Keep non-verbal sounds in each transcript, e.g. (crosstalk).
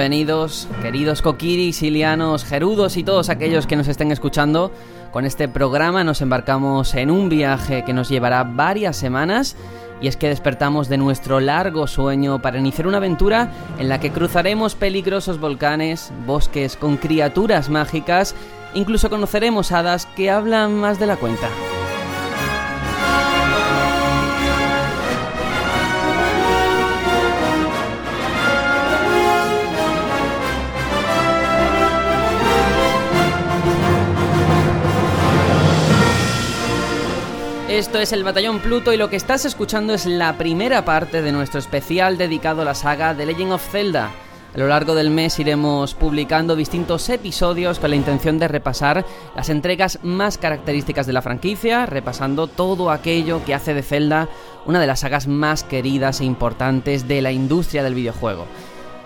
bienvenidos, queridos coquiris, ilianos, gerudos y todos aquellos que nos estén escuchando. Con este programa nos embarcamos en un viaje que nos llevará varias semanas y es que despertamos de nuestro largo sueño para iniciar una aventura en la que cruzaremos peligrosos volcanes, bosques con criaturas mágicas, incluso conoceremos hadas que hablan más de la cuenta. Esto es el Batallón Pluto y lo que estás escuchando es la primera parte de nuestro especial dedicado a la saga The Legend of Zelda. A lo largo del mes iremos publicando distintos episodios con la intención de repasar las entregas más características de la franquicia, repasando todo aquello que hace de Zelda una de las sagas más queridas e importantes de la industria del videojuego.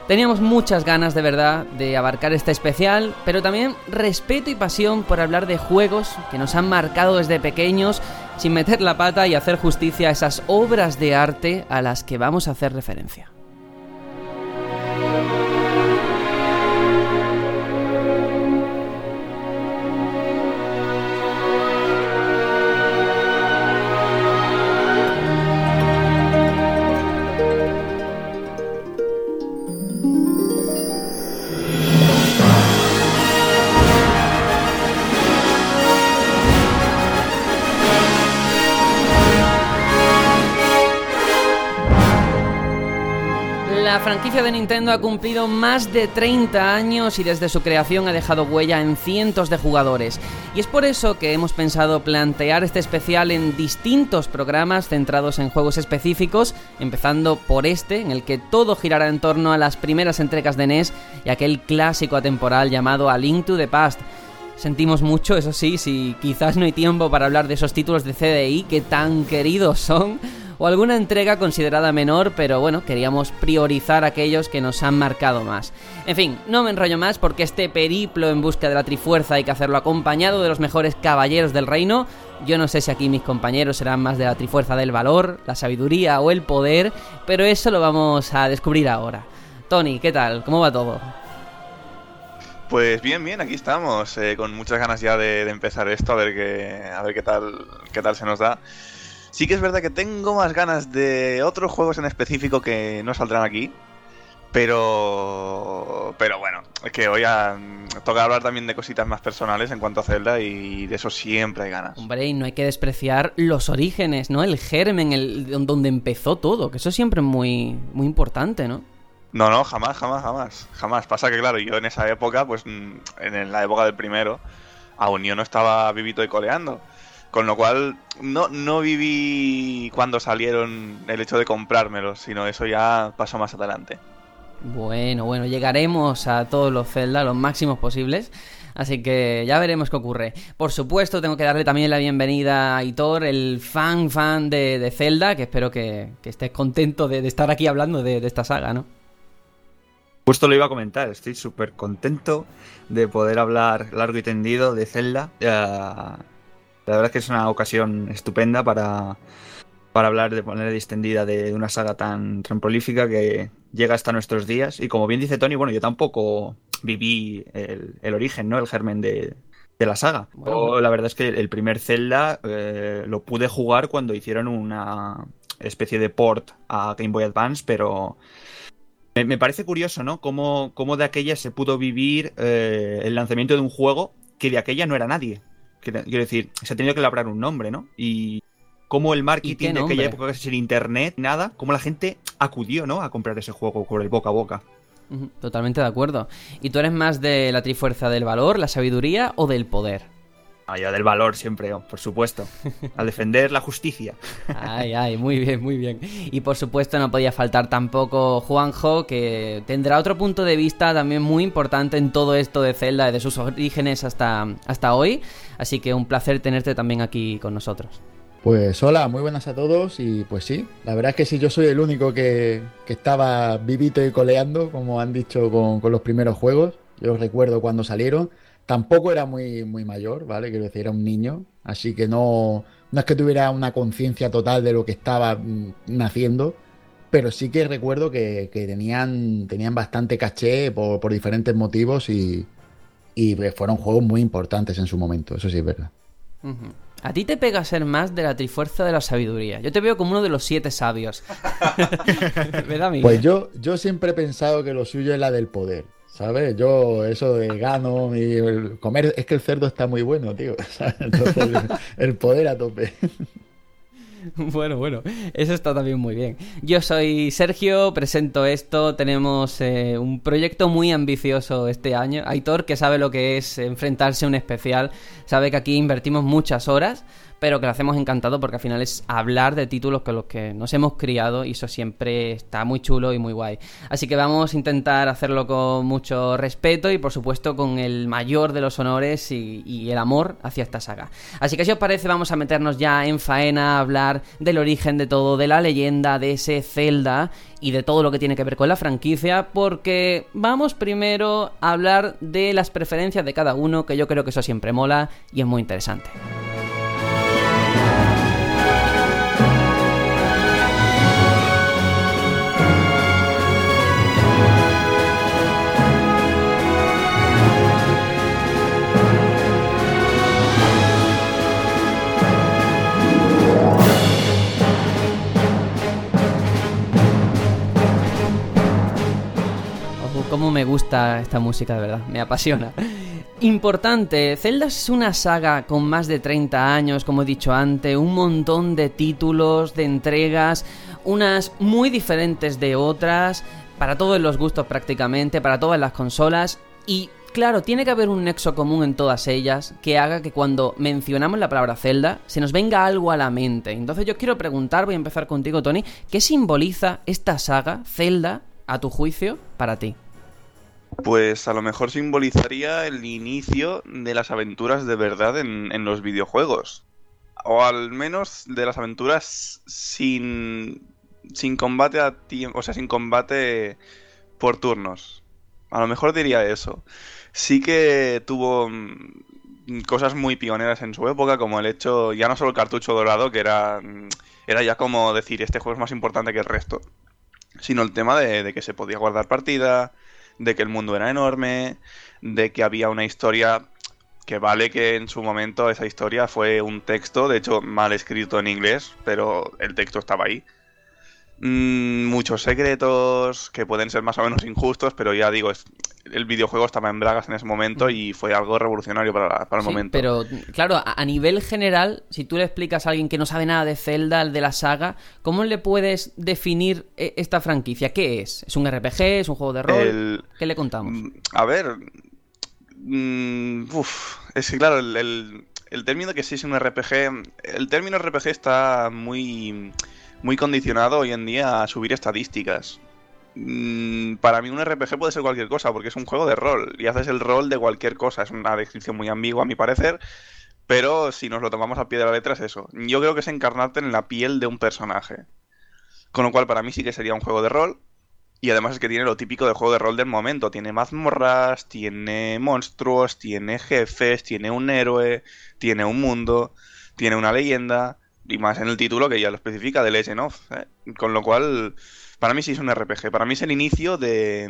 Teníamos muchas ganas de verdad de abarcar este especial, pero también respeto y pasión por hablar de juegos que nos han marcado desde pequeños sin meter la pata y hacer justicia a esas obras de arte a las que vamos a hacer referencia. De Nintendo ha cumplido más de 30 años y desde su creación ha dejado huella en cientos de jugadores. Y es por eso que hemos pensado plantear este especial en distintos programas centrados en juegos específicos, empezando por este, en el que todo girará en torno a las primeras entregas de NES y aquel clásico atemporal llamado A Link to the Past. Sentimos mucho, eso sí, si quizás no hay tiempo para hablar de esos títulos de CDI que tan queridos son o alguna entrega considerada menor, pero bueno, queríamos priorizar aquellos que nos han marcado más. En fin, no me enrollo más porque este periplo en busca de la Trifuerza hay que hacerlo acompañado de los mejores caballeros del reino. Yo no sé si aquí mis compañeros serán más de la Trifuerza del valor, la sabiduría o el poder, pero eso lo vamos a descubrir ahora. Tony, ¿qué tal? ¿Cómo va todo? Pues bien, bien, aquí estamos, eh, con muchas ganas ya de, de, empezar esto, a ver qué, a ver qué tal, qué tal se nos da. Sí que es verdad que tengo más ganas de otros juegos en específico que no saldrán aquí. Pero. Pero bueno, es que hoy a, toca hablar también de cositas más personales en cuanto a Zelda y de eso siempre hay ganas. Hombre, y no hay que despreciar los orígenes, ¿no? El germen, el donde empezó todo, que eso siempre es muy, muy importante, ¿no? No, no, jamás, jamás, jamás. Jamás. Pasa que, claro, yo en esa época, pues en la época del primero, aún yo no estaba vivito y coleando. Con lo cual, no, no viví cuando salieron el hecho de comprármelos, sino eso ya pasó más adelante. Bueno, bueno, llegaremos a todos los Zelda, los máximos posibles. Así que ya veremos qué ocurre. Por supuesto, tengo que darle también la bienvenida a Hitor, el fan fan de, Zelda, que espero que, estés contento de, estar aquí hablando de, esta saga, ¿no? Justo lo iba a comentar, estoy súper contento de poder hablar largo y tendido de Zelda. La verdad es que es una ocasión estupenda para, para hablar de manera distendida de una saga tan, tan prolífica que llega hasta nuestros días. Y como bien dice Tony, bueno, yo tampoco viví el, origen, ¿no? El germen de, la saga. la verdad es que el primer Zelda eh, lo pude jugar cuando hicieron una especie de port a Game Boy Advance, pero me, parece curioso, ¿no? Cómo, cómo, de aquella se pudo vivir eh, el lanzamiento de un juego que de aquella no era nadie. Quiero decir, se ha tenido que labrar un nombre, ¿no? Y cómo el marketing de aquella época, sin internet, nada, cómo la gente acudió, ¿no? A comprar ese juego por el boca a boca. Totalmente de acuerdo. ¿Y tú eres más de la trifuerza del valor, la sabiduría o del poder? Ah, del valor siempre, por supuesto. A defender la justicia. Ay, ay, muy bien, muy bien. Y por supuesto no podía faltar tampoco Juanjo, que tendrá otro punto de vista también muy importante en todo esto de Zelda, desde sus orígenes hasta, hasta hoy. Así que un placer tenerte también aquí con nosotros. Pues hola, muy buenas a todos y pues sí, la verdad es que sí, yo soy el único que, estaba vivito y coleando, como han dicho con, con los primeros juegos. Yo recuerdo cuando salieron Tampoco era muy, muy mayor, ¿vale? Quiero decir, era un niño, así que no, no es que tuviera una conciencia total de lo que estaba mm, naciendo, pero sí que recuerdo que, tenían, tenían bastante caché por, diferentes motivos y, y, fueron juegos muy importantes en su momento, eso sí es verdad. A ti te pega ser más de la trifuerza de la sabiduría. Yo te veo como uno de los siete sabios. (laughs) Pues yo, yo siempre he pensado que lo suyo es la del poder. ¿Sabes? Yo, eso de gano y comer, es que el cerdo está muy bueno, tío. (laughs) Entonces, el poder a tope. (laughs) Bueno, bueno, eso está también muy bien. Yo soy Sergio, presento esto, tenemos eh, un proyecto muy ambicioso este año. Aitor, que sabe lo que es enfrentarse a un especial, sabe que aquí invertimos muchas horas pero que lo hacemos encantado porque al final es hablar de títulos con los que nos hemos criado y eso siempre está muy chulo y muy guay. Así que vamos a intentar hacerlo con mucho respeto y por supuesto con el mayor de los honores y, el amor hacia esta saga. Así que si os parece vamos a meternos ya en faena, a hablar del origen de todo, de la leyenda, de ese Zelda y de todo lo que tiene que ver con la franquicia, porque vamos primero a hablar de las preferencias de cada uno, que yo creo que eso siempre mola y es muy interesante. Cómo me gusta esta música, de verdad, me apasiona. Importante, Zelda es una saga con más de 30 años, como he dicho antes, un montón de títulos, de entregas, unas muy diferentes de otras, para todos los gustos prácticamente, para todas las consolas, y claro, tiene que haber un nexo común en todas ellas que haga que cuando mencionamos la palabra Zelda se nos venga algo a la mente. Entonces yo quiero preguntar, voy a empezar contigo Tony, ¿qué simboliza esta saga, Zelda, a tu juicio, para ti? Pues a lo mejor simbolizaría el inicio de las aventuras de verdad en, los videojuegos. O al menos de las aventuras sin, sin combate a tiempo, o sea, sin combate por turnos. A lo mejor diría eso. Sí que tuvo mm, cosas muy pioneras en su época, como el hecho, ya no solo el cartucho dorado, que era, mm, era ya como decir, este juego es más importante que el resto, sino el tema de que se podía guardar partida, de que el mundo era enorme, de que había una historia que vale que en su momento esa historia fue un texto, de hecho mal escrito en inglés, pero el texto estaba ahí. Mm, muchos secretos que pueden ser más o menos injustos, pero ya digo, el videojuego estaba en bragas en ese momento y fue algo revolucionario para, el momento. Pero claro, a, nivel general, si tú le explicas a alguien que no sabe nada de Zelda, de la saga, ¿cómo le puedes definir eh, esta franquicia? ¿Qué es? ¿Es un RPG? ¿Es un juego de rol? ¿Qué le contamos? Mm, a ver, mm, es que claro, el, el término que sí es un RPG, el término RPG está muy muy condicionado hoy en día a subir estadísticas. Mm, para mí un RPG puede ser cualquier cosa, porque es un juego de rol, y haces el rol de cualquier cosa. Es una descripción muy ambigua a mi parecer, pero si nos lo tomamos a pie de la letra es eso. Yo creo que es encarnarte en la piel de un personaje. Con lo cual para mí sí que sería un juego de rol, y además es que tiene lo típico del juego de rol del momento. Tiene mazmorras, tiene monstruos, tiene jefes, tiene un héroe, tiene un mundo, tiene una leyenda y más en el título que ya lo especifica, de Legend of. ¿eh? Con lo cual, para mí sí es un RPG. Para mí es el inicio de,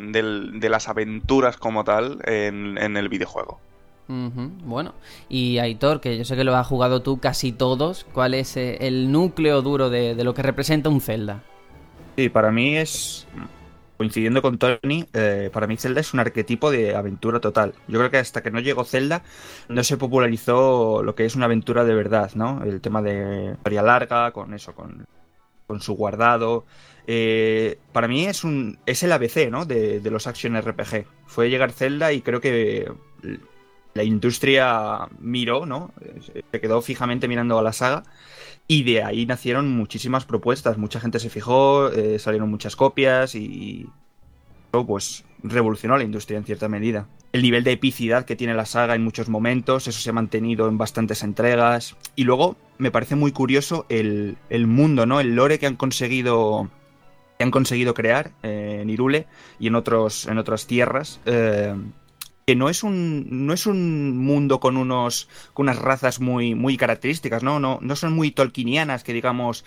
las aventuras como tal en, el videojuego. Bueno, y Aitor, que yo sé que lo has jugado tú casi todos, ¿cuál es eh, el núcleo duro de, de lo que representa un Zelda? Sí, para mí es coincidiendo con Tony, eh, para mí Zelda es un arquetipo de aventura total. Yo creo que hasta que no llegó Zelda no se popularizó lo que es una aventura de verdad, ¿no? El tema de historia larga, con eso, con, su guardado. Eh, para mí es un es el ABC, ¿no? De, de, los action RPG. Fue llegar Zelda y creo que la industria miró, ¿no? Se quedó fijamente mirando a la saga y de ahí nacieron muchísimas propuestas, mucha gente se fijó, eh, salieron muchas copias y pues revolucionó la industria en cierta medida. El nivel de epicidad que tiene la saga en muchos momentos, eso se ha mantenido en bastantes entregas. Y luego me parece muy curioso el, mundo, ¿no? El lore que han conseguido que han conseguido crear eh, en Irule y en otros en otras tierras. Eh, que no es un no es un mundo con unos con unas razas muy muy características no no no son muy tolkienianas que digamos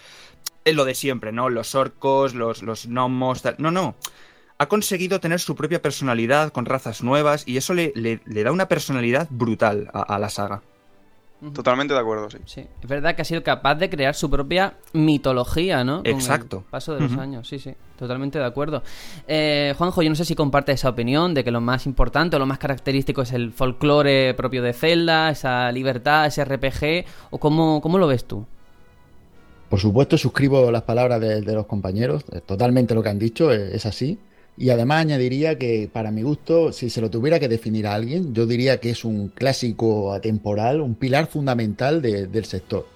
es lo de siempre, ¿no? Los orcos, los, los gnomos, tal. No, no. Ha conseguido tener su propia personalidad con razas nuevas y eso le, le- da una personalidad brutal a la saga. Totalmente de acuerdo, sí. Sí, es verdad que ha sido capaz de crear su propia mitología, ¿no? Con Exacto. el paso de los años, sí, sí, totalmente de acuerdo. Eh, Juanjo, yo no sé si comparte esa opinión de que lo más importante o lo más característico es el folclore propio de Zelda, esa libertad, ese RPG, o cómo, cómo lo ves tú. Por supuesto, suscribo las palabras de, de los compañeros, totalmente lo que han dicho, es así. Y además añadiría que para mi gusto, si se lo tuviera que definir a alguien, yo diría que es un clásico atemporal, un pilar fundamental de- del sector.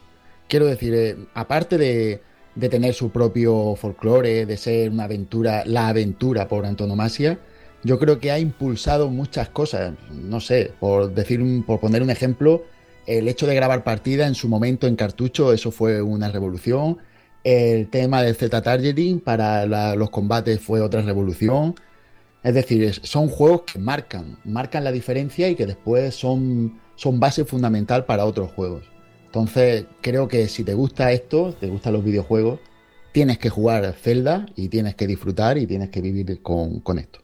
Quiero decir, eh, aparte de, de tener su propio folclore, de ser una aventura, la aventura por antonomasia, yo creo que ha impulsado muchas cosas. No sé, por decir por poner un ejemplo, el hecho de grabar partida en su momento en cartucho, eso fue una revolución. El tema del Z-targeting para los combates fue otra revolución. Es decir, son juegos que marcan, marcan la diferencia y que después son, son base fundamental para otros juegos. Entonces, creo que si te gusta esto, te gustan los videojuegos, tienes que jugar Zelda y tienes que disfrutar y tienes que vivir con, con esto.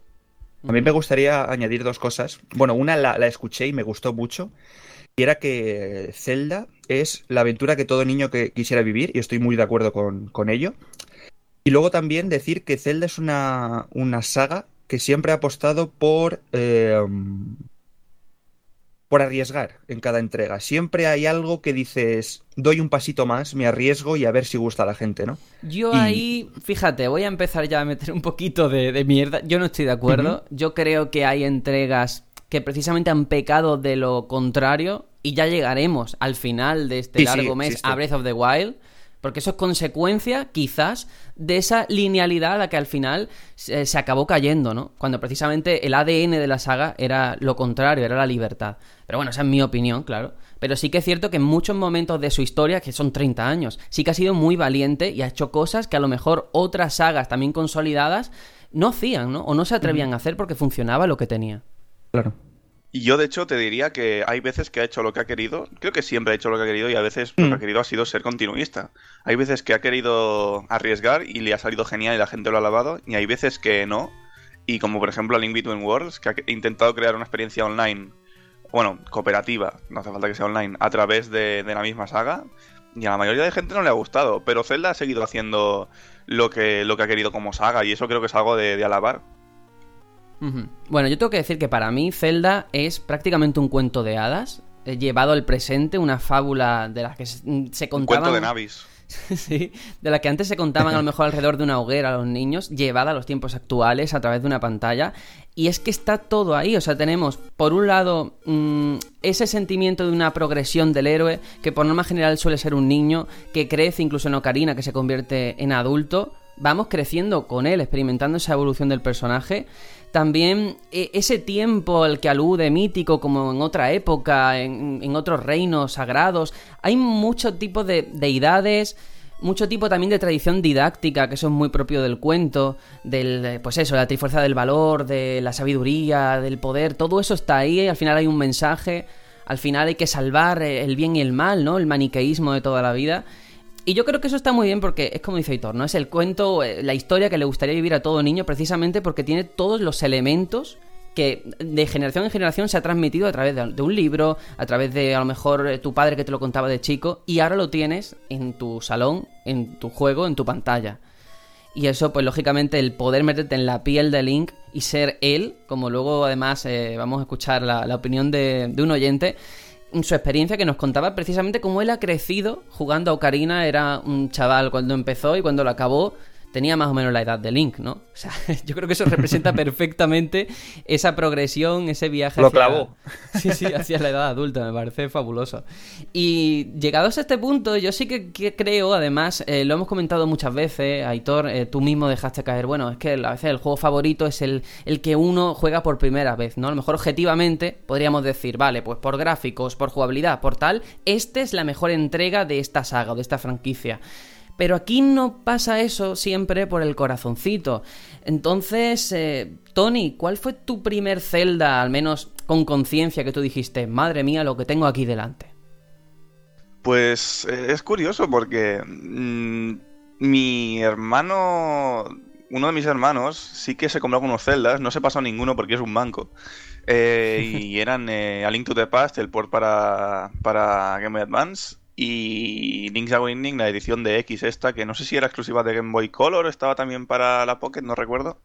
A mí me gustaría añadir dos cosas. Bueno, una la escuché y me gustó mucho. Y era que Zelda es la aventura que todo niño que quisiera vivir, y estoy muy de acuerdo con, con ello. Y luego también decir que Zelda es una, una saga que siempre ha apostado por, eh, por arriesgar en cada entrega. Siempre hay algo que dices, doy un pasito más, me arriesgo y a ver si gusta a la gente, ¿no? Yo Y- ahí, fíjate, voy a empezar ya a meter un poquito de, de mierda. Yo no estoy de acuerdo. Yo creo que hay entregas que precisamente han pecado de lo contrario y ya llegaremos al final de este Sí, sí, largo mes existe. a Breath of the Wild. Porque eso es consecuencia, quizás, de esa linealidad a la que al final se, se acabó cayendo, ¿no? Cuando precisamente el ADN de la saga era lo contrario, era la libertad. Pero bueno, esa es mi opinión, claro. Pero sí que es cierto que en muchos momentos de su historia, que son 30 años, sí que ha sido muy valiente y ha hecho cosas que a lo mejor otras sagas también consolidadas no hacían, ¿no? O no se atrevían a hacer porque funcionaba lo que tenía. Claro. Y yo, de hecho, te diría que hay veces que ha hecho lo que ha querido. Creo que siempre ha hecho lo que ha querido y a veces lo que ha Mm. querido ha sido ser continuista. Hay veces que ha querido arriesgar y le ha salido genial y la gente lo ha alabado. Y hay veces que no. Y como por ejemplo Link Between Worlds, que ha intentado crear una experiencia online, bueno, cooperativa, no hace falta que sea online, a través de, de la misma saga. Y a la mayoría de gente no le ha gustado. Pero Zelda ha seguido haciendo lo que, lo que ha querido como saga. Y eso creo que es algo de, de alabar. Bueno, yo tengo que decir que para mí Zelda es prácticamente un cuento de hadas, eh, llevado al presente, una fábula de las que se, se Un contaban... cuento de Navis. (laughs) sí, de las que antes se contaban a lo mejor alrededor de una hoguera a los niños, llevada a los tiempos actuales a través de una pantalla. Y es que está todo ahí, o sea, tenemos por un lado mm, ese sentimiento de una progresión del héroe, que por norma general suele ser un niño, que crece incluso en Ocarina, que se convierte en adulto. Vamos creciendo con él, experimentando esa evolución del personaje. También e- ese tiempo al que alude mítico, como en otra época, en, en otros reinos sagrados. Hay mucho tipo de deidades, mucho tipo también de tradición didáctica, que eso es muy propio del cuento, del, eh, pues eso, la trifuerza del valor, de la sabiduría, del poder, todo eso está ahí, y al final hay un mensaje, al final hay que salvar eh, el bien y el mal, ¿no? El maniqueísmo de toda la vida. Y yo creo que eso está muy bien porque es como dice Hitor, ¿no? Es el cuento, eh, la historia que le gustaría vivir a todo niño precisamente porque tiene todos los elementos que de generación en generación se ha transmitido a través de, un libro, a través de a lo mejor eh, tu padre que te lo contaba de chico y ahora lo tienes en tu salón, en tu juego, en tu pantalla. Y eso, pues lógicamente, el poder meterte en la piel de Link y ser él, como luego además eh, vamos a escuchar la, la opinión de, de un oyente, su experiencia que nos contaba precisamente cómo él ha crecido jugando a Ocarina, era un chaval cuando empezó y cuando lo acabó tenía más o menos la edad de Link, ¿no? O sea, (laughs) yo creo que eso representa (laughs) perfectamente esa progresión, ese viaje Lo hacia- clavó. (laughs) Sí, sí, hacia la edad adulta, me parece fabuloso. Y llegados a este punto, yo sí que, que creo, además, eh, lo hemos comentado muchas veces, Aitor, eh, tú mismo dejaste caer, bueno, es que a veces el juego favorito es el, el que uno juega por primera vez, ¿no? A lo mejor objetivamente podríamos decir, vale, pues por gráficos, por jugabilidad, por tal, esta es la mejor entrega de esta saga o de esta franquicia. Pero aquí no pasa eso siempre por el corazoncito. Entonces, eh, Tony, ¿cuál fue tu primer Zelda, al menos con conciencia, que tú dijiste, madre mía, lo que tengo aquí delante? Pues eh, es curioso porque mm, Mi hermano, uno de mis hermanos, sí que se compró unos celdas, no se pasó ninguno porque es un banco. Eh, (laughs) y eran eh, A Link to the Past, el port para, para Game Boy Advance, y Link's Awakening, la edición de X esta, que no sé si era exclusiva de Game Boy Color estaba también para la Pocket, no recuerdo.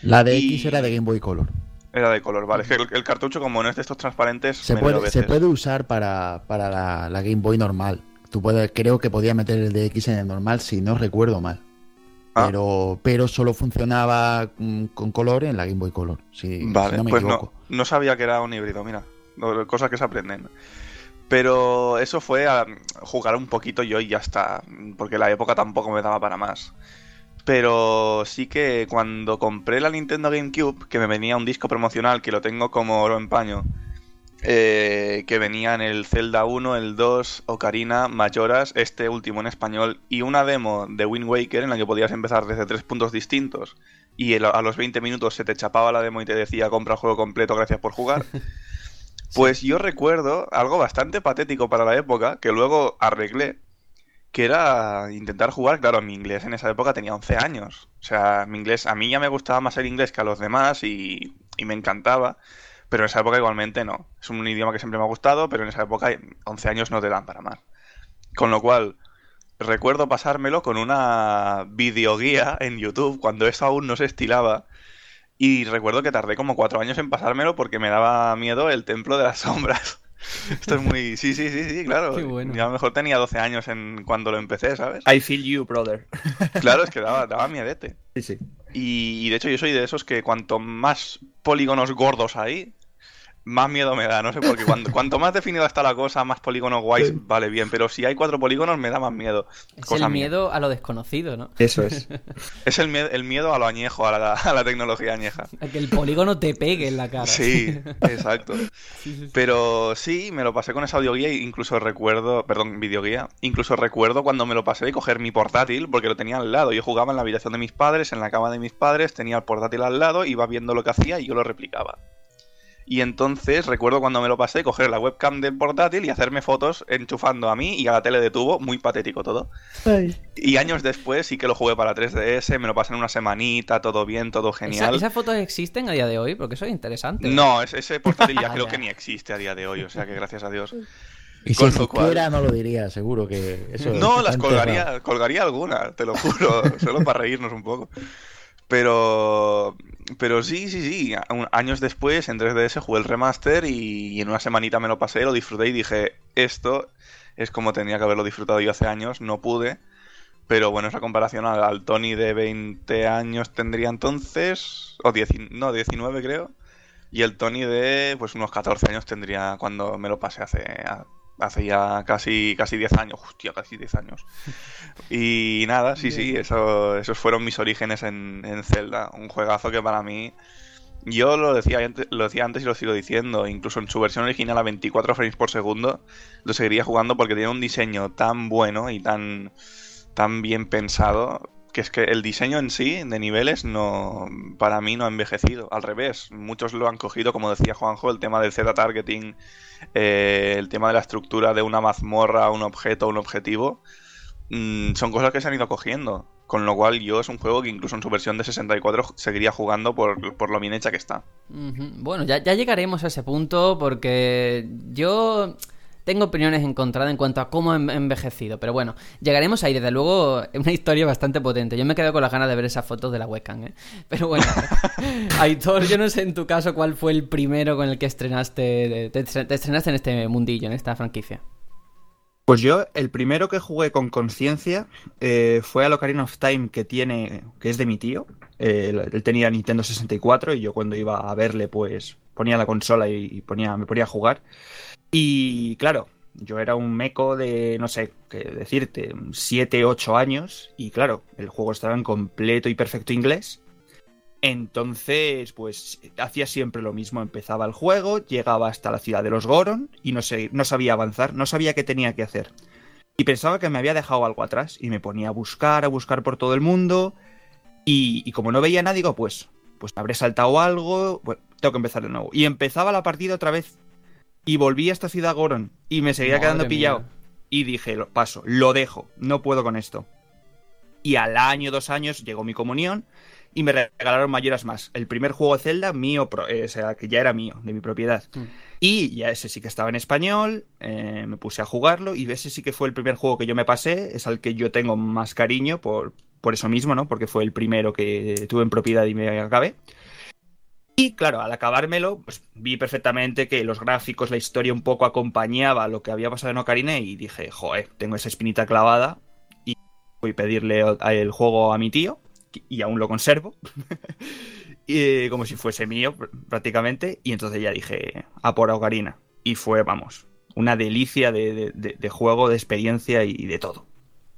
La de Y- X era de Game Boy Color. Era de color, vale. Es que el, el cartucho, como no es de estos transparentes, Se puede, se puede usar para, para la, la Game Boy normal. Tú puedes, creo que podía meter el de X en el normal si no recuerdo mal. Ah. Pero, pero solo funcionaba mm, con color en la Game Boy Color. Si, si Vale, no me pues equivoco. no, no sabía que era un híbrido, mira. Cosas que se aprenden. Pero eso fue a jugar un poquito yo y ya está. Porque la época tampoco me daba para más. Pero sí que cuando compré la Nintendo GameCube, que me venía un disco promocional, que lo tengo como oro en paño, eh, que venían el Zelda 1, el 2, Ocarina, Majoras, este último en español, y una demo de Wind Waker en la que podías empezar desde tres puntos distintos. Y a los 20 minutos se te chapaba la demo y te decía compra el juego completo, gracias por jugar. (laughs) Pues yo recuerdo algo bastante patético para la época, que luego arreglé, que era intentar jugar, claro, mi inglés en esa época tenía 11 años. O sea, mi inglés, a mí ya me gustaba más el inglés que a los demás y, y me encantaba, pero en esa época igualmente no. Es un idioma que siempre me ha gustado, pero en esa época 11 años no te dan para más. Con lo cual, recuerdo pasármelo con una videoguía en YouTube, cuando eso aún no se estilaba. Y recuerdo que tardé como cuatro años en pasármelo porque me daba miedo el templo de las (laughs) sombras. Esto es muy... Sí, sí, sí, sí, claro. Qué bueno. Yo a lo mejor tenía 12 años en cuando lo empecé, ¿sabes? I feel you, brother. (laughs) Claro, es que daba, daba miedete. Sí, sí. Y, y de hecho yo soy de esos que cuanto más polígonos gordos hay, más miedo me da. No sé por qué. Cuanto, cuanto más definida está la cosa, más polígonos guays vale bien. Pero si hay cuatro polígonos me da más miedo. Es Cosa el mía. miedo a lo desconocido, ¿no? Eso es. (laughs) Es el, el miedo a lo añejo, a la, a la tecnología añeja. A que el polígono te pegue en la cara. Sí, (laughs) exacto. Sí, sí, sí. Pero sí, me lo pasé con esa audioguía e incluso recuerdo, perdón, videoguía, incluso recuerdo cuando me lo pasé de coger mi portátil porque lo tenía al lado. Yo jugaba en la habitación de mis padres, en la cama de mis padres, tenía el portátil al lado, iba viendo lo que hacía y yo lo replicaba. Y entonces recuerdo cuando me lo pasé coger la webcam del portátil y hacerme fotos enchufando a mí y a la tele de tubo, muy patético todo. Y años después sí que lo jugué para 3DS, me lo pasé en una semanita, todo bien, todo ¿Esa- genial. ¿Esas fotos existen a día de hoy? Porque eso es interesante. No, es- ese portátil ya (laughs) creo que ni existe a día de hoy, o sea que gracias a Dios. Y si existiera, no lo diría, seguro que eso No, las colgaría, colgaría alguna, te lo juro, (laughs) solo para reírnos un poco. Pero, pero sí, sí, sí, años después en 3DS jugué el remaster y, en una semanita me lo pasé, lo disfruté y dije, esto es como tenía que haberlo disfrutado yo hace años, no pude. Pero bueno, esa comparación al, al Tony de 20 años tendría entonces, o 10, no, 19 creo, y el Tony de pues unos 14 años tendría cuando me lo pasé hace, hace ya casi, casi 10 años, hostia, casi 10 años. (laughs) Y nada, sí, sí, eso, esos fueron mis orígenes en, en Zelda, un juegazo que para mí, yo lo decía, antes, lo decía antes y lo sigo diciendo, incluso en su versión original a 24 frames por segundo, lo seguiría jugando porque tiene un diseño tan bueno y tan, tan bien pensado que es que el diseño en sí de niveles no para mí no ha envejecido al revés muchos lo han cogido como decía Juanjo el tema del Z targeting eh, el tema de la estructura de una mazmorra un objeto un objetivo mm, son cosas que se han ido cogiendo con lo cual yo es un juego que incluso en su versión de 64 seguiría jugando por, por lo bien hecha que está. Bueno, ya llegaremos a ese punto porque yo tengo opiniones encontradas en cuanto a cómo ha en- envejecido, pero bueno, llegaremos ahí. Desde luego, es una historia bastante potente. Yo me quedo con las ganas de ver esas fotos de la webcam, ¿eh? Pero bueno, (laughs) Aitor, yo no sé en tu caso cuál fue el primero con el que estrenaste, te, te estrenaste en este mundillo, en esta franquicia. Pues yo, el primero que jugué con conciencia eh, fue al Ocarina of Time que tiene, que es de mi tío. Eh, él, él tenía Nintendo 64 y yo cuando iba a verle, pues ponía la consola y, y ponía, me ponía a jugar. Y claro, yo era un meco de, no sé, qué decirte, 7, 8 años. Y claro, el juego estaba en completo y perfecto inglés. Entonces, pues hacía siempre lo mismo. Empezaba el juego, llegaba hasta la ciudad de los Goron y no, sé, no sabía avanzar, no sabía qué tenía que hacer. Y pensaba que me había dejado algo atrás y me ponía a buscar, a buscar por todo el mundo. Y, y como no veía nada, digo, pues, pues habré saltado algo, bueno, tengo que empezar de nuevo. Y empezaba la partida otra vez. Y volví a esta ciudad Goron y me seguía Madre quedando pillado. mía. Y dije, lo paso, lo dejo, no puedo con esto. y al año, dos años, llegó mi comunión y me regalaron Mayoras más. El primer juego de Zelda mío, eh, o sea, que ya era mío, de mi propiedad. Mm. Y ya ese sí que estaba en español, eh, me puse a jugarlo y ese sí que fue el primer juego que yo me pasé, es al que yo tengo más cariño por, por eso mismo, ¿no? Porque fue el primero que tuve en propiedad y me acabé. Y claro, al acabármelo, pues vi perfectamente que los gráficos, la historia un poco acompañaba lo que había pasado en Ocarina y dije, joder, tengo esa espinita clavada y voy a pedirle el juego a mi tío y aún lo conservo. (laughs) y, como si fuese mío prácticamente. Y entonces ya dije, a por Ocarina. Y fue, vamos, una delicia de, juego, de experiencia y de todo.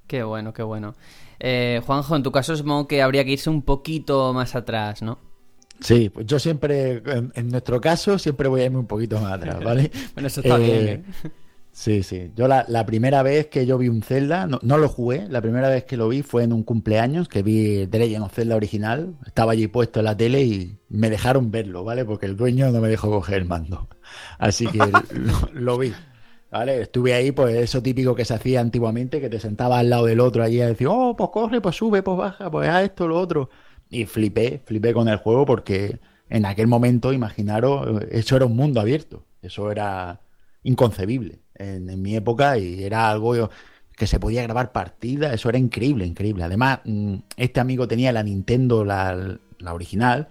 Qué bueno, qué bueno. Eh, Juanjo, en tu caso supongo que habría que irse un poquito más atrás, ¿no? Sí, pues yo siempre, en, nuestro caso, siempre voy a irme un poquito más atrás, ¿vale? (laughs) bueno, eso está bien, ¿eh? Sí, sí. Yo la, primera vez que yo vi un Zelda, no, lo jugué, la primera vez que lo vi fue en un cumpleaños, que vi The Legend of Zelda original, estaba allí puesto en la tele y me dejaron verlo, ¿vale? Porque el dueño no me dejó coger el mando. Así que (laughs) lo, vi. ¿Vale? Estuve ahí, pues eso típico que se hacía antiguamente, que te sentabas al lado del otro allí a decir, oh, pues corre, pues sube, pues baja, pues a esto, lo otro. Y flipé, flipé con el juego porque en aquel momento, imaginaros, eso era un mundo abierto. Eso era inconcebible en, mi época y era algo que se podía grabar partidas, eso era increíble, increíble. Además, mm, este amigo tenía la Nintendo, la, original,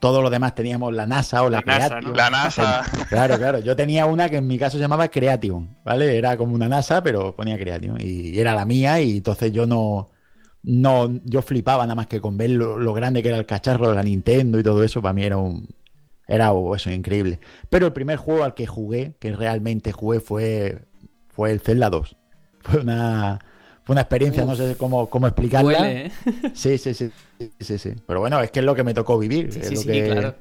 todos los demás teníamos la NASA o la, Creation. La NASA. (laughs) Claro, claro. Yo tenía una que en mi caso se llamaba Creation, ¿vale? Era como una NASA, pero ponía Creation. Y era la mía, y entonces yo no. No, yo flipaba nada más que con ver lo, lo grande que era el cacharro de la Nintendo y todo eso, para mí era un, era eso, increíble. Pero el primer juego al que jugué, que realmente jugué, fue, fue el Zelda 2. (laughs) Fue una, fue una experiencia, no sé cómo, cómo explicarla. ¿eh? (laughs) Sí, sí, sí, sí, sí. Pero bueno, es que es lo que me tocó vivir. Sí, es sí, lo sí, que, claro.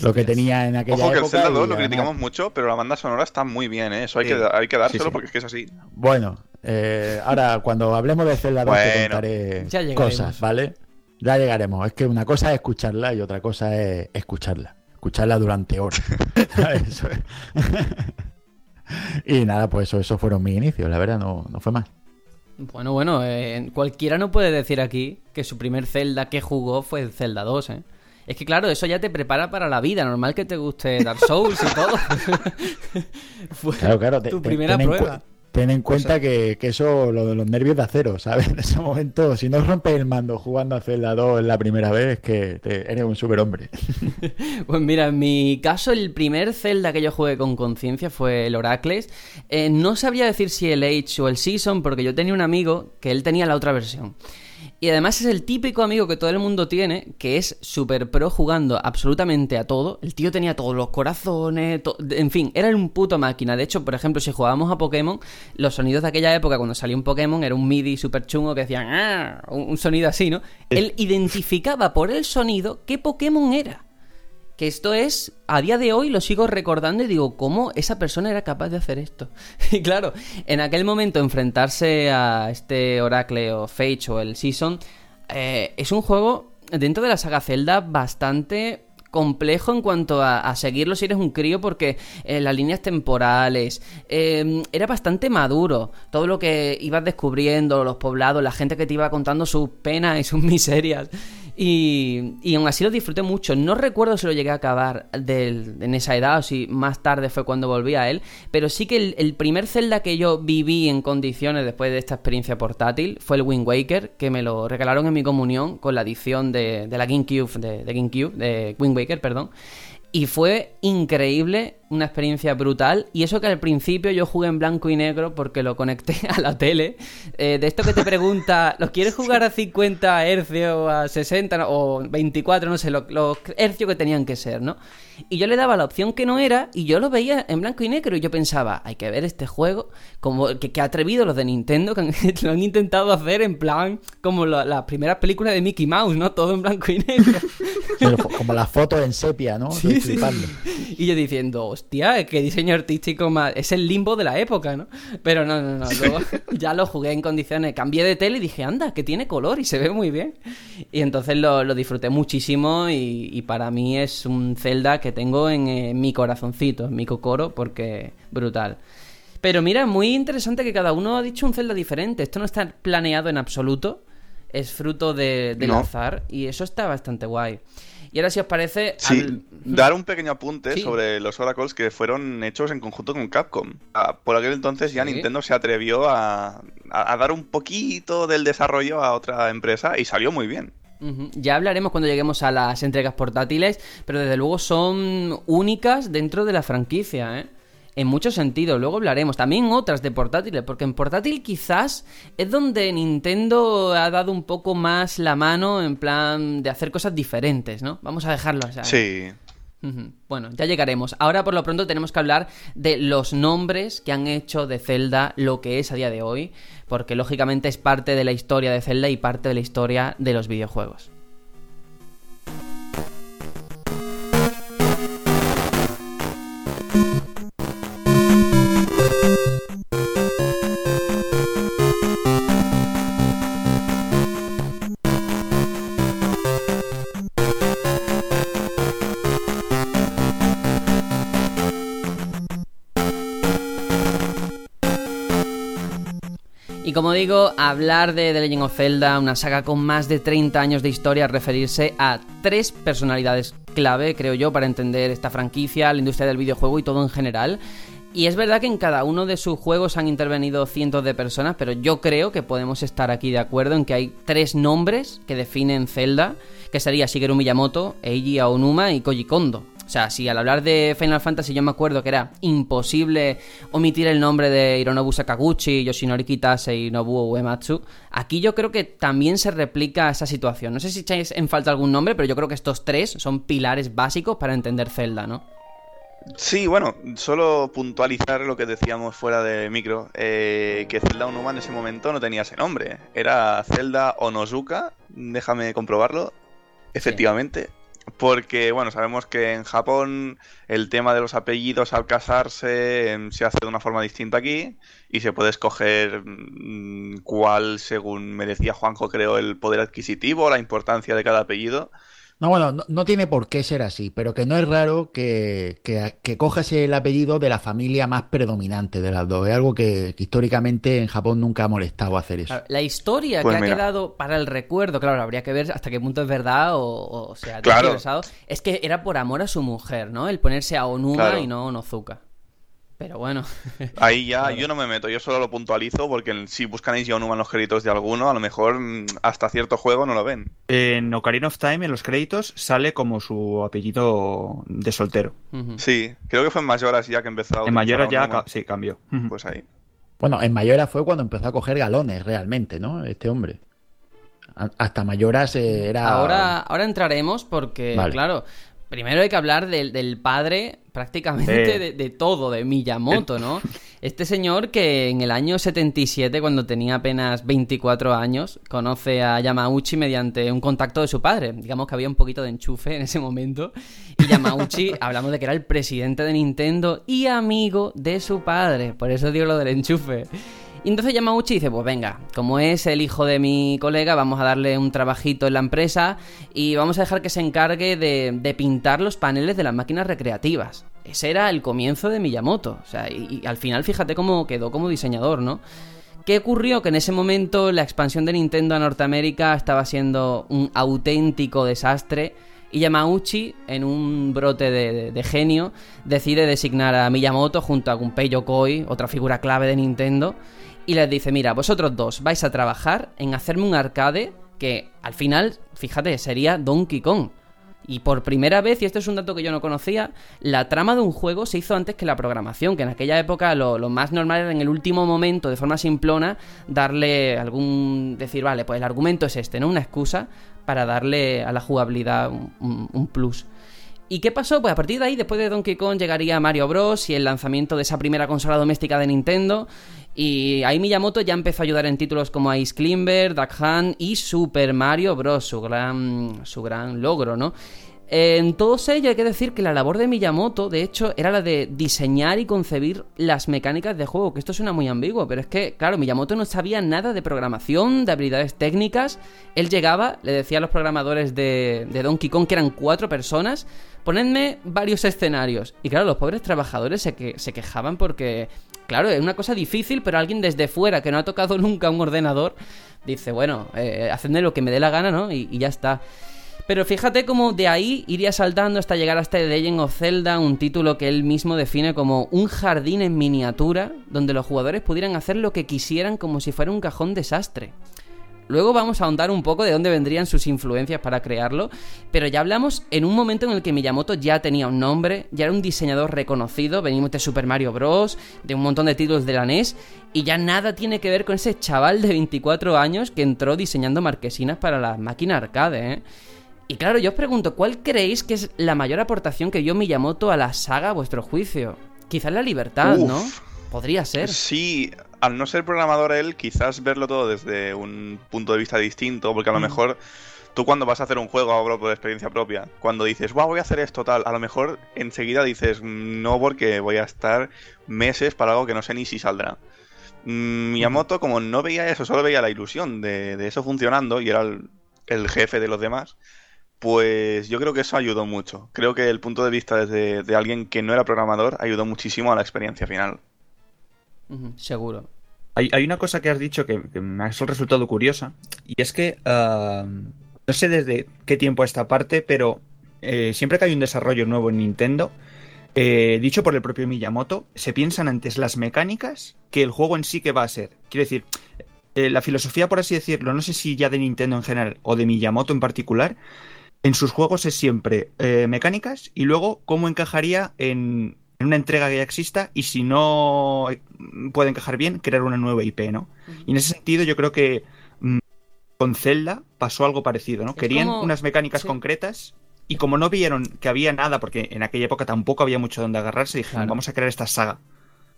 Lo que tenía en aquella Ojo que el Zelda 2 lo criticamos mucho, pero la banda sonora está muy bien, ¿eh? Eso hay, que, hay que dárselo porque es que es así. Bueno, eh, ahora cuando hablemos de Zelda 2 te contaré cosas, ¿vale? Ya llegaremos. Es que una cosa es escucharla y otra cosa es escucharla escucharla durante horas. (laughs) y nada, pues eso, esos fueron mis inicios, la verdad, no, no fue más. Bueno, bueno, eh, cualquiera no puede decir aquí que su primer Zelda que jugó fue el Zelda 2, ¿eh? Es que claro, eso ya te prepara para la vida. Normal que te guste Dark Souls y todo. (laughs) claro, claro. tu primera prueba. Ten en cuenta que, eso, lo de los nervios de acero, ¿sabes? (laughs) En ese momento, si no rompes el mando jugando a Zelda 2 la primera vez, es que eres un superhombre. (laughs) pues mira, en mi caso, el primer Zelda que yo jugué con conciencia fue el Oracles. Eh, no sabría decir si el Age o el Season, porque yo tenía un amigo que él tenía la otra versión. Y además es el típico amigo que todo el mundo tiene, que es super pro jugando absolutamente a todo. El tío tenía todos los corazones, en fin, era un puto máquina. De hecho, por ejemplo, si jugábamos a Pokémon, los sonidos de aquella época, cuando salía un Pokémon, era un MIDI super chungo que decían, ¡Ah! un sonido así, ¿no? Él identificaba por el sonido qué Pokémon era. Que esto es, a día de hoy lo sigo recordando y digo, ¿cómo esa persona era capaz de hacer esto? (laughs) Y claro, en aquel momento enfrentarse a este Oracle o Fate o el Season eh, es un juego dentro de la saga Zelda bastante complejo en cuanto a, seguirlo si eres un crío porque eh, las líneas temporales eh, era bastante maduro todo lo que ibas descubriendo los poblados la gente que te iba contando sus penas y sus miserias y, y aún así lo disfruté mucho. No recuerdo si lo llegué a acabar en esa edad o si más tarde fue cuando volví a él. Pero sí que el, primer Zelda que yo viví en condiciones después de esta experiencia portátil fue el Wind Waker, que me lo regalaron en mi comunión con la edición de, de la GameCube, de, GameCube, de Wind Waker, perdón. Y fue increíble, una experiencia brutal. Y eso que al principio yo jugué en blanco y negro porque lo conecté (laughs) a la tele. Eh, de esto que te pregunta, ¿lo quieres jugar a 50 Hz o a 60 o 24? No sé, los hercios que tenían que ser, ¿no? Y yo le daba la opción que no era y yo lo veía en blanco y negro. Y yo pensaba, hay que ver este juego, como que, que atrevido los de Nintendo, que (laughs) lo han intentado hacer en plan como las primeras películas de Mickey Mouse, ¿no? Todo en blanco y negro. (laughs) como las fotos en sepia, ¿no? Sí, Y yo diciendo, hostia, qué diseño artístico más. Es el limbo de la época, ¿no? Pero no, no, no. Luego (laughs) ya lo jugué en condiciones. Cambié de tele y dije, anda, que tiene color y se ve muy bien. Y entonces lo, disfruté muchísimo y, para mí es un Zelda que tengo en, mi corazoncito, en mi cocoro, porque brutal. Pero mira, muy interesante que cada uno ha dicho un Zelda diferente. Esto no está planeado en absoluto. es fruto de, del No. azar y eso está bastante guay. Y ahora si os parece... Sí, habl- dar un pequeño apunte Sí. sobre los Oracles que fueron hechos en conjunto con Capcom. Ah, Por aquel entonces ya Sí. Nintendo se atrevió a, a- a dar un poquito del desarrollo a otra empresa y salió muy bien. Ya hablaremos cuando lleguemos a las entregas portátiles, pero desde luego son únicas dentro de la franquicia, ¿eh? En muchos sentidos, luego hablaremos. También otras de portátiles, porque en portátil quizás es donde Nintendo ha dado un poco más la mano en plan de hacer cosas diferentes, ¿no? Vamos a dejarlo así. Sí. Bueno, ya llegaremos. Ahora por lo pronto tenemos que hablar de los nombres que han hecho de Zelda lo que es a día de hoy, porque lógicamente es parte de la historia de Zelda y parte de la historia de los videojuegos. Como digo, hablar de The Legend of Zelda, una saga con más de 30 años de historia, referirse a tres personalidades clave, creo yo, para entender esta franquicia, la industria del videojuego y todo en general. Y es verdad que en cada uno de sus juegos han intervenido cientos de personas, pero yo creo que podemos estar aquí de acuerdo en que hay tres nombres que definen Zelda, que sería Shigeru Miyamoto, Eiji Aonuma y Koji Kondo. O sea, si al hablar de Final Fantasy yo me acuerdo que era imposible omitir el nombre de Hironobu Sakaguchi, Yoshinori Kitase y Nobuo Uematsu, aquí yo creo que también se replica esa situación. No sé si echáis en falta algún nombre, pero yo creo que estos tres son pilares básicos para entender Zelda, ¿no? Sí, bueno, solo puntualizar lo que decíamos fuera de micro, eh, que Zelda Onuma en ese momento no tenía ese nombre, era Zelda Onozuka, déjame comprobarlo, efectivamente, porque bueno, sabemos que en Japón el tema de los apellidos al casarse em, se hace de una forma distinta aquí y se puede escoger mm, cuál, según me decía Juanjo, creo, el poder adquisitivo, la importancia de cada apellido. No, bueno, no, no tiene por qué ser así, pero que no es raro que, que, que cojas el apellido de la familia más predominante de las dos. Es algo que, que históricamente en Japón nunca ha molestado hacer eso. Claro, La historia Pues que mira. ha quedado para el recuerdo, claro, habría que ver hasta qué punto es verdad o, o sea, Claro. es que era por amor a su mujer, ¿no? El ponerse a Onuma Claro. y no a Onozuka. Pero bueno, Ahí ya yo no me meto, yo solo lo puntualizo porque si buscan Eiji Onuma en los créditos de alguno, a lo mejor mm, hasta cierto juego no lo ven. En Ocarina of Time, en los créditos, sale como su apellido de soltero. Sí, creo que fue en Mayoras ya que empezó a En Mayoras ya ca- sí cambió. Pues ahí. Bueno, en Mayora fue cuando empezó a coger galones realmente, ¿no? Este hombre. A- Hasta Mayoras eh, era... Ahora, ahora entraremos porque, Vale. claro, primero hay que hablar del, del padre prácticamente Eh. de, de todo, de Miyamoto, ¿no? (laughs) Este señor que en el año 77, cuando tenía apenas 24 años, conoce a Yamauchi mediante un contacto de su padre. Digamos que había un poquito de enchufe en ese momento. Y Yamauchi, (laughs) hablamos de que era el presidente de Nintendo y amigo de su padre. Por eso digo lo del enchufe. Y entonces Yamauchi dice, pues venga, como es el hijo de mi colega, vamos a darle un trabajito en la empresa y vamos a dejar que se encargue de, pintar los paneles de las máquinas recreativas. Ese era el comienzo de Miyamoto. O sea, y, al final fíjate cómo quedó como diseñador, ¿no? ¿Qué ocurrió? Que en ese momento la expansión de Nintendo a Norteamérica estaba siendo un auténtico desastre y Yamauchi, en un brote de genio, decide designar a Miyamoto junto a Gunpei Yokoi, otra figura clave de Nintendo, y les dice, mira, vosotros dos vais a trabajar en hacerme un arcade que al final, fíjate, sería Donkey Kong. Y por primera vez, y esto es un dato que yo no conocía, la trama de un juego se hizo antes que la programación, que en aquella época lo, lo más normal era en el último momento, de forma simplona, darle algún... decir, vale, pues el argumento es este, ¿no? Una excusa para darle a la jugabilidad un, un- un plus. ¿Y qué pasó? Pues a partir de ahí, después de Donkey Kong, llegaría Mario Bros. y el lanzamiento de esa primera consola doméstica de Nintendo. Y ahí Miyamoto ya empezó a ayudar en títulos como Ice Climber, Duck Hunt y Super Mario Bros. Su gran, su gran logro, ¿no? En todos ellos hay que decir que la labor de Miyamoto, de hecho, era la de diseñar y concebir las mecánicas de juego, que esto suena muy ambiguo, pero es que, claro, Miyamoto no sabía nada de programación, de habilidades técnicas. Él llegaba, le decía a los programadores de, de Donkey Kong, que eran cuatro personas, ponedme varios escenarios. Y claro, los pobres trabajadores se, que, se quejaban porque claro, es una cosa difícil, pero alguien desde fuera que no ha tocado (laughs) nunca un ordenador dice, bueno, eh, hacedme lo que me dé la gana, ¿no? Y, y ya está. Pero fíjate cómo de ahí iría saltando hasta llegar hasta The Legend of Zelda, un título que él mismo define como un jardín en miniatura, donde los jugadores pudieran hacer lo que quisieran como si fuera un cajón desastre. Luego vamos a ahondar un poco de dónde vendrían sus influencias para crearlo, pero ya hablamos en un momento en el que Miyamoto ya tenía un nombre, ya era un diseñador reconocido, venimos de Super Mario Bros., de un montón de títulos de la NES, y ya nada tiene que ver con ese chaval de 24 años que entró diseñando marquesinas para las máquinas arcade, ¿eh? Y claro, yo os pregunto, ¿cuál creéis que es la mayor aportación que dio Miyamoto a la saga a vuestro juicio? Quizás la libertad, Uf. ¿no? Podría ser. Sí, al no ser programador él, quizás verlo todo desde un punto de vista distinto, porque a lo Mm. mejor tú cuando vas a hacer un juego, hablo por experiencia propia, cuando dices, wow, voy a hacer esto tal, a lo mejor enseguida dices, "Mm, no, porque voy a estar meses para algo que no sé ni si saldrá. Mm, Miyamoto, como no veía eso, solo veía la ilusión de, de eso funcionando y era el, el jefe de los demás, pues yo creo que eso ayudó mucho. Creo que el punto de vista desde de alguien que no era programador ayudó muchísimo a la experiencia final. Seguro. Hay, hay una cosa que has dicho que, que me ha resultado curiosa, y es que ah, no sé desde qué tiempo a esta parte, pero eh, siempre que hay un desarrollo nuevo en Nintendo, eh, dicho por el propio Miyamoto, se piensan antes las mecánicas que el juego en sí que va a ser. Quiero decir, eh, la filosofía, por así decirlo, no sé si ya de Nintendo en general o de Miyamoto en particular, en sus juegos es siempre mecánicas y luego cómo encajaría en, en una entrega que ya exista y si no eh, puede encajar bien, crear una nueva IP, ¿no? Y en ese sentido yo creo que mm, con Zelda pasó algo parecido, ¿no? Es Querían como- unas mecánicas sí. concretas y como no vieron que había nada, porque en aquella época tampoco había mucho donde agarrarse, dijeron, Claro. vamos a crear esta saga.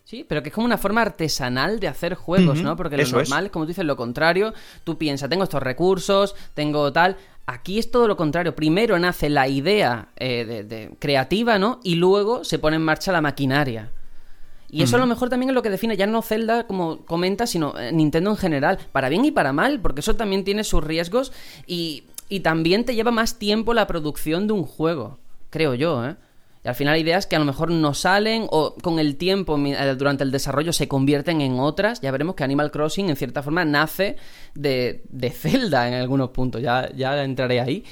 Sí, pero que es como una forma artesanal de hacer juegos, ¿no? Porque lo eso normal es, como tú dices, lo contrario. Tú piensas, tengo estos recursos, tengo tal. Aquí es todo lo contrario. Primero nace la idea eh, de, de- creativa, ¿no? Y luego se pone en marcha la maquinaria. Y eso a lo mejor también es lo que define ya no Zelda, como comenta, sino eh, Nintendo en general, para bien y para mal, porque eso también tiene sus riesgos y, y también te lleva más tiempo la producción de un juego, creo yo, ¿eh? Al final ideas que a lo mejor no salen o con el tiempo, eh, durante el desarrollo, se convierten en otras. Ya veremos que Animal Crossing, en cierta forma, nace de, de Zelda en algunos puntos, ya, ya entraré ahí.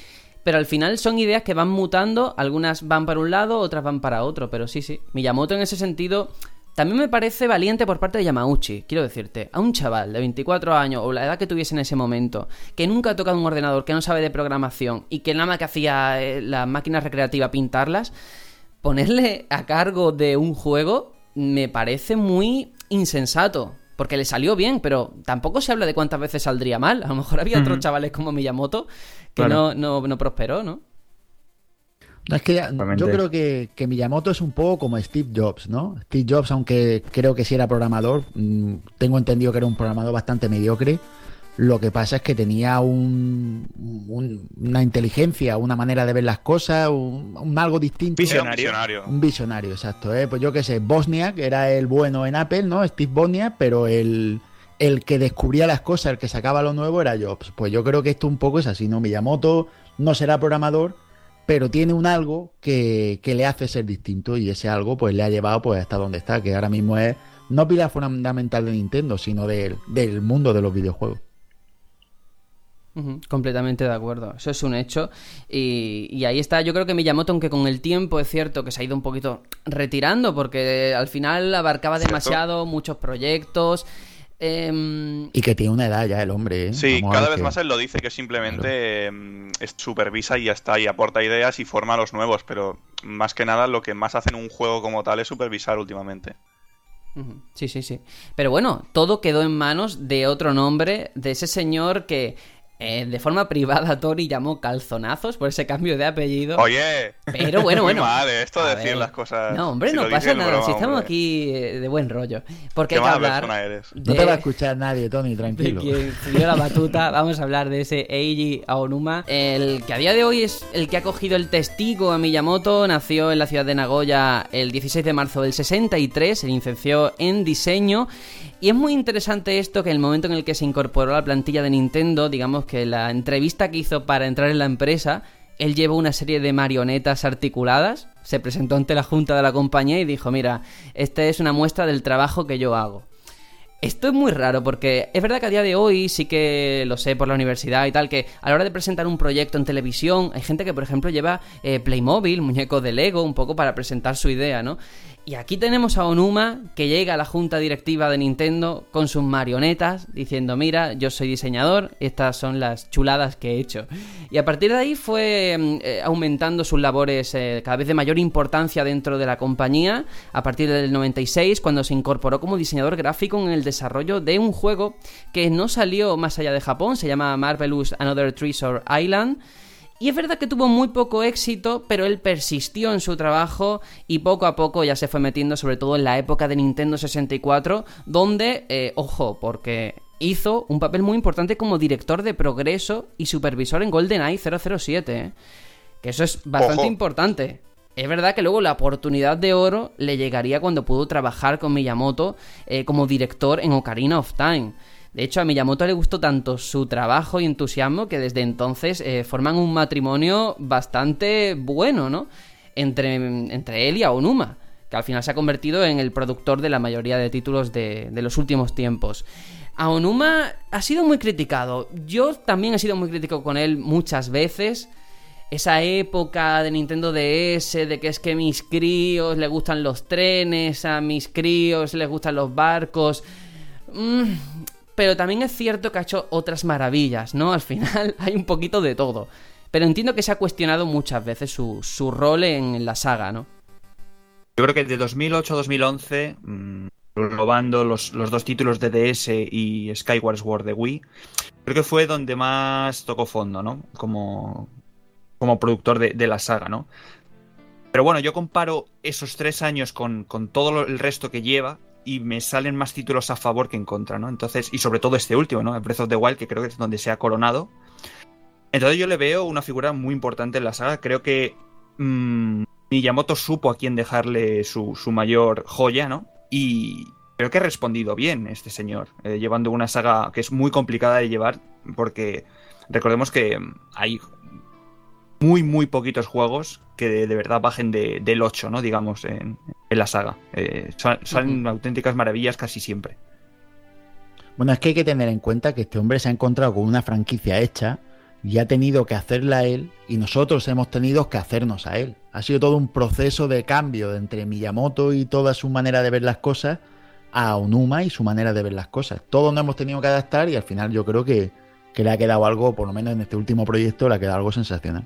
Pero al final son ideas que van mutando, algunas van para un lado, otras van para otro, pero sí, sí. Miyamoto en ese sentido también me parece valiente por parte de Yamauchi, quiero decirte, a un chaval de 24 años o la edad que tuviese en ese momento, que nunca ha tocado un ordenador, que no sabe de programación y que nada más que hacía eh, las máquinas recreativas pintarlas, ponerle a cargo de un juego me parece muy insensato. Porque le salió bien, pero tampoco se habla de cuántas veces saldría mal. A lo mejor había otros chavales como Miyamoto que Claro. no, no, no prosperó, ¿no? No, es que yo creo que, que Miyamoto es un poco como Steve Jobs, ¿no? Steve Jobs, aunque creo que sí era programador, mm, tengo entendido que era un programador bastante mediocre. Lo que pasa es que tenía un, un- una inteligencia, una manera de ver las cosas, un, un algo distinto. Visionario. visionario. Un visionario, exacto. ¿eh? Pues yo qué sé, Bosniak era el bueno en Apple, ¿no? Steve Bosniak, pero el, el que descubría las cosas, el que sacaba lo nuevo era Jobs. Pues yo creo que esto un poco es así, ¿no? Miyamoto no será programador, pero tiene un algo que, que le hace ser distinto y ese algo pues le ha llevado pues hasta donde está, que ahora mismo es no pilar fundamental de Nintendo, sino del, del mundo de los videojuegos. Completamente de acuerdo, eso es un hecho. Y, y ahí está, yo creo que Miyamoto, aunque con el tiempo es cierto que se ha ido un poquito retirando, porque al final abarcaba Cierto. demasiado, muchos proyectos. em, Y que tiene una edad ya el hombre, ¿eh? Sí, Vamos cada vez que- más él lo dice, que simplemente es- supervisa y ya está, y aporta ideas y forma a los nuevos, pero más que nada lo que más hace en un juego como tal es supervisar últimamente. Sí, sí, sí. Pero bueno, todo quedó en manos de otro nombre, de ese señor que eh, de forma (laughs) privada Tori llamó calzonazos por ese cambio de apellido. Oye, Pero bueno, (laughs) muy bueno. mal eh, esto de A decir ver. las cosas. No, hombre, si no pasa nada. broma, si estamos hombre. aquí eh, de buen rollo. Porque Qué hay que hablar. No de- te va a escuchar nadie, Tony, de tranquilo. quien subió la batuta, (laughs) vamos a hablar de ese Eiji Aonuma, el que a día de hoy es el que ha cogido el testigo a Miyamoto, nació en la ciudad de Nagoya el 16 de marzo del 63, se licenció en diseño y es muy interesante esto que en el momento en el que se incorporó a la plantilla de Nintendo, digamos que la entrevista que hizo para entrar en la empresa él llevó una serie de marionetas articuladas, se presentó ante la junta de la compañía y dijo, mira, esta es una muestra del trabajo que yo hago. Esto es muy raro porque es verdad que a día de hoy sí que lo sé por la universidad y tal, que a la hora de presentar un proyecto en televisión hay gente que por ejemplo lleva eh, Playmobil, muñecos de Lego, un poco para presentar su idea, ¿no? Y aquí tenemos a Onuma que llega a la junta directiva de Nintendo con sus marionetas diciendo, mira, yo soy diseñador, estas son las chuladas que he hecho. Y a partir de ahí fue mm, eh, aumentando sus labores eh, cada vez de mayor importancia dentro de la compañía, a partir del 96 cuando se incorporó como diseñador gráfico en el desarrollo de un juego que no salió más allá de Japón, se llama Marvelous Another Treasure Island. Y es verdad que tuvo muy poco éxito, pero él persistió en su trabajo y poco a poco ya se fue metiendo, sobre todo en la época de Nintendo 64, donde, eh, ojo, porque hizo un papel muy importante como director de progreso y supervisor en GoldenEye 007, ¿eh? que eso es bastante importante. Es verdad que luego la oportunidad de oro le llegaría cuando pudo trabajar con Miyamoto eh, como director en Ocarina of Time. De hecho, a Miyamoto le gustó tanto su trabajo y entusiasmo que desde entonces eh, forman un matrimonio bastante bueno, ¿no? Entre, entre él y Aonuma, que al final se ha convertido en el productor de la mayoría de títulos de, los últimos tiempos. Aonuma ha sido muy criticado. Yo también he sido muy crítico con él muchas veces. Esa época de Nintendo DS, de que es que mis críos les gustan los trenes, a mis críos les gustan los barcos. Mm, pero también es cierto que ha hecho otras maravillas, ¿no? Al final (laughs) hay un poquito de todo. Pero entiendo que se ha cuestionado muchas veces su, su rol en la saga, ¿no? Yo creo que de 2008 a 2011, mmm, los, los, dos títulos de DS y Skyward Sword de Wii, creo que fue donde más tocó fondo, ¿no? Como, como productor de, de la saga, ¿no? Pero bueno, yo comparo esos tres años con, con todo el resto que lleva y me salen más títulos a favor que en contra, ¿no? Entonces, y sobre todo este último, ¿no? El Breath of the Wild, que creo que es donde se ha coronado. Entonces yo le veo una figura muy importante en la saga. Creo que mmm, Miyamoto supo a quién dejarle su, su, mayor joya, ¿no? Y creo que ha respondido bien este señor, eh, llevando una saga que es muy complicada de llevar, porque recordemos que hay muy, muy poquitos juegos que de, de verdad bajen de, del 8, ¿no? Digamos, en, en la saga. Eh, son, son uh -huh. auténticas maravillas casi siempre. Bueno, es que hay que tener en cuenta que este hombre se ha encontrado con una franquicia hecha y ha tenido que hacerla él y nosotros hemos tenido que hacernos a él. Ha sido todo un proceso de cambio entre Miyamoto y toda su manera de ver las cosas a Onuma y su manera de ver las cosas. Todos nos hemos tenido que adaptar y al final yo creo que, que le ha quedado algo, por lo menos en este último proyecto, le ha quedado algo sensacional.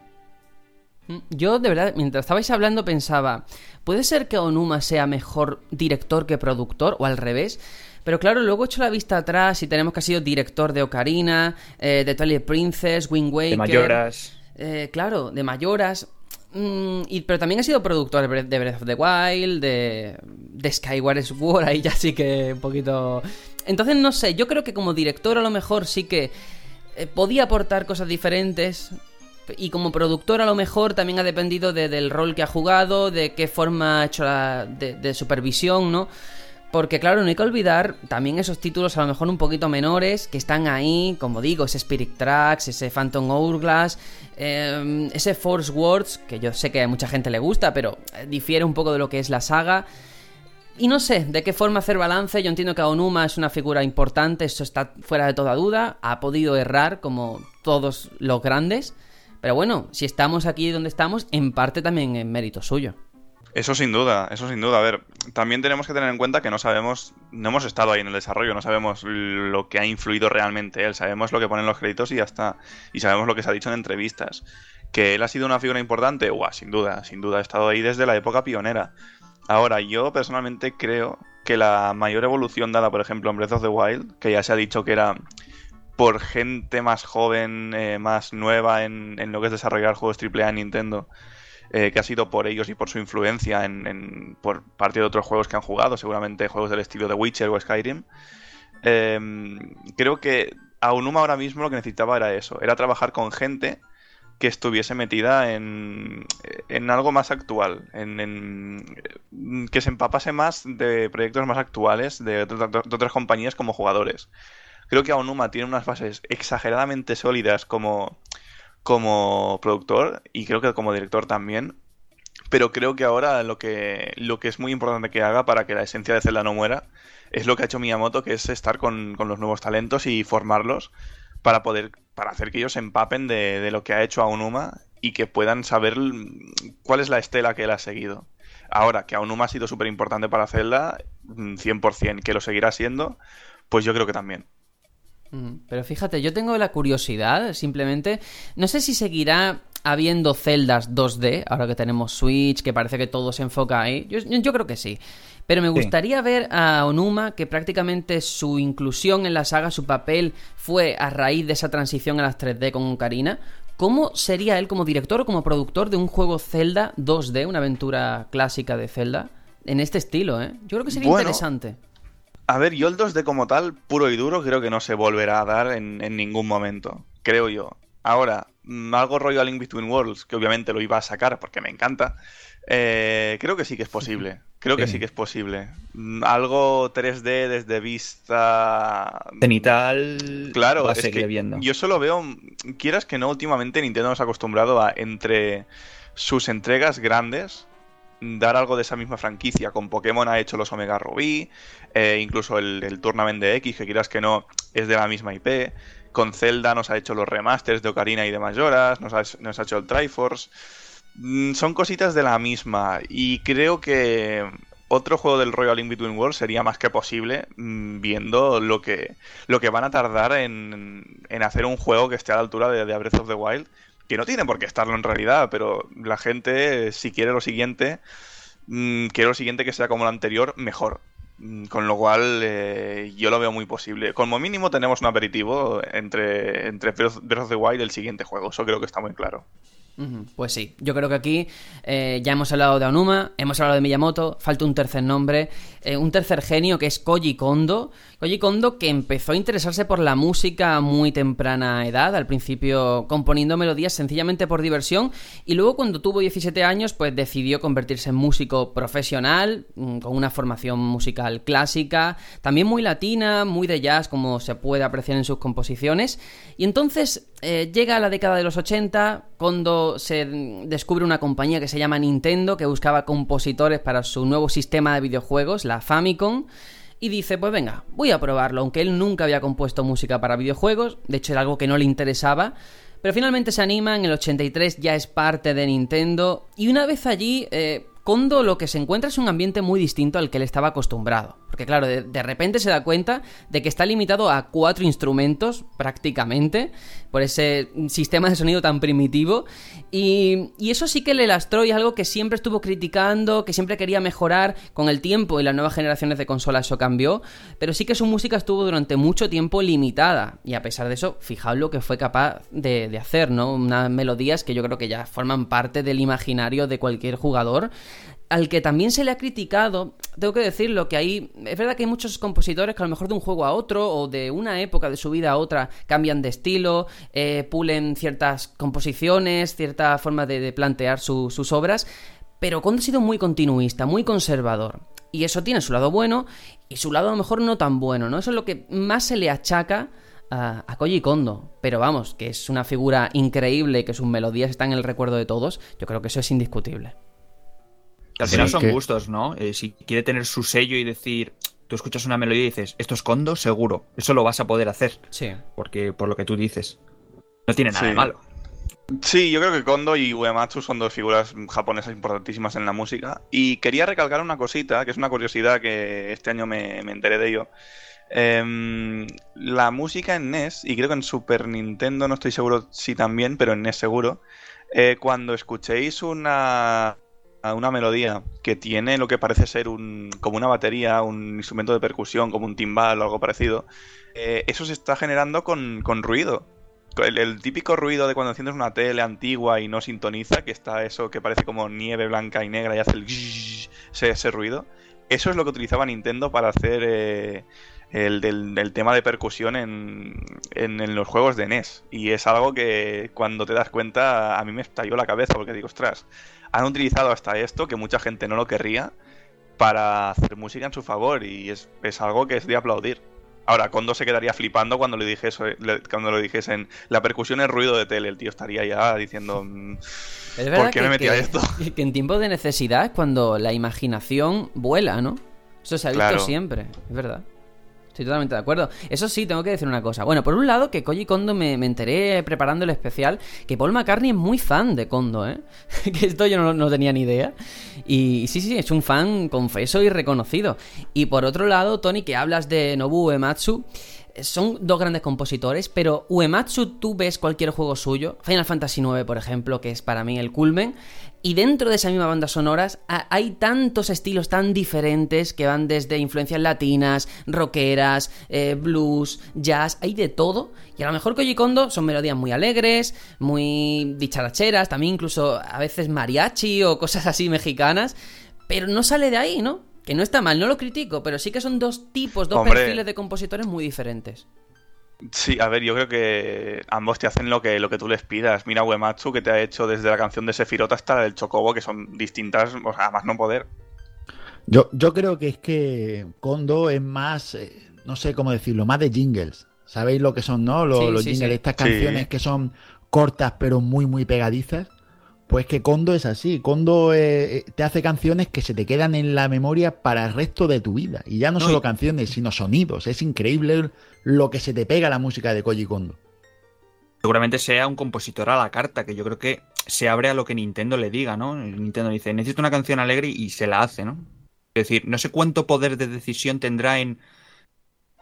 Yo, de verdad, mientras estabais hablando pensaba, ¿puede ser que Onuma sea mejor director que productor o al revés? Pero claro, luego he hecho la vista atrás y tenemos que ha sido director de Ocarina, eh, de Twilight Princess, Wind Waker... De Mayoras. Eh, claro, de Mayoras... Mm, y, pero también ha sido productor de Breath of the Wild, de, de Skyward Sword, ahí ya sí que un poquito... Entonces, no sé, yo creo que como director a lo mejor sí que eh, podía aportar cosas diferentes, y como productor a lo mejor también ha dependido de, del rol que ha jugado, de qué forma ha hecho la de, supervisión, ¿no? Porque claro, no hay que olvidar también esos títulos a lo mejor un poquito menores que están ahí, como digo, ese Spirit Tracks, ese Phantom Hourglass, eh, ese Force Words, que yo sé que a mucha gente le gusta, pero difiere un poco de lo que es la saga. Y no sé de qué forma hacer balance, yo entiendo que Onuma es una figura importante, eso está fuera de toda duda, ha podido errar como todos los grandes, pero bueno, si estamos aquí donde estamos, en parte también en mérito suyo. Eso sin duda, eso sin duda. A ver, también tenemos que tener en cuenta que no sabemos, no hemos estado ahí en el desarrollo, no sabemos lo que ha influido realmente él, sabemos lo que ponen los créditos y ya está. Y sabemos lo que se ha dicho en entrevistas. Que él ha sido una figura importante, Uah, sin duda, sin duda, ha estado ahí desde la época pionera. Ahora, yo personalmente creo que la mayor evolución dada, por ejemplo, en Breath of the Wild, que ya se ha dicho que era por gente más joven, eh, más nueva en, en, lo que es desarrollar juegos AAA en Nintendo, eh, que ha sido por ellos y por su influencia en, en, por parte de otros juegos que han jugado, seguramente juegos del estilo de Witcher o Skyrim. Eh, creo que a Unuma ahora mismo lo que necesitaba era eso, era trabajar con gente que estuviese metida en, en algo más actual, en, que se empapase más de proyectos más actuales de otras compañías como jugadores. Creo que Aonuma tiene unas bases exageradamente sólidas como, como productor y creo que como director también. Pero creo que ahora lo que, lo que es muy importante que haga para que la esencia de Zelda no muera es lo que ha hecho Miyamoto, que es estar con, con los nuevos talentos y formarlos para poder para hacer que ellos empapen de, de, lo que ha hecho Aonuma y que puedan saber cuál es la estela que él ha seguido. Ahora, que Aonuma ha sido súper importante para Zelda, 100%, mm, que lo seguirá siendo, pues yo creo que también. Pero fíjate, yo tengo la curiosidad, simplemente, no sé si seguirá habiendo celdas 2D, ahora que tenemos Switch, que parece que todo se enfoca ahí. Yo, yo creo que sí. Pero me gustaría ver a Onuma, que prácticamente su inclusión en la saga, su papel fue a raíz de esa transición a las 3D con Karina. ¿Cómo sería él como director o como productor de un juego Zelda 2D, una aventura clásica de Zelda? En este estilo, ¿eh? Yo creo que sería interesante. A ver, yo el 2D como tal, puro y duro, creo que no se volverá a dar en, en ningún momento. Creo yo. Ahora, mm, algo Royal In Between Worlds, que obviamente lo iba a sacar porque me encanta, eh, creo que sí que es posible. (laughs) Creo que sí que es posible. Mm, algo 3D desde vista. Cenital. Claro, es que viendo. yo solo veo. Quieras que no, últimamente Nintendo nos ha acostumbrado a entre sus entregas grandes dar algo de esa misma franquicia. Con Pokémon ha hecho los Omega Rubí, eh, incluso el, el, Tournament de X, que quieras que no, es de la misma IP. Con Zelda nos ha hecho los remasters de Ocarina y de Majoras, nos ha, hecho el Triforce. Mm, son cositas de la misma y creo que otro juego del Royal In Between Worlds sería más que posible mm, viendo lo que, lo que van a tardar en, en hacer un juego que esté a la altura de, de Breath of the Wild que no tiene por qué estarlo en realidad, pero la gente, si quiere lo siguiente, mmm, quiere lo siguiente que sea como lo anterior, mejor. Mm, con lo cual, eh, yo lo veo muy posible. Como mínimo, tenemos un aperitivo entre, entre Breath of the Wild y el siguiente juego. Eso creo que está muy claro. Pues sí, yo creo que aquí eh, ya hemos hablado de Onuma, hemos hablado de Miyamoto, falta un tercer nombre, eh, un tercer genio que es Koji Kondo. Koji Kondo que empezó a interesarse por la música a muy temprana edad, al principio componiendo melodías sencillamente por diversión y luego cuando tuvo 17 años pues decidió convertirse en músico profesional, mm, con una formación musical clásica, también muy latina, muy de jazz como se puede apreciar en sus composiciones y entonces eh, llega a la década de los 80, Kondo se descubre una compañía que se llama Nintendo, que buscaba compositores para su nuevo sistema de videojuegos, la Famicom, y dice, pues venga, voy a probarlo, aunque él nunca había compuesto música para videojuegos, de hecho era algo que no le interesaba, pero finalmente se anima, en el 83 ya es parte de Nintendo, y una vez allí, eh, Kondo lo que se encuentra es un ambiente muy distinto al que él estaba acostumbrado. Porque claro, de, repente se da cuenta de que está limitado a cuatro instrumentos prácticamente por ese sistema de sonido tan primitivo. Y, eso sí que le lastró y algo que siempre estuvo criticando, que siempre quería mejorar con el tiempo y las nuevas generaciones de consolas eso cambió. Pero sí que su música estuvo durante mucho tiempo limitada. Y a pesar de eso, fijaos lo que fue capaz de, de hacer, ¿no? Unas melodías que yo creo que ya forman parte del imaginario de cualquier jugador al que también se le ha criticado, tengo que decirlo, que ahí es verdad que hay muchos compositores que a lo mejor de un juego a otro o de una época de su vida a otra cambian de estilo, eh, pulen ciertas composiciones, cierta forma de, plantear sus obras, pero Kondo ha sido muy continuista, muy conservador. Y eso tiene su lado bueno y su lado a lo mejor no tan bueno, ¿no? Eso es lo que más se le achaca a, a Koji Kondo. Pero vamos, que es una figura increíble, que sus melodías están en el recuerdo de todos, yo creo que eso es indiscutible. Al final son gustos, ¿no? Eh, si quiere tener su sello y decir, tú escuchas una melodía y dices, esto es Kondo, seguro. Eso lo vas a poder hacer. Sí. Porque, por lo que tú dices. No tiene nada de malo. Sí, yo creo que Kondo y Uematsu son dos figuras japonesas importantísimas en la música. Y quería recalcar una cosita, que es una curiosidad que este año me, enteré de ello. Em, la música en NES, y creo que en Super Nintendo no estoy seguro si también, pero en NES seguro, eh, cuando escuchéis una a una melodía que tiene lo que parece ser un, como una batería, un instrumento de percusión, como un timbal o algo parecido, eh, eso se está generando con, con ruido. El, típico ruido de cuando enciendes una tele antigua y no sintoniza, que está eso que parece como nieve blanca y negra y hace el ese, ese ruido. Eso es lo que utilizaba Nintendo para hacer eh, el del, tema de percusión en, en, en, los juegos de NES. Y es algo que cuando te das cuenta a mí me estalló la cabeza porque digo, ostras, han utilizado hasta esto, que mucha gente no lo querría, para hacer música en su favor y es, algo que es de aplaudir. Ahora, Kondo se quedaría flipando cuando le dijese, cuando le dijesen la percusión es ruido de tele. El tío estaría ya diciendo. "Mm, ¿Por qué me metí a esto? (laughs) Que en tiempos de necesidad es cuando la imaginación vuela, ¿no? Eso se ha visto Claro. siempre, es verdad. Estoy totalmente de acuerdo. Eso sí, tengo que decir una cosa. Bueno, por un lado, que Koji Kondo me, me enteré preparando el especial que Paul McCartney es muy fan de Kondo, ¿eh? (laughs) que esto yo no, no tenía ni idea. Y sí, sí, es un fan confeso y reconocido. Y por otro lado, Tony, que hablas de Nobuo Uematsu, eh, son dos grandes compositores, pero Uematsu tú ves cualquier juego suyo, Final Fantasy IX, por ejemplo, que es para mí el culmen, y dentro de esa misma banda sonoras ha- hay tantos estilos tan diferentes que van desde influencias latinas, rockeras, eh, blues, jazz, hay de todo. Y a lo mejor Koji Kondo son melodías muy alegres, muy dicharacheras, también incluso a veces mariachi o cosas así mexicanas, pero no sale de ahí, ¿no? Que no está mal, no lo critico, pero sí que son dos tipos, dos Hombre. perfiles de compositores muy diferentes. Sí, a ver, yo creo que ambos te hacen lo que, lo que tú les pidas. Mira Uematsu, que te ha hecho desde la canción de Sephiroth hasta la del Chocobo, que son distintas, o sea, más no poder. Yo, yo creo que es que Kondo es más, eh, no sé cómo decirlo, más de jingles. ¿Sabéis lo que son, no? Los, Sí, los sí, jingles, sí. estas Sí. canciones que son cortas pero muy, muy pegadizas. Pues que Kondo es así. Kondo eh, eh, te hace canciones que se te quedan en la memoria para el resto de tu vida. Y ya no, No, solo canciones, sino sonidos. Es increíble lo que se te pega a la música de Koji Kondo. Seguramente sea un compositor a la carta, que yo creo que se abre a lo que Nintendo le diga, ¿no? Nintendo dice, necesito una canción alegre y se la hace, ¿no? Es decir, no sé cuánto poder de decisión tendrá en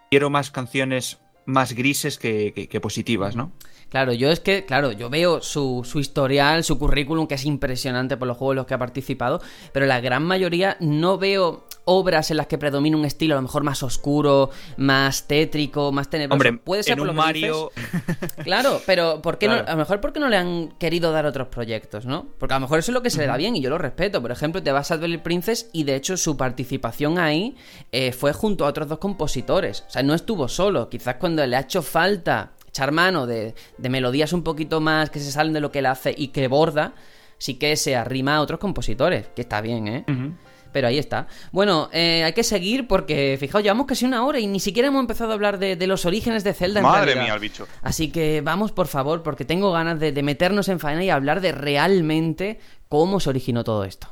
quiero más canciones más grises que, que- que positivas, ¿no? Claro, yo es que, claro, yo veo su, su historial, su currículum, que es impresionante por los juegos en los que ha participado, pero la gran mayoría no veo obras en las que predomina un estilo a lo mejor más oscuro, más tétrico, más tenebroso. Hombre, puede ser en por un lo que Mario... dices. (laughs) Claro, pero ¿por qué no? A lo mejor porque no le han querido dar otros proyectos, ¿no? Porque a lo mejor eso es lo que se le da bien y yo lo respeto. Por ejemplo, te vas a Twilight Princess y de hecho su participación ahí eh, fue junto a otros dos compositores. O sea, no estuvo solo. Quizás cuando le ha hecho falta echar mano de, de melodías un poquito más que se salen de lo que él hace y que borda, sí que se arrima a otros compositores, que está bien, ¿eh? Pero ahí está. Bueno, eh, hay que seguir porque, fijaos, llevamos casi una hora y ni siquiera hemos empezado a hablar de, de los orígenes de Zelda en Madre realidad. mía, el bicho. Así que vamos, por favor, porque tengo ganas de, de meternos en faena y hablar de realmente cómo se originó todo esto.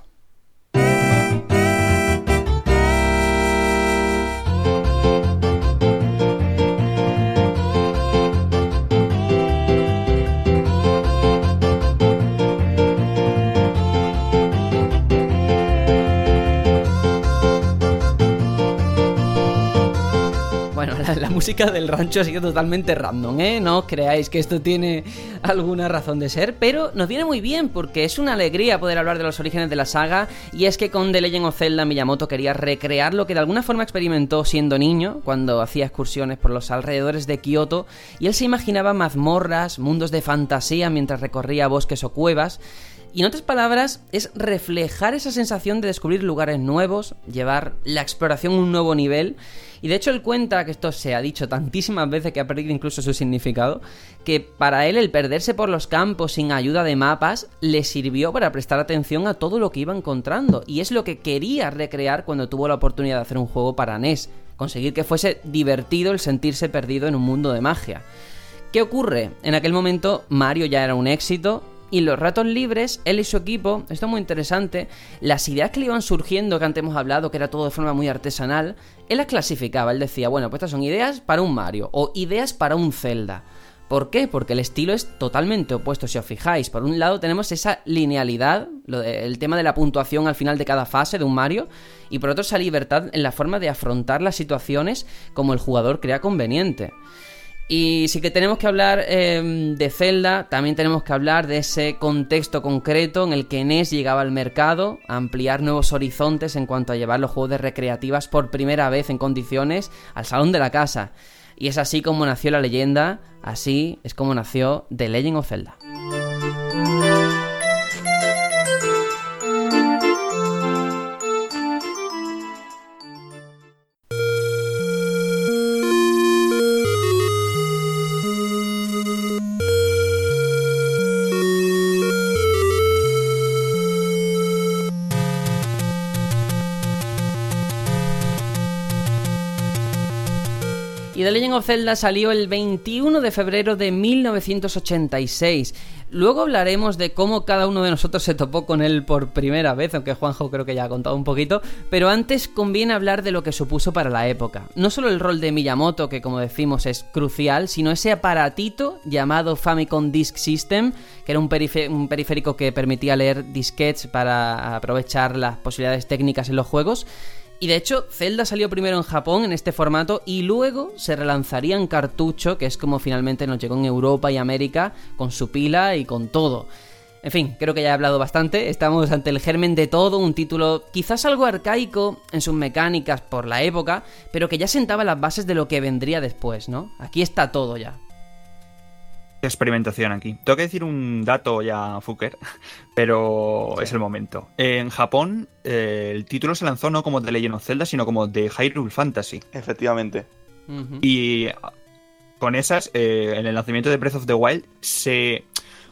La, música del rancho ha sido totalmente random, ¿eh? No creáis que esto tiene alguna razón de ser, pero nos viene muy bien porque es una alegría poder hablar de los orígenes de la saga y es que con The Legend of Zelda Miyamoto quería recrear lo que de alguna forma experimentó siendo niño cuando hacía excursiones por los alrededores de Kioto y él se imaginaba mazmorras, mundos de fantasía mientras recorría bosques o cuevas y en otras palabras, es reflejar esa sensación de descubrir lugares nuevos, llevar la exploración a un nuevo nivel. Y de hecho él cuenta, que esto se ha dicho tantísimas veces que ha perdido incluso su significado, que para él el perderse por los campos sin ayuda de mapas le sirvió para prestar atención a todo lo que iba encontrando. Y es lo que quería recrear cuando tuvo la oportunidad de hacer un juego para NES. Conseguir que fuese divertido el sentirse perdido en un mundo de magia. ¿Qué ocurre? En aquel momento Mario ya era un éxito y los ratos libres, él y su equipo, esto es muy interesante, las ideas que le iban surgiendo, que antes hemos hablado, que era todo de forma muy artesanal, él las clasificaba, él decía, bueno, pues estas son ideas para un Mario o ideas para un Zelda. ¿Por qué? Porque el estilo es totalmente opuesto, si os fijáis. Por un lado tenemos esa linealidad, el tema de la puntuación al final de cada fase de un Mario, y por otro esa libertad en la forma de afrontar las situaciones como el jugador crea conveniente. Y sí que tenemos que hablar eh, de Zelda, también tenemos que hablar de ese contexto concreto en el que NES llegaba al mercado, a ampliar nuevos horizontes en cuanto a llevar los juegos de recreativas por primera vez en condiciones al salón de la casa. Y es así como nació la leyenda, así es como nació The Legend of Zelda. The Legend of Zelda salió el 21 de febrero de 1986. Luego hablaremos de cómo cada uno de nosotros se topó con él por primera vez, aunque Juanjo creo que ya ha contado un poquito, pero antes conviene hablar de lo que supuso para la época. No solo el rol de Miyamoto, que como decimos es crucial, sino ese aparatito llamado Famicom Disk System, que era un, un periférico que permitía leer disquetes para aprovechar las posibilidades técnicas en los juegos y de hecho, Zelda salió primero en Japón en este formato y luego se relanzaría en cartucho, que es como finalmente nos llegó en Europa y América, con su pila y con todo. En fin, creo que ya he hablado bastante, estamos ante el germen de todo, un título quizás algo arcaico en sus mecánicas por la época, pero que ya sentaba las bases de lo que vendría después, ¿no? Aquí está todo ya experimentación aquí. Tengo que decir un dato ya, Fuker, (laughs) pero es el momento. En Japón, eh, el título se lanzó no como The Legend of Zelda, sino como The Hyrule Fantasy. Efectivamente. Y con esas, eh, en el lanzamiento de Breath of the Wild, se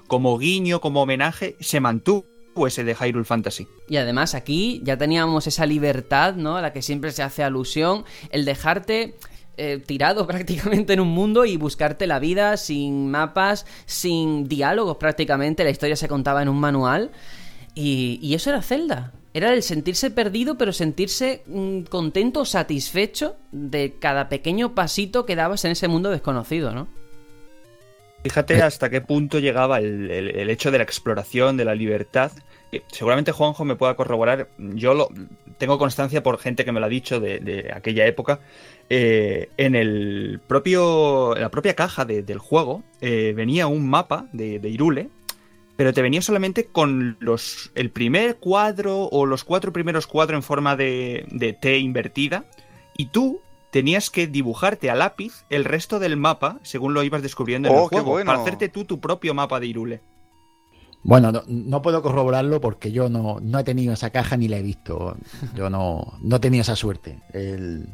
como guiño, como homenaje, se mantuvo ese de Hyrule Fantasy. Y además aquí ya teníamos esa libertad, ¿no? A la que siempre se hace alusión, el dejarte eh, tirado (laughs) prácticamente en un mundo y buscarte la vida sin mapas, sin diálogos prácticamente, la historia se contaba en un manual y, eso era Zelda. Era el sentirse perdido, pero sentirse mm, contento, satisfecho de cada pequeño pasito que dabas en ese mundo desconocido, ¿no? Fíjate hasta qué punto llegaba el, hecho de la exploración, de la libertad. Seguramente Juanjo me pueda corroborar. Yo lo, tengo constancia por gente que me lo ha dicho de aquella época eh, en el propio, la propia caja del juego eh, venía un mapa de, Irule, pero te venía solamente con los, el primer cuadro o los cuatro primeros cuadros en forma de, de T invertida, y tú tenías que dibujarte a lápiz el resto del mapa según lo ibas descubriendo en el oh, juego, para hacerte tú tu propio mapa de Irule. Bueno, no, puedo corroborarlo porque yo no, no, he tenido esa caja ni la he visto. (laughs) Yo no, no he tenido esa suerte. El,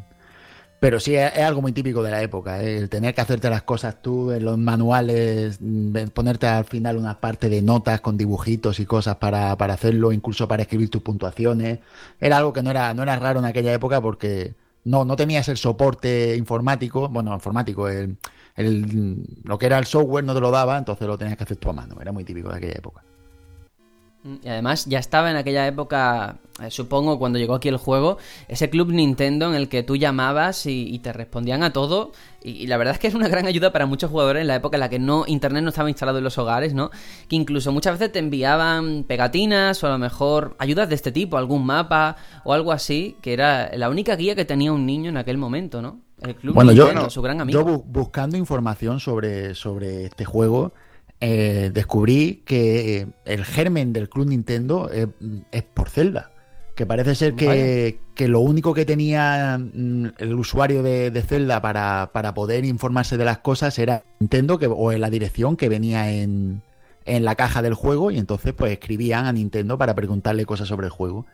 pero sí, es, algo muy típico de la época, ¿eh? el tener que hacerte las cosas tú, en los manuales, mm, ponerte al final una parte de notas con dibujitos y cosas para, para hacerlo, incluso para escribir tus puntuaciones. Era algo que no era, no era raro en aquella época porque no, no tenías el soporte informático, bueno, informático, el, el, lo que era el software no te lo daba, entonces lo tenías que hacer tú a mano, era muy típico de aquella época. Y además ya estaba en aquella época, eh, supongo, cuando llegó aquí el juego, ese club Nintendo en el que tú llamabas y, te respondían a todo. Y, la verdad es que es una gran ayuda para muchos jugadores en la época en la que no Internet no estaba instalado en los hogares, ¿no? Que incluso muchas veces te enviaban pegatinas o a lo mejor ayudas de este tipo, algún mapa o algo así, que era la única guía que tenía un niño en aquel momento, ¿no? El club Nintendo, su gran amigo. Yo buscando información sobre, sobre este juego eh, descubrí que eh, el germen del Club Nintendo eh, es por Zelda. Que parece ser que, lo único que tenía mm, el usuario de, Zelda para, poder informarse de las cosas era Nintendo que, o en la dirección que venía en, en la caja del juego y entonces pues escribían a Nintendo para preguntarle cosas sobre el juego.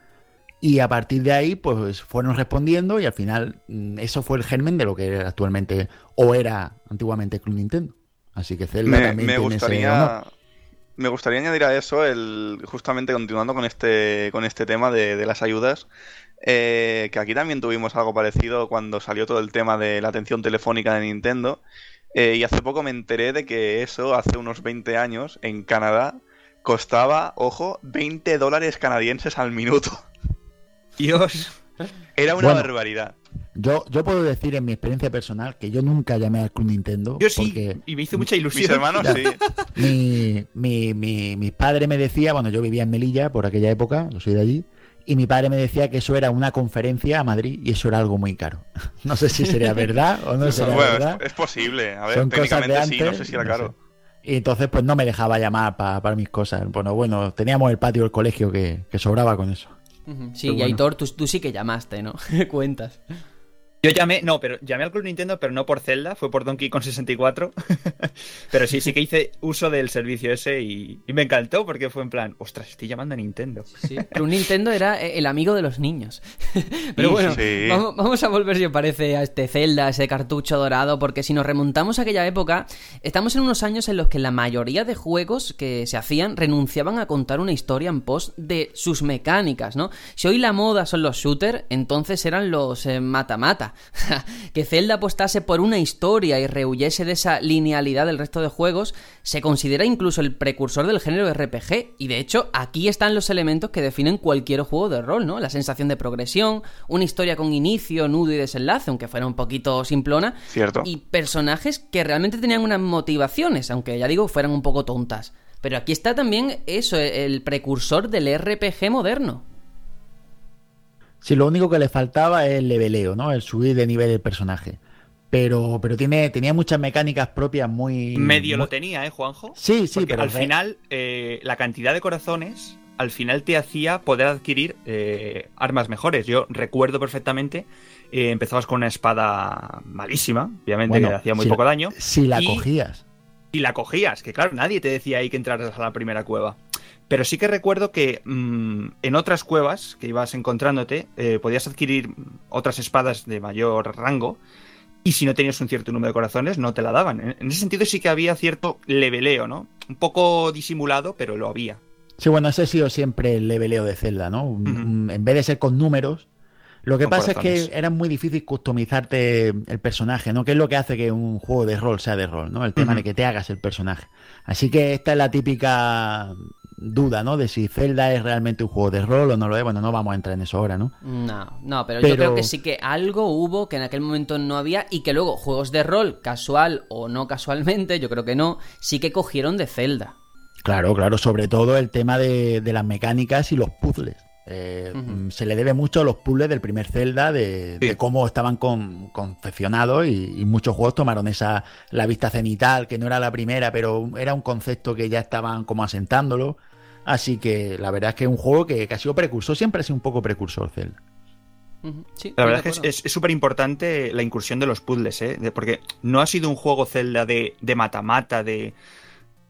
Y a partir de ahí, pues fueron respondiendo y al final mm, eso fue el germen de lo que actualmente o era antiguamente Club Nintendo. Así que Zelda me, también me gustaría, Me gustaría añadir a eso, el, justamente continuando con este, con este tema de, las ayudas, eh, que aquí también tuvimos algo parecido cuando salió todo el tema de la atención telefónica de Nintendo. Eh, y hace poco me enteré de que eso, hace unos 20 años, en Canadá, costaba, ojo, 20 dólares canadienses al minuto. Dios. Era una barbaridad. Yo, yo puedo decir en mi experiencia personal que yo nunca llamé al Club Nintendo. Yo sí, y me hizo mucha ilusión. Mis hermanos sí. (laughs) Mi, mi, mi, mi, padre me decía, bueno, yo vivía en Melilla por aquella época, yo soy de allí, y mi padre me decía que eso era una conferencia a Madrid y eso era algo muy caro. (laughs) No sé si sería verdad o no sería verdad. Es, posible, a ver, técnicamente sí, no sé si era caro. Y entonces pues no me dejaba llamar para mis cosas. Bueno, bueno, teníamos el patio del colegio que, que sobraba con eso. Sí, y Aitor, tú, tú sí que llamaste, ¿no? (laughs) Cuentas. Yo llamé, no, pero llamé al Club Nintendo, pero no por Zelda, fue por Donkey Kong 64. (laughs) pero sí, sí que hice uso del servicio ese y, me encantó porque fue en plan, ostras, estoy llamando a Nintendo. Sí, Club Nintendo era eh, el amigo de los niños. (laughs) pero bueno, vamos, a volver, si os parece, a este Zelda, ese cartucho dorado, porque si nos remontamos a aquella época, estamos en unos años en los que la mayoría de juegos que se hacían renunciaban a contar una historia en pos de sus mecánicas, ¿no? Si hoy la moda son los shooters, entonces eran los eh, mata-mata. (laughs) que Zelda apostase por una historia y rehuyese de esa linealidad del resto de juegos, se considera incluso el precursor del género RPG, y de hecho aquí están los elementos que definen cualquier juego de rol, ¿no? La sensación de progresión, una historia con inicio, nudo y desenlace, aunque fuera un poquito simplona, Cierto. y personajes que realmente tenían unas motivaciones, aunque ya digo, fueran un poco tontas. Pero aquí está también eso, el precursor del RPG moderno. Sí, lo único que le faltaba es el leveleo, ¿no? El subir de nivel del personaje. Pero, pero tiene, tenía muchas mecánicas propias muy. Medio muy- lo tenía, ¿eh, Juanjo? Sí, sí, Porque pero al re- final, eh, la cantidad de corazones, al final te hacía poder adquirir eh, armas mejores. Yo recuerdo perfectamente, eh, empezabas con una espada malísima, obviamente, Bueno, que hacía muy si poco la- daño. Si la y- cogías. y la cogías, que claro, nadie te decía ahí que entraras a la primera cueva. Pero sí que recuerdo que mm, en otras cuevas que ibas encontrándote, eh, podías adquirir otras espadas de mayor rango. Y si no tenías un cierto número de corazones, no te la daban. En- En ese sentido sí que había cierto leveleo, ¿no? Un poco disimulado, pero lo había. Sí, bueno, ese ha sido siempre el leveleo de Zelda, ¿no? En vez de ser con números, lo que pasa es que era muy difícil customizarte el personaje, ¿no? Que es lo que hace que un juego de rol sea de rol, ¿no? El tema de que te hagas el personaje. Así que esta es la típica duda, ¿no? De si Zelda es realmente un juego de rol o no lo es. Bueno, no vamos a entrar en eso ahora, ¿no? No, no, pero, yo creo que sí que algo hubo que en aquel momento no había y que luego juegos de rol, casual o no casualmente, yo creo que no, sí que cogieron de Zelda. Claro, claro, sobre todo el tema de, de las mecánicas y los puzzles. Eh, mm, Se le debe mucho a los puzzles del primer Zelda, de, Sí. de cómo estaban con- confeccionados y, y muchos juegos tomaron esa, la vista cenital, que no era la primera, pero era un concepto que ya estaban como asentándolo. Así que la verdad es que es un juego que, que ha sido precursor, siempre ha sido un poco precursor Zelda. Sí, La verdad de es que es súper importante la incursión de los puzzles, ¿eh? De- porque no ha sido un juego Zelda de de mata-mata, de,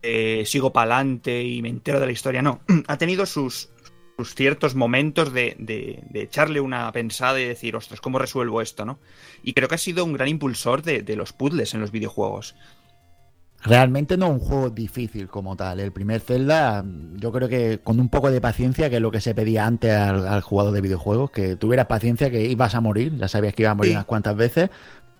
eh, sigo pa'lante y me entero de la historia, no. (clears throat) Ha tenido sus, sus ciertos momentos de, de- de echarle una pensada y decir, ostras, ¿cómo resuelvo esto, no? Y creo que ha sido un gran impulsor de, de los puzzles en los videojuegos. Realmente no es un juego difícil como tal. El primer Zelda, yo creo que con un poco de paciencia, que es lo que se pedía antes al, al jugador de videojuegos, que tuvieras paciencia, que ibas a morir, ya sabías que ibas a morir Sí. unas cuantas veces,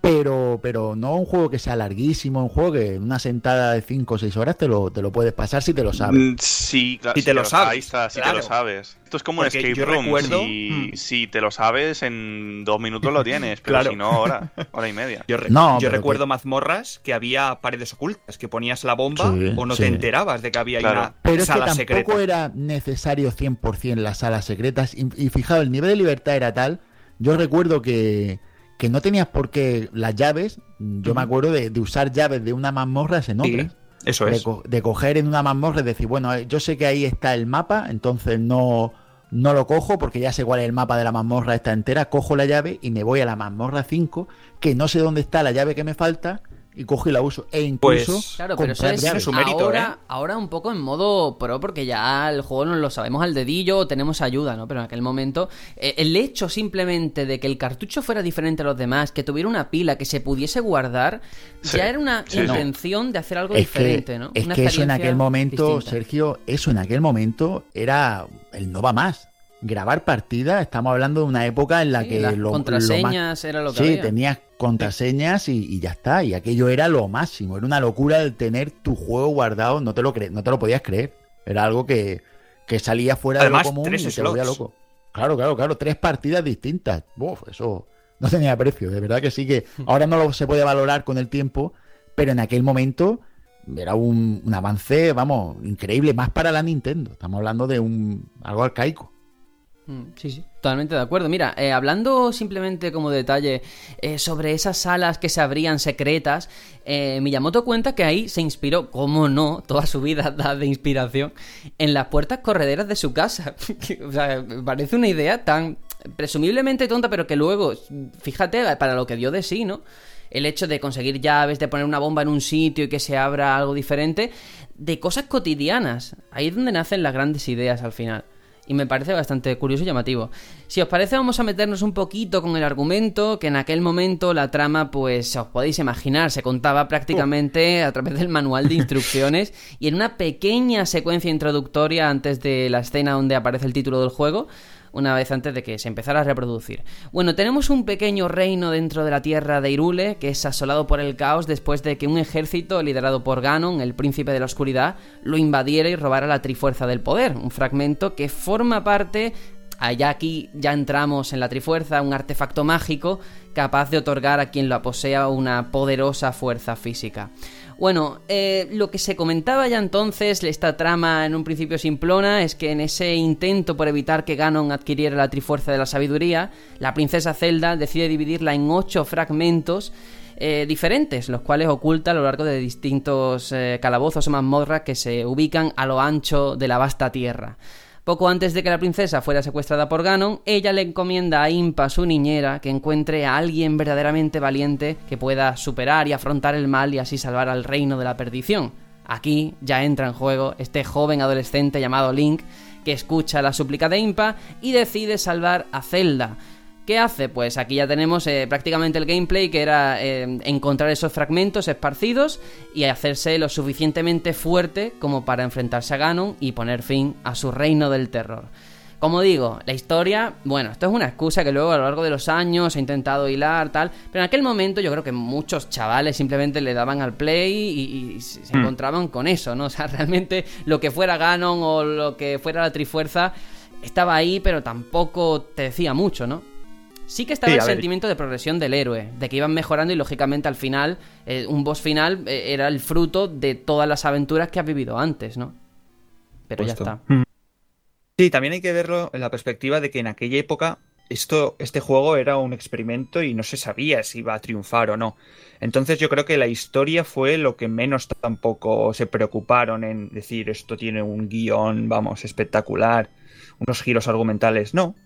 pero, pero no un juego que sea larguísimo, un juego que en una sentada de 5 o 6 horas te lo, te lo puedes pasar si te lo sabes. Mm, Sí, claro. Si te lo sabes, Ahí está, si claro. te lo sabes. Esto es como un escape room. recuerdo- Si, Mm. si te lo sabes, en dos minutos lo tienes. Pero Claro. si no, hora, (laughs) hora y media. Yo, re- No, yo recuerdo que- mazmorras que había paredes ocultas, que ponías la bomba Sí, o no sí. te enterabas de que había ahí Claro. una Pero es que sala tampoco secreta. era necesario 100% las salas secretas. Y, y fijaos, el nivel de libertad era tal. Yo recuerdo que, que no tenías por qué las llaves. Yo me acuerdo de, de usar llaves de una mazmorra en Sí, otras. eso de, es. co- de coger en una mazmorra y decir, bueno, eh, yo sé que ahí está el mapa, entonces no, no lo cojo porque ya sé cuál es el mapa de la mazmorra esta entera, cojo la llave y me voy a la mazmorra 5, que no sé dónde está la llave que me falta, y cojo y la uso. E incluso Pues- Claro, pero eso es llaves. su mérito, ahora, ¿eh? ahora un poco en modo pro, porque ya el juego nos lo sabemos al dedillo o tenemos ayuda, ¿no? Pero en aquel momento, eh, el hecho simplemente de que el cartucho fuera diferente a los demás, que tuviera una pila, que se pudiese guardar, Sí, ya era una sí, intención de hacer algo es diferente, que, ¿no? es Una que eso en aquel momento, distinta. Sergio, eso en aquel momento era el no va más. Grabar partidas, estamos hablando de una época en la Sí, que las lo, contraseñas era lo que Sí, había. tenías contraseñas y, y ya está. Y aquello era lo máximo. Era una locura el tener tu juego guardado. No te lo, cre- no te lo podías creer. Era algo que, que salía fuera Además, de lo común tres y te volvía loco. Claro, claro, claro. Tres partidas distintas. Uf, eso no tenía precio. De verdad que sí que ahora no lo se puede valorar con el tiempo, pero en aquel momento era un, un avance, vamos, increíble. Más para la Nintendo. Estamos hablando de un algo arcaico. Mm, Sí, sí, totalmente de acuerdo. Mira, eh, hablando simplemente como detalle eh, sobre esas salas que se abrían secretas, eh, Miyamoto cuenta que ahí se inspiró, como no, toda su vida (laughs) da de inspiración, en las puertas correderas de su casa. (laughs) O sea, parece una idea tan presumiblemente tonta, pero que luego, fíjate, para lo que dio de sí, ¿no? El hecho de conseguir llaves, de poner una bomba en un sitio y que se abra algo diferente, de cosas cotidianas. Ahí es donde nacen las grandes ideas al final y me parece bastante curioso y llamativo. Si os parece vamos a meternos un poquito con el argumento, que en aquel momento la trama, pues os podéis imaginar, se contaba prácticamente a través del manual de instrucciones y en una pequeña secuencia introductoria antes de la escena donde aparece el título del juego, una vez antes de que se empezara a reproducir. Bueno, tenemos un pequeño reino dentro de la tierra de Irule que es asolado por el caos después de que un ejército liderado por Ganon, el príncipe de la oscuridad, lo invadiera y robara la Trifuerza del Poder, un fragmento que forma parte Allá aquí ya entramos en la Trifuerza, un artefacto mágico capaz de otorgar a quien lo posea una poderosa fuerza física. Bueno, eh, lo que se comentaba ya entonces, esta trama en un principio simplona, es que en ese intento por evitar que Ganon adquiriera la Trifuerza de la Sabiduría, la princesa Zelda decide dividirla en ocho fragmentos eh, diferentes, los cuales oculta a lo largo de distintos eh, calabozos o mazmorras que se ubican a lo ancho de la vasta tierra. Poco antes de que la princesa fuera secuestrada por Ganon, ella le encomienda a Impa, su niñera, que encuentre a alguien verdaderamente valiente que pueda superar y afrontar el mal y así salvar al reino de la perdición. Aquí ya entra en juego este joven adolescente llamado Link, que escucha la súplica de Impa y decide salvar a Zelda, ¿Qué hace? Pues aquí ya tenemos eh, prácticamente el gameplay que era eh, encontrar esos fragmentos esparcidos y hacerse lo suficientemente fuerte como para enfrentarse a Ganon y poner fin a su reino del terror. Como digo, la historia, bueno, esto es una excusa que luego a lo largo de los años he intentado hilar, tal, pero en aquel momento yo creo que muchos chavales simplemente le daban al play y, se hmm. encontraban con eso, ¿no? (laughs) O sea, realmente lo que fuera Ganon o lo que fuera la Trifuerza estaba ahí, pero tampoco te decía mucho, ¿no? Sí que estaba el sentimiento de progresión del héroe, de que iban mejorando y lógicamente al final, eh, un boss final eh, era el fruto de todas las aventuras que has vivido antes, ¿no? Pero ya está. Mm. Sí, también hay que verlo en la perspectiva de que en aquella época esto, este juego era un experimento y no se sabía si iba a triunfar o no. Entonces yo creo que la historia fue lo que menos tampoco se preocuparon en decir esto tiene un guion, vamos, espectacular, unos giros argumentales. No,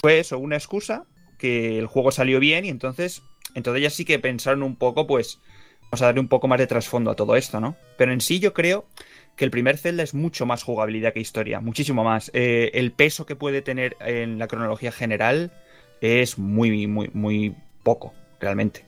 fue eso, una excusa que el juego salió bien y entonces, entonces ya sí que pensaron un poco, pues, vamos a darle un poco más de trasfondo a todo esto, ¿no? Pero en sí yo creo que el primer Zelda es mucho más jugabilidad que historia, muchísimo más. Eh, el peso que puede tener en la cronología general es muy, muy, muy poco, realmente.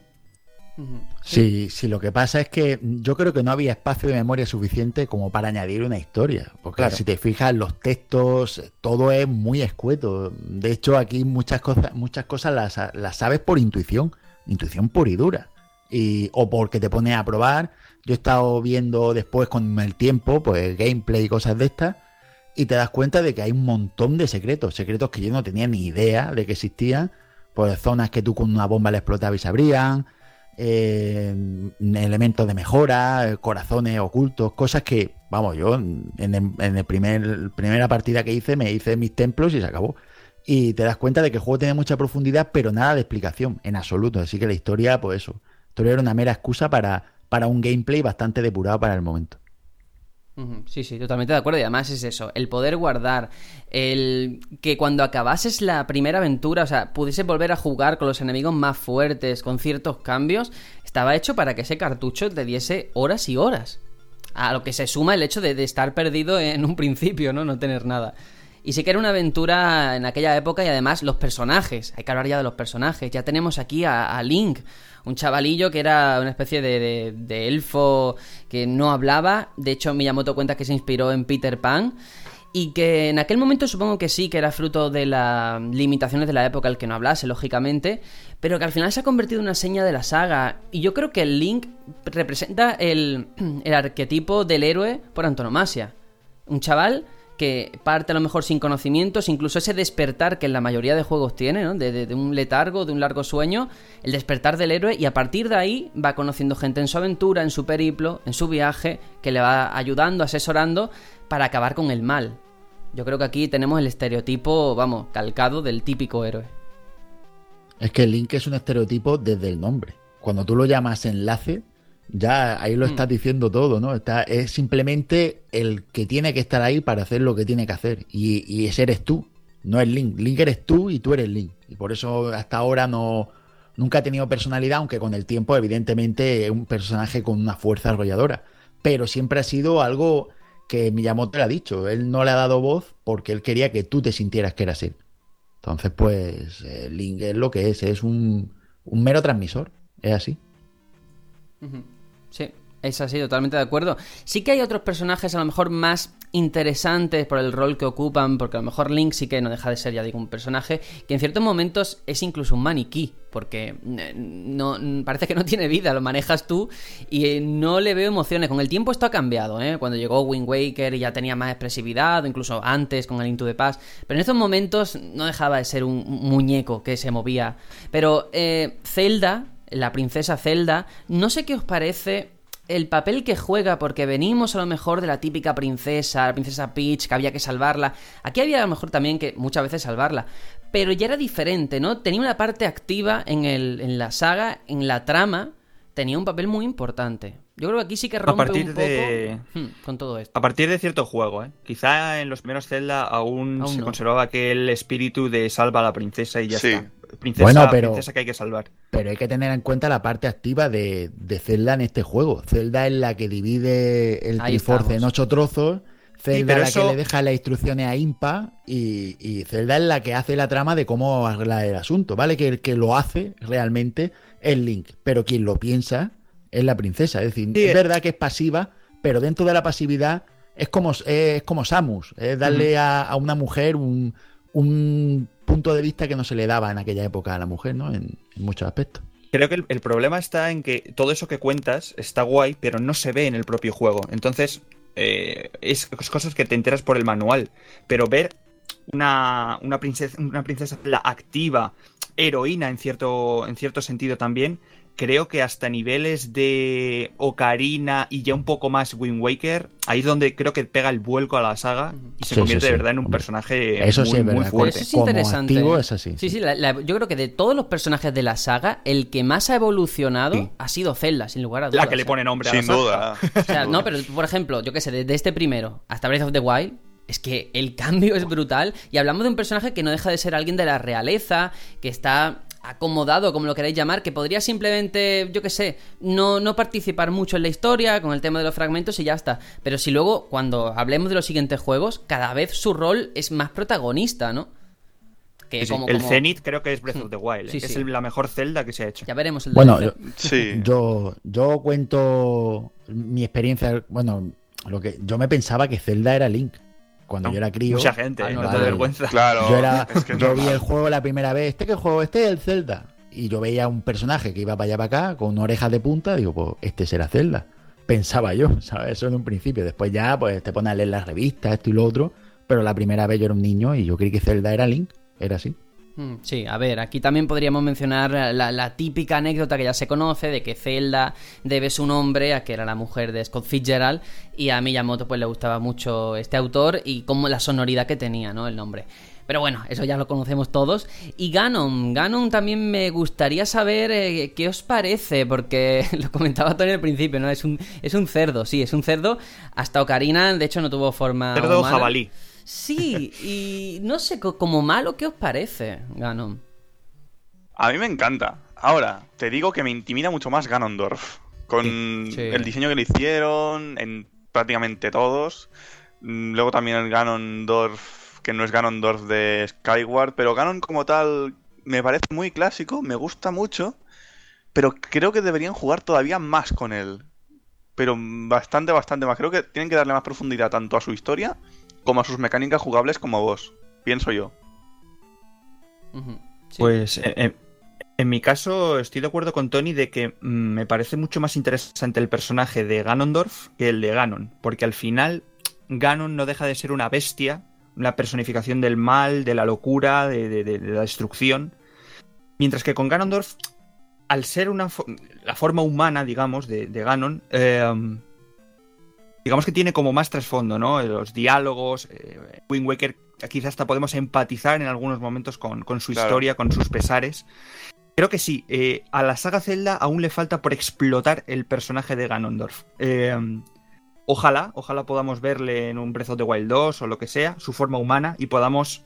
Sí, sí, lo que pasa es que yo creo que no había espacio de memoria suficiente como para añadir una historia. Porque si te fijas, los textos, todo es muy escueto. De hecho, aquí muchas cosas, muchas cosas las, las sabes por intuición, intuición pura y dura. Y, o porque te pones a probar. Yo he estado viendo después con el tiempo, pues gameplay y cosas de estas, y te das cuenta de que hay un montón de secretos, secretos que yo no tenía ni idea de que existían. Pues zonas que tú con una bomba le explotabas y se abrían eh, elementos de mejora, corazones ocultos, cosas que, vamos, yo en, el, primer primera partida que hice me hice mis templos y se acabó. Y te das cuenta de que el juego tiene mucha profundidad, pero nada de explicación, en absoluto. Así que la historia, pues eso, la historia era una mera excusa para, para un gameplay bastante depurado para el momento. Sí, sí, totalmente de acuerdo. Y además es eso, el poder guardar, el que cuando acabases la primera aventura, o sea, pudiese volver a jugar con los enemigos más fuertes, con ciertos cambios, estaba hecho para que ese cartucho te diese horas y horas. A lo que se suma el hecho de, estar perdido en un principio, ¿no? No tener nada. Y sí que era una aventura en aquella época y además los personajes. Hay que hablar ya de los personajes. Ya tenemos aquí a Link, un chavalillo que era una especie de, de, elfo que no hablaba. De hecho, Miyamoto cuenta que se inspiró en Peter Pan. Y que en aquel momento supongo que sí, que era fruto de las limitaciones de la época el que no hablase, lógicamente, pero que al final se ha convertido en una seña de la saga. Y yo creo que el Link representa el, (clears throat) el arquetipo del héroe por antonomasia. Un chaval que parte a lo mejor sin conocimientos, incluso ese despertar que en la mayoría de juegos tiene, ¿no? De, un letargo, de un largo sueño, el despertar del héroe y a partir de ahí va conociendo gente en su aventura, en su periplo, en su viaje, que le va ayudando, asesorando para acabar con el mal. Yo creo que aquí tenemos el estereotipo, vamos, calcado del típico héroe. Es que Link es un estereotipo desde el nombre. Cuando tú lo llamas enlace, ya ahí lo estás mm. diciendo todo, ¿no? Está, es simplemente el que tiene que estar ahí para hacer lo que tiene que hacer. Y, y ese eres tú, no es Link. Link eres tú y tú eres Link. Y por eso hasta ahora no, nunca ha tenido personalidad, aunque con el tiempo, evidentemente, es un personaje con una fuerza arrolladora. Pero siempre ha sido algo que Miyamoto le ha dicho. Él no le ha dado voz porque él quería que tú te sintieras que eras él. Entonces, pues, eh, Link es lo que es, es un, un mero transmisor. Es así. Sí, es así, totalmente de acuerdo. Sí que hay otros personajes a lo mejor más interesantes por el rol que ocupan, porque a lo mejor Link sí que no deja de ser, ya digo, un personaje que en ciertos momentos es incluso un maniquí, porque eh, no parece que no tiene vida, lo manejas tú y eh, no le veo emociones. Con el tiempo esto ha cambiado, ¿eh? Cuando llegó Wind Waker ya tenía más expresividad, incluso antes con el Into the Past, pero en estos momentos no dejaba de ser un muñeco que se movía. Pero eh, Zelda, la princesa Zelda, no sé qué os parece el papel que juega, porque venimos a lo mejor de la típica princesa, la princesa Peach, que había que salvarla. Aquí había a lo mejor también que muchas veces salvarla. Pero ya era diferente, ¿no? Tenía una parte activa en, el, en la saga, en la trama, tenía un papel muy importante. Yo creo que aquí sí que rompe a partir un de... poco hmm, con todo esto. A partir de cierto juego, ¿eh? Quizá en los primeros Zelda aún, Aún se no. conservaba aquel espíritu de salva a la princesa y ya Sí. está. Princesa, Bueno, pero- princesa que hay que salvar. Pero hay que tener en cuenta la parte activa de, de Zelda en este juego. Zelda es la que divide el Ahí Triforce estamos. en ocho trozos. Zelda es la eso- que le deja las instrucciones a Impa y, y Zelda es la que hace la trama de cómo arreglar el asunto, ¿vale? Que el que lo hace realmente es Link, pero quien lo piensa es la princesa. Es decir, Sí, es eh. verdad que es pasiva, pero dentro de la pasividad es como, es como Samus, es darle a, a una mujer un, un punto de vista que no se le daba en aquella época a la mujer, ¿no? En, en muchos aspectos. Creo que el, el problema está en que todo eso que cuentas está guay, pero no se ve en el propio juego. Entonces, eh, es, cosas que te enteras por el manual. Pero ver una, una princesa, una princesa activa, heroína en cierto, en cierto sentido también, creo que hasta niveles de Ocarina y ya un poco más Wind Waker, ahí es donde creo que pega el vuelco a la saga y se Sí, convierte sí, sí. de verdad en un Hombre. personaje Eso muy, sí es muy fuerte. Eso es Como interesante. activo es así. Sí, sí, la- la- yo creo que de todos los personajes de la saga, el que más ha evolucionado Sí. ha sido Zelda, sin lugar a dudas. La que le ¿eh? pone nombre a Sin la duda. O sea, no, pero por ejemplo, yo qué sé, desde este primero hasta Breath of the Wild, es que el cambio es brutal. Y hablamos de un personaje que no deja de ser alguien de la realeza, que está acomodado, como lo queráis llamar, que podría simplemente, yo qué sé, no, no participar mucho en la historia con el tema de los fragmentos y ya está. Pero si luego, cuando hablemos de los siguientes juegos, cada vez su rol es más protagonista, ¿no? Que Sí, como, el como- Zenith creo que es Breath of the Wild. Sí, ¿eh? es sí. la mejor Zelda que se ha hecho. Ya veremos el Bueno, yo, (laughs) Sí. yo, yo cuento mi experiencia. Bueno, lo que yo me pensaba que Zelda era Link. Cuando No, yo era crío. Mucha gente, Ah, no, no te vergüenza. Claro. Yo, era, es que yo vi el juego la primera vez. ¿Este qué juego? Este es el Zelda. Y yo veía un personaje que iba para allá para acá con orejas de punta. Digo, pues este será Zelda. Pensaba yo, (laughs) ¿sabes? Eso en un principio. Después ya, pues te pones a leer las revistas, esto y lo otro. Pero la primera vez yo era un niño y yo creí que Zelda era Link. Era así. Mm, Sí, a ver, aquí también podríamos mencionar la, la típica anécdota que ya se conoce de que Zelda debe su nombre a que era la mujer de Scott Fitzgerald y a Miyamoto pues le gustaba mucho este autor y como la sonoridad que tenía, ¿no? El nombre. Pero bueno, eso ya lo conocemos todos. Y Ganon, Ganon también me gustaría saber eh, qué os parece, porque (laughs) lo comentaba Tony al principio, ¿no? Es un, es un cerdo, sí, es un cerdo. Hasta Ocarina, de hecho, no tuvo forma. Cerdo humana. jabalí. Sí, y no sé, co- como malo, ¿qué os parece, Ganon? A mí me encanta. Ahora, te digo que me intimida mucho más Ganondorf. Con Sí, sí. el diseño que le hicieron en prácticamente todos. Mm, Luego también el Ganondorf, que no es Ganondorf de Skyward, pero Ganon como tal me parece muy clásico, me gusta mucho, pero creo que deberían jugar todavía más con él. Pero bastante, bastante más. Creo que tienen que darle más profundidad tanto a su historia como a sus mecánicas jugables como vos. Pienso yo. Sí. Pues eh, eh, en mi caso estoy de acuerdo con Tony de que mm, me parece mucho más interesante el personaje de Ganondorf que el de Ganon, porque al final Ganon no deja de ser una bestia, una personificación del mal, de la locura, de, de- de- de la destrucción, mientras que con Ganondorf, al ser una fo- la forma humana, digamos, de, de Ganon, eh, digamos que tiene como más trasfondo, ¿no? Los diálogos, eh, Wind Waker quizás hasta podemos empatizar en algunos momentos con, con su Claro. historia, con sus pesares. Creo que sí, eh, a la saga Zelda aún le falta por explotar el personaje de Ganondorf. Eh, ojalá, ojalá podamos verle en un Breath of the Wild 2 o lo que sea, su forma humana, y podamos,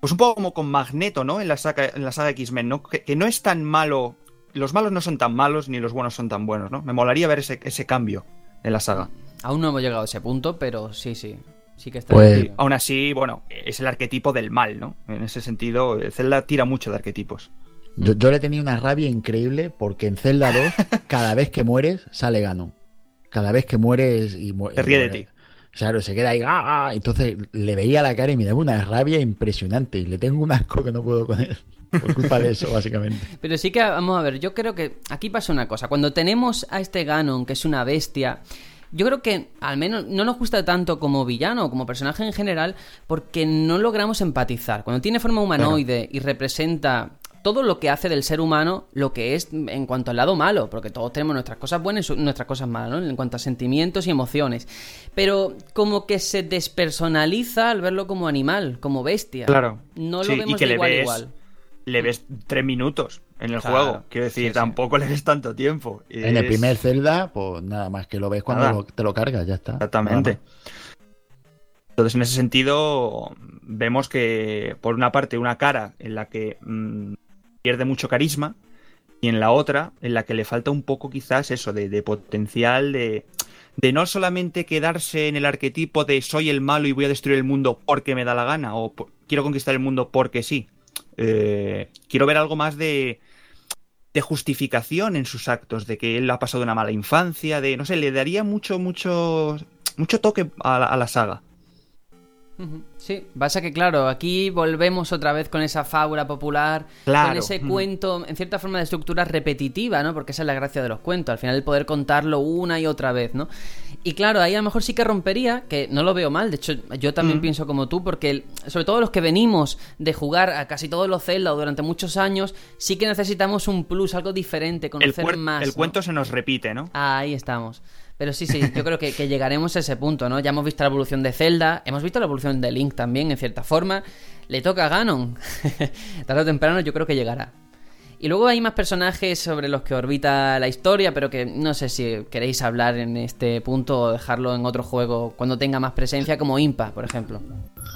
pues un poco como con Magneto, ¿no? En la saga, en la saga X-Men, ¿no? Que, que no es tan malo, los malos no son tan malos ni los buenos son tan buenos, ¿no? Me molaría ver ese, ese cambio en la saga. Aún no hemos llegado a ese punto, pero sí, sí. Sí que está Pues-. Aún así, bueno, es el arquetipo del mal, ¿no? En ese sentido, Zelda tira mucho de arquetipos. Yo, yo le tenía una rabia increíble porque en Zelda 2, (laughs) cada vez que mueres, sale Ganon. Cada vez que mueres y mu- Se ríe de ti. Claro, se queda ahí, ¡ah! entonces le veía la cara y me daba una rabia impresionante. Y le tengo un asco que no puedo con él. Por culpa de eso, básicamente. (laughs) Pero sí que, vamos a ver, yo creo que aquí pasa una cosa. Cuando tenemos a este Ganon, que es una bestia, yo creo que al menos no nos gusta tanto como villano o como personaje en general porque no logramos empatizar. Cuando tiene forma humanoide y representa todo lo que hace del ser humano lo que es en cuanto al lado malo, porque todos tenemos nuestras cosas buenas y nuestras cosas malas, ¿no? En cuanto a sentimientos y emociones. Pero como que se despersonaliza al verlo como animal, como bestia. Claro. No lo Sí, y que de le igual ves- igual. Le ves tres minutos en el Claro, juego. Quiero decir, sí, sí. tampoco le ves tanto tiempo. En el primer Zelda, pues nada más que lo ves cuando lo- te lo cargas, ya está. Exactamente. Entonces, en ese sentido, vemos que, por una parte, una cara en la que mm, pierde mucho carisma, y en la otra, en la que le falta un poco, quizás, eso, de, de potencial, de, de no solamente quedarse en el arquetipo de soy el malo y voy a destruir el mundo porque me da la gana, o quiero conquistar el mundo porque sí. Eh, quiero ver algo más de, de justificación en sus actos, de que él ha pasado una mala infancia, de, no sé, le daría mucho, mucho, mucho toque a la, a la saga. Sí, pasa que claro, aquí volvemos otra vez con esa fábula popular, Claro. con ese cuento, en cierta forma de estructura repetitiva, ¿no? Porque esa es la gracia de los cuentos, al final el poder contarlo una y otra vez, ¿no? Y claro, ahí a lo mejor sí que rompería, que no lo veo mal, de hecho yo también Mm. pienso como tú, porque el- sobre todo los que venimos de jugar a casi todos los Zelda durante muchos años, sí que necesitamos un plus, algo diferente, El, conocer cuer- más. el ¿no? cuento se nos repite, ¿no? Ahí estamos. Pero sí, sí, yo creo que, que llegaremos a ese punto, ¿no? Ya hemos visto la evolución de Zelda, hemos visto la evolución de Link también, en cierta forma. Le toca a Ganon. (laughs) Tarde o temprano yo creo que llegará. Y luego hay más personajes sobre los que orbita la historia, pero que no sé si queréis hablar en este punto o dejarlo en otro juego cuando tenga más presencia, como Impa, por ejemplo.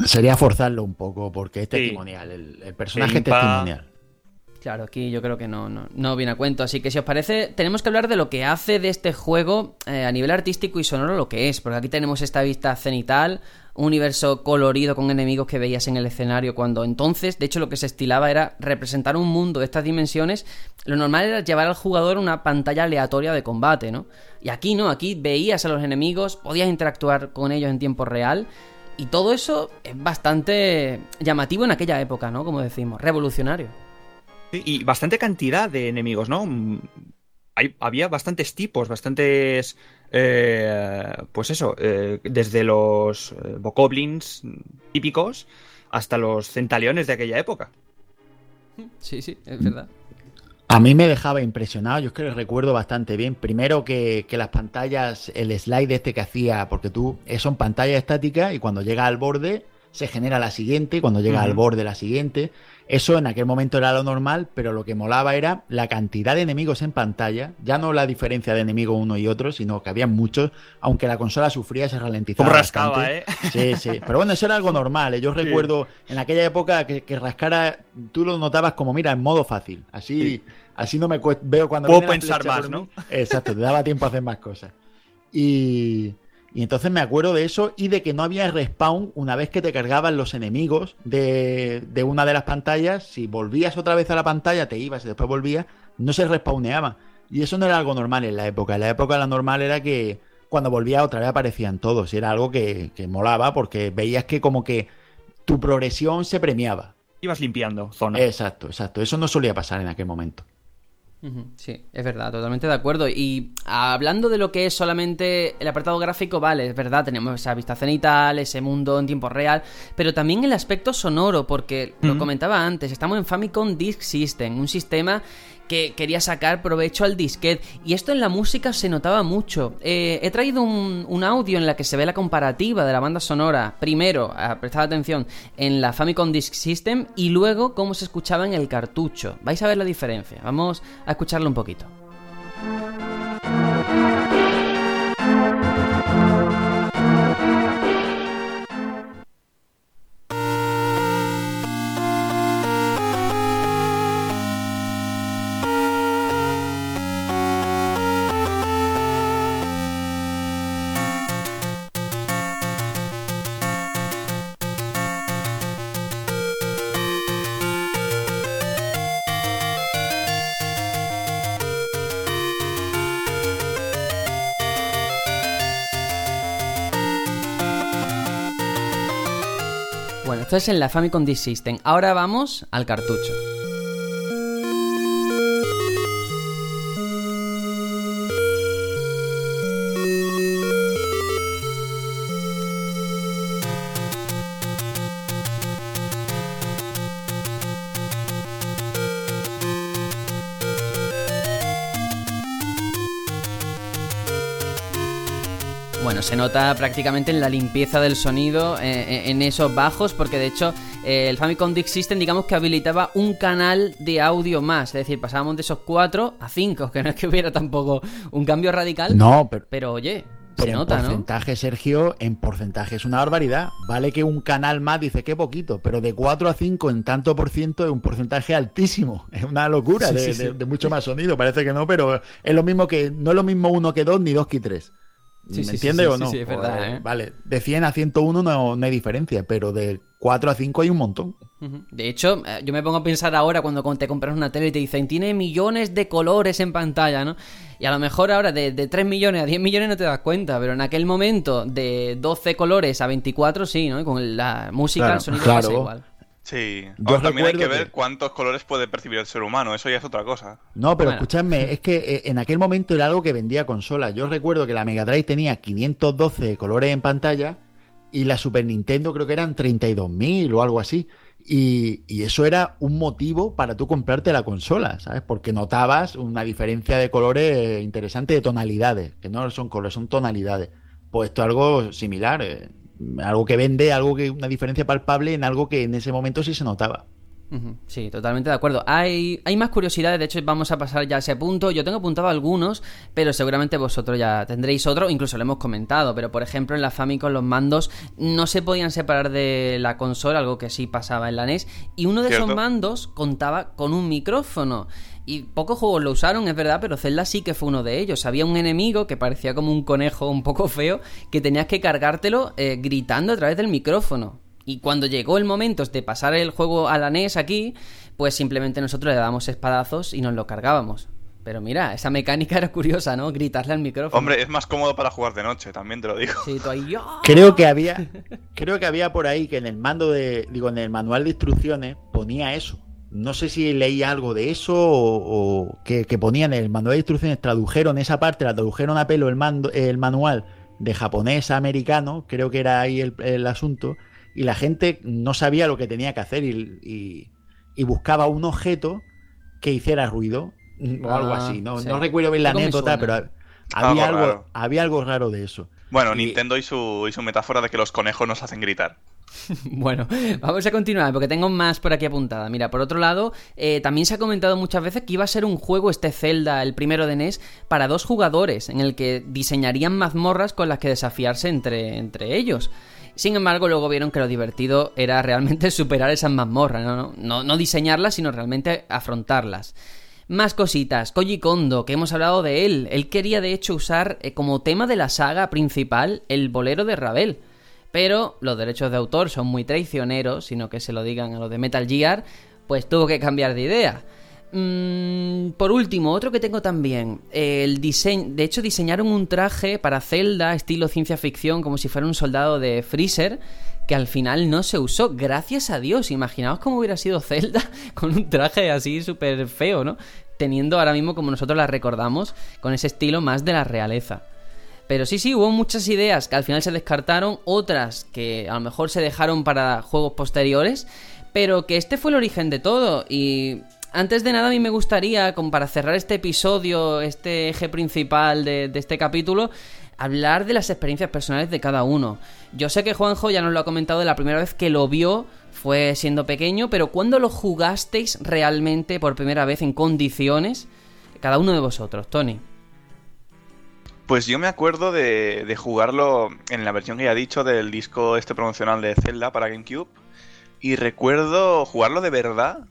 Sería forzarlo un poco, porque es Sí. testimonial. El, el personaje es testimonial. Claro, aquí yo creo que no, no, no viene a cuento. Así que si os parece, tenemos que hablar de lo que hace de este juego eh, a nivel artístico y sonoro lo que es. Porque aquí tenemos esta vista cenital, un universo colorido con enemigos que veías en el escenario cuando entonces, de hecho, lo que se estilaba era representar un mundo de estas dimensiones. Lo normal era llevar al jugador una pantalla aleatoria de combate, ¿no? Y aquí no, aquí veías a los enemigos, podías interactuar con ellos en tiempo real. Y todo eso es bastante llamativo en aquella época, ¿no? Como decimos, revolucionario. Sí, Y bastante cantidad de enemigos, ¿no? Mm, Hay, había bastantes tipos, bastantes. eh, pues eso, eh, desde los eh, bokoblins típicos hasta los centaleones de aquella época. Sí, sí, es verdad. A mí me dejaba impresionado, yo es que recuerdo bastante bien. Primero que, que las pantallas, el slide este que hacía, porque tú eh, son pantallas estáticas y cuando llega al borde se genera la siguiente y cuando llega al borde la siguiente. Eso en aquel momento era lo normal, pero lo que molaba era la cantidad de enemigos en pantalla, ya no la diferencia de enemigos uno y otro, sino que había muchos, aunque la consola sufría se ralentizaba. Como rascaba, bastante. ¿eh? Sí, sí. (laughs) Pero bueno, eso era algo normal. ¿eh? Yo Sí. recuerdo en aquella época que, que rascara, tú lo notabas como, mira, en modo fácil. Así, Sí. así no me. Veo cuando. Puedo pensar más, ¿no? Exacto, te daba tiempo a hacer más cosas. Y, y entonces me acuerdo de eso y de que no había respawn una vez que te cargaban los enemigos de, de una de las pantallas. Si volvías otra vez a la pantalla, te ibas y después volvías, no se respawneaba. Y eso no era algo normal en la época. En la época la normal era que cuando volvía otra vez aparecían todos. Y era algo que, que molaba porque veías que como que tu progresión se premiaba. Ibas limpiando zona. Exacto, exacto. Eso no solía pasar en aquel momento. Sí, es verdad, totalmente de acuerdo. Y hablando de lo que es solamente el apartado gráfico, vale, es verdad, tenemos esa vista cenital, ese mundo en tiempo real, pero también el aspecto sonoro, porque lo comentaba antes, estamos en Famicom Disk System, un sistema que quería sacar provecho al disquete. Y esto en la música se notaba mucho. Eh, he traído un, audio en la que se ve la comparativa de la banda sonora, primero, a atención, en la Famicom Disk System y luego cómo se escuchaba en el cartucho. Vais a ver la diferencia. Vamos a escucharlo un poquito. Esto es en la Famicom Disk System. Ahora vamos al cartucho. Se nota prácticamente en la limpieza del sonido, eh, en esos bajos, porque de hecho eh, el Famicom Disk System digamos que habilitaba un canal de audio más, es decir, pasábamos de esos 4 a 5, que no es que hubiera tampoco un cambio radical. No, pero, pero oye, pero se nota, en porcentaje, Sergio, en porcentaje es una barbaridad. Vale que un canal más dice que poquito, pero de 4 a 5 en tanto por ciento es un porcentaje altísimo. (laughs) Es una locura Sí, de, sí, sí. de- de mucho más sonido. Parece que no, pero es lo mismo que no es lo mismo uno que dos ni dos que tres. Sí, ¿Me entiendes o no? sí, es verdad, Pues, ¿eh? Vale, de 100 a 101 no, no hay diferencia, pero de 4 a 5 hay un montón. De hecho, eh, yo me pongo a pensar ahora cuando te compras una tele y te dicen tiene millones de colores en pantalla, ¿no? Y a lo mejor ahora de, de 3 millones a 10 millones no te das cuenta, pero en aquel momento de 12 colores a 24 sí, ¿no? Y con la música, Claro, el sonido claro. pasa igual. Sí. Yo también hay que recuerdo ver que- cuántos colores puede percibir el ser humano. Eso ya es otra cosa. No, pero Bueno. escúchame, es que eh, en aquel momento era algo que vendía consolas. Yo recuerdo que la Mega Drive tenía 512 colores en pantalla y la Super Nintendo creo que eran 32.000 o algo así. Y, y eso era un motivo para tú comprarte la consola, ¿sabes? Porque notabas una diferencia de colores interesante de tonalidades, que no son colores, son tonalidades. Pues esto es algo similar, eh, algo que vende, algo que una diferencia palpable en algo que en ese momento sí se notaba. Sí, totalmente de acuerdo. Hay, hay más curiosidades, de hecho vamos a pasar ya a ese punto. Yo tengo apuntado algunos, pero seguramente vosotros ya tendréis otro, incluso lo hemos comentado. Pero por ejemplo en la Famicom los mandos no se podían separar de la consola, algo que sí pasaba en la NES. Y uno de esos mandos contaba con un micrófono. Y pocos juegos lo usaron, es verdad, pero Zelda sí que fue uno de ellos. Había un enemigo que parecía como un conejo un poco feo, que tenías que cargártelo eh, gritando a través del micrófono. Y cuando llegó el momento de pasar el juego a la NES aquí, pues simplemente nosotros le dábamos espadazos y nos lo cargábamos. Pero mira, esa mecánica (laughs) era curiosa, ¿no? Gritarle al micrófono. Hombre, es más cómodo para jugar de noche, también te lo digo. Sí, tú ahí, ¡yo! (laughs) Creo que había, (laughs) creo que había por ahí que en el mando de, digo, en el manual de instrucciones ponía eso. No sé si leí algo de eso o, o que, que ponían en el manual de instrucciones, tradujeron esa parte, la tradujeron a pelo el, mando, el manual de japonés a americano, creo que era ahí el, el asunto, y la gente no sabía lo que tenía que hacer y, y- y buscaba un objeto que hiciera ruido o algo Ah, así. No, sí. no recuerdo bien la Algo anécdota, pero había Algo algo, raro. había algo raro de eso. Bueno, Y- Nintendo y su, y su metáfora de que los conejos nos hacen gritar. (laughs) Bueno, vamos a continuar porque tengo más por aquí apuntada. Mira, por otro lado, eh, también se ha comentado muchas veces que iba a ser un juego este Zelda, el primero de NES, para dos jugadores, en el que diseñarían mazmorras con las que desafiarse entre, entre ellos. Sin embargo, luego vieron que lo divertido era realmente (laughs) superar esas mazmorras, no, no, diseñarlas, sino realmente afrontarlas. Más cositas, Koji Kondo, que hemos hablado de él. Él quería de hecho usar eh, como tema de la saga principal el bolero de Ravel. Pero los derechos de autor son muy traicioneros, sino que se lo digan a los de Metal Gear, pues tuvo que cambiar de idea. Mm, por último, otro que tengo también, el diseño, de hecho diseñaron un traje para Zelda estilo ciencia ficción como si fuera un soldado de Freezer que al final no se usó, gracias a Dios. Imaginaos cómo hubiera sido Zelda (laughs) con un traje así súper feo, ¿no? Teniendo ahora mismo como nosotros la recordamos, con ese estilo más de la realeza. Pero sí, sí, hubo muchas ideas que al final se descartaron, otras que a lo mejor se dejaron para juegos posteriores, pero que este fue el origen de todo. Y antes de nada a mí me gustaría, como para cerrar este episodio, este eje principal de, de este capítulo, hablar de las experiencias personales de cada uno. Yo sé que Juanjo ya nos lo ha comentado de la primera vez que lo vio, fue siendo pequeño, pero ¿cuándo lo jugasteis realmente por primera vez en condiciones? Cada uno de vosotros, Tony. Pues yo me acuerdo de, jugarlo en la versión que ya he dicho del disco este promocional de Zelda para GameCube. Y recuerdo jugarlo de verdad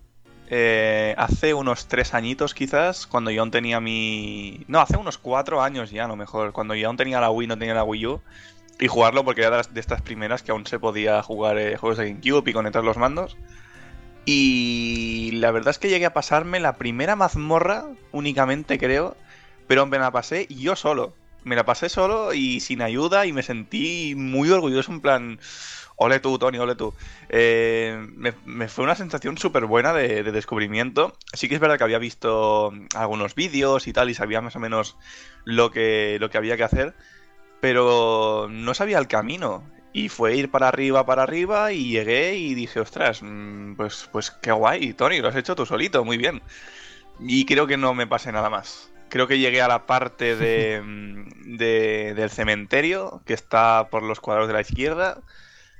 eh, hace unos tres añitos quizás, cuando yo aún tenía mi... No, hace unos cuatro años ya a lo mejor, cuando yo aún tenía la Wii, no tenía la Wii U. Y jugarlo porque era de estas primeras que aún se podía jugar eh, juegos de GameCube y conectar los mandos. Y la verdad es que llegué a pasarme la primera mazmorra únicamente, creo. Pero me la pasé yo solo. Me la pasé solo y sin ayuda y me sentí muy orgulloso en plan... Ole tú, Tony, ole tú. Eh, me, fue una sensación súper buena de, descubrimiento. Sí que es verdad que había visto algunos vídeos y tal y sabía más o menos lo que, lo que había que hacer, pero no sabía el camino. Y fue ir para arriba, para arriba y llegué y dije, ostras, mm, pues, pues qué guay, Tony, lo has hecho tú solito, muy bien. Y creo que no me pase nada más. Creo que llegué a la parte de, mm, del cementerio, que está por los cuadros de la izquierda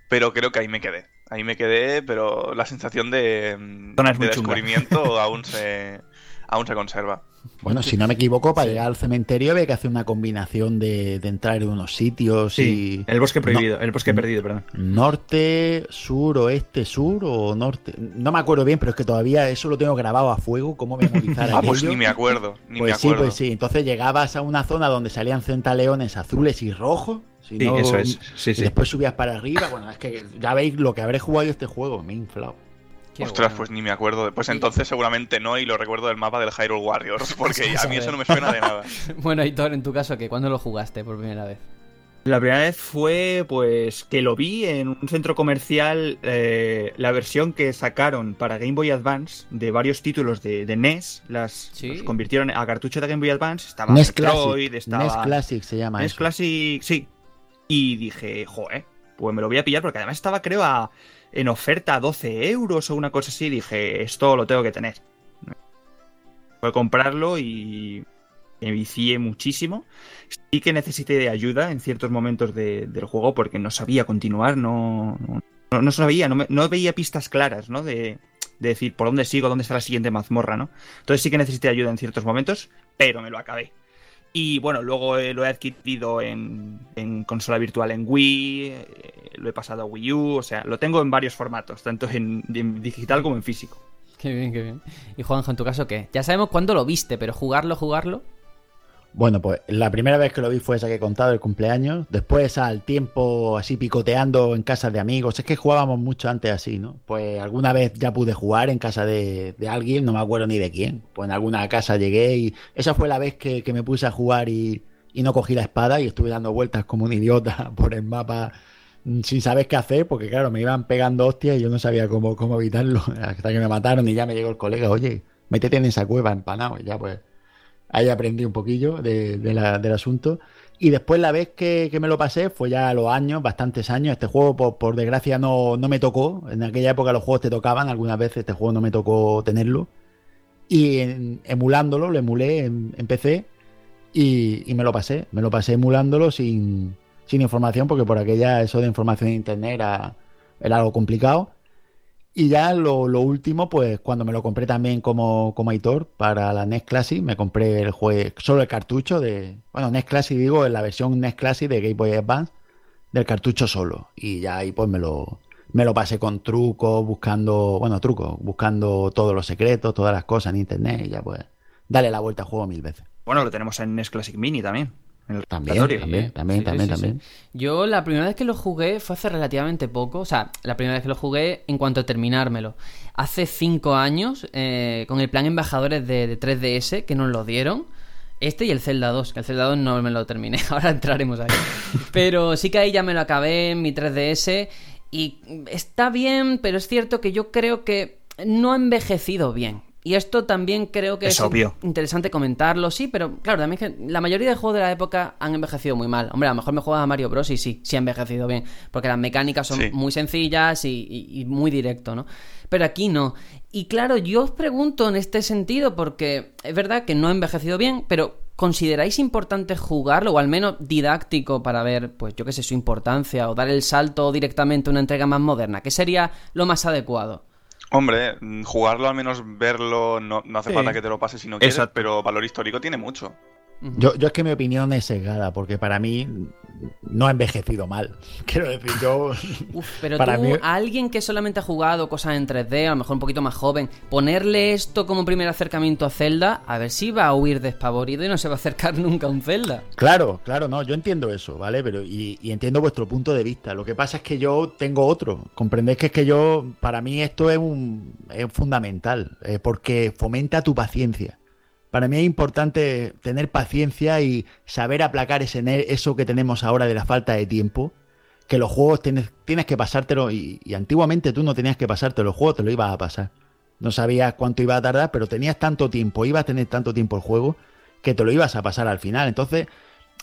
pero creo que ahí me quedé. Ahí me quedé, pero la sensación de, de descubrimiento (laughs) aún se, aún se conserva. Bueno, si no me equivoco, para llegar al cementerio había que hacer una combinación de, entrar en unos sitios sí, y... El bosque prohibido, el bosque perdido, perdón. Norte, sur, oeste, sur o norte. No me acuerdo bien, pero es que todavía eso lo tengo grabado a fuego, cómo memorizar (laughs) Ah, pues ni me acuerdo, ni pues me acuerdo. Sí, pues sí. Entonces llegabas a una zona donde salían centaleones azules y rojos. sí, eso es. Sí, y después subías para arriba. Bueno, es que ya veis lo que habré jugado yo este juego, me he inflado. Ostras, pues ni me acuerdo. Pues entonces seguramente no, y lo recuerdo del mapa del Hyrule Warriors, (laughs) porque a mí eso no me suena de nada. (laughs) bueno, Hitor, en tu caso, ¿qué? ¿Cuándo lo jugaste por primera vez? La primera vez fue, pues, que lo vi en un centro comercial, eh, la versión que sacaron para Game Boy Advance de varios títulos de, NES, las, convirtieron a cartucho de Game Boy Advance, estaba NES Classic, NES Classic se llama NES Classic, sí. Y dije, joder, pues me lo voy a pillar, porque además estaba, creo, a en oferta a 12 euros o una cosa así, dije, esto lo tengo que tener. Fue comprarlo y me vicié muchísimo. Sí que necesité de ayuda en ciertos momentos del juego porque no sabía continuar, no, no, sabía, no, veía pistas claras, ¿no? De, de, decir por dónde sigo, dónde está la siguiente mazmorra, ¿no? Entonces sí que necesité ayuda en ciertos momentos, pero me lo acabé. Y bueno, luego eh, lo he adquirido en, consola virtual en Wii, eh, lo he pasado a Wii U, o sea, lo tengo en varios formatos, tanto en, digital como en físico. Qué bien, qué bien. Y Juanjo, en tu caso, ¿qué? Ya sabemos cuándo lo viste, pero jugarlo, jugarlo. Bueno, pues la primera vez que lo vi fue esa que he contado, el cumpleaños. Después al tiempo así picoteando en casa de amigos. Es que jugábamos mucho antes así, ¿no? Pues alguna vez ya pude jugar en casa de, alguien, no me acuerdo ni de quién. Pues en alguna casa llegué y esa fue la vez que, me puse a jugar y, no cogí la espada y estuve dando vueltas como un idiota (laughs) por el mapa mm, sin saber qué hacer, porque claro, me iban pegando hostias y yo no sabía cómo, cómo evitarlo. (laughs) Hasta que me mataron y ya me llegó el colega, oye, métete en esa cueva empanado. Y ya pues ahí aprendí un poquillo del asunto. Y después la vez que, me lo pasé fue ya a los años, bastantes años. Este juego, por, desgracia, no, no, me tocó. En aquella época los juegos te tocaban, algunas veces este juego no me tocó tenerlo. Y emulándolo, lo emulé en, PC y, me lo pasé. Me lo pasé emulándolo sin, sin información, porque por aquella eso de información en internet era, era algo complicado. Y ya lo, último, pues cuando me lo compré también como, como editor para la NES Classic, me compré el juego, solo el cartucho de. Bueno, NES Classic digo, en la versión NES Classic de Game Boy Advance, del cartucho solo. Y ya ahí pues me lo, me lo pasé con trucos, buscando, bueno, trucos, buscando todos los secretos, todas las cosas en internet y ya pues dale la vuelta al juego mil veces. Bueno, lo tenemos en NES Classic Mini también. También, también, también, también, también. Yo la primera vez que lo jugué fue hace relativamente poco, o sea, la primera vez que lo jugué en cuanto a terminármelo. Hace cinco años, eh, con el plan Embajadores de, 3DS, que nos lo dieron. Este y el Zelda 2, que el Zelda 2 no me lo terminé, (laughs) ahora entraremos ahí. Pero sí que ahí ya me lo acabé en mi 3DS y está bien, pero es cierto que yo creo que no ha envejecido bien. Y esto también creo que es, interesante comentarlo, sí, pero claro, también que la mayoría de juegos de la época han envejecido muy mal. Hombre, a lo mejor me juega a Mario Bros. y sí, sí ha envejecido bien, porque las mecánicas son muy sencillas y, muy directo, ¿no? Pero aquí no. Y claro, yo os pregunto en este sentido, porque es verdad que no ha envejecido bien, pero ¿consideráis importante jugarlo, o al menos didáctico, para ver, pues yo qué sé, su importancia, o dar el salto directamente a una entrega más moderna? ¿Qué sería lo más adecuado? Hombre, mm, jugarlo al menos verlo, no, hace falta que te lo pases si no quieres, pero valor histórico tiene mucho. Yo, yo es que mi opinión es sesgada, porque para mí no ha envejecido mal. (laughs) Quiero decir, yo. (laughs) pero tú, a alguien que solamente ha jugado cosas en 3D, a lo mejor un poquito más joven, ponerle esto como primer acercamiento a Zelda, a ver si va a huir despavorido y no se va a acercar (laughs) nunca a un Zelda. Claro, claro, no, yo entiendo eso, ¿vale? Pero y, entiendo vuestro punto de vista. Lo que pasa es que yo tengo otro. Comprendéis que es que yo, para mí esto es un es fundamental, eh, porque fomenta tu paciencia. Para mí es importante tener paciencia y saber aplacar ese, eso que tenemos ahora de la falta de tiempo. que los juegos tienes, que pasártelo y, antiguamente tú no tenías que pasarte los juegos, te lo ibas a pasar. No sabías cuánto iba a tardar, pero tenías tanto tiempo, ibas a tener tanto tiempo el juego que te lo ibas a pasar al final. Entonces,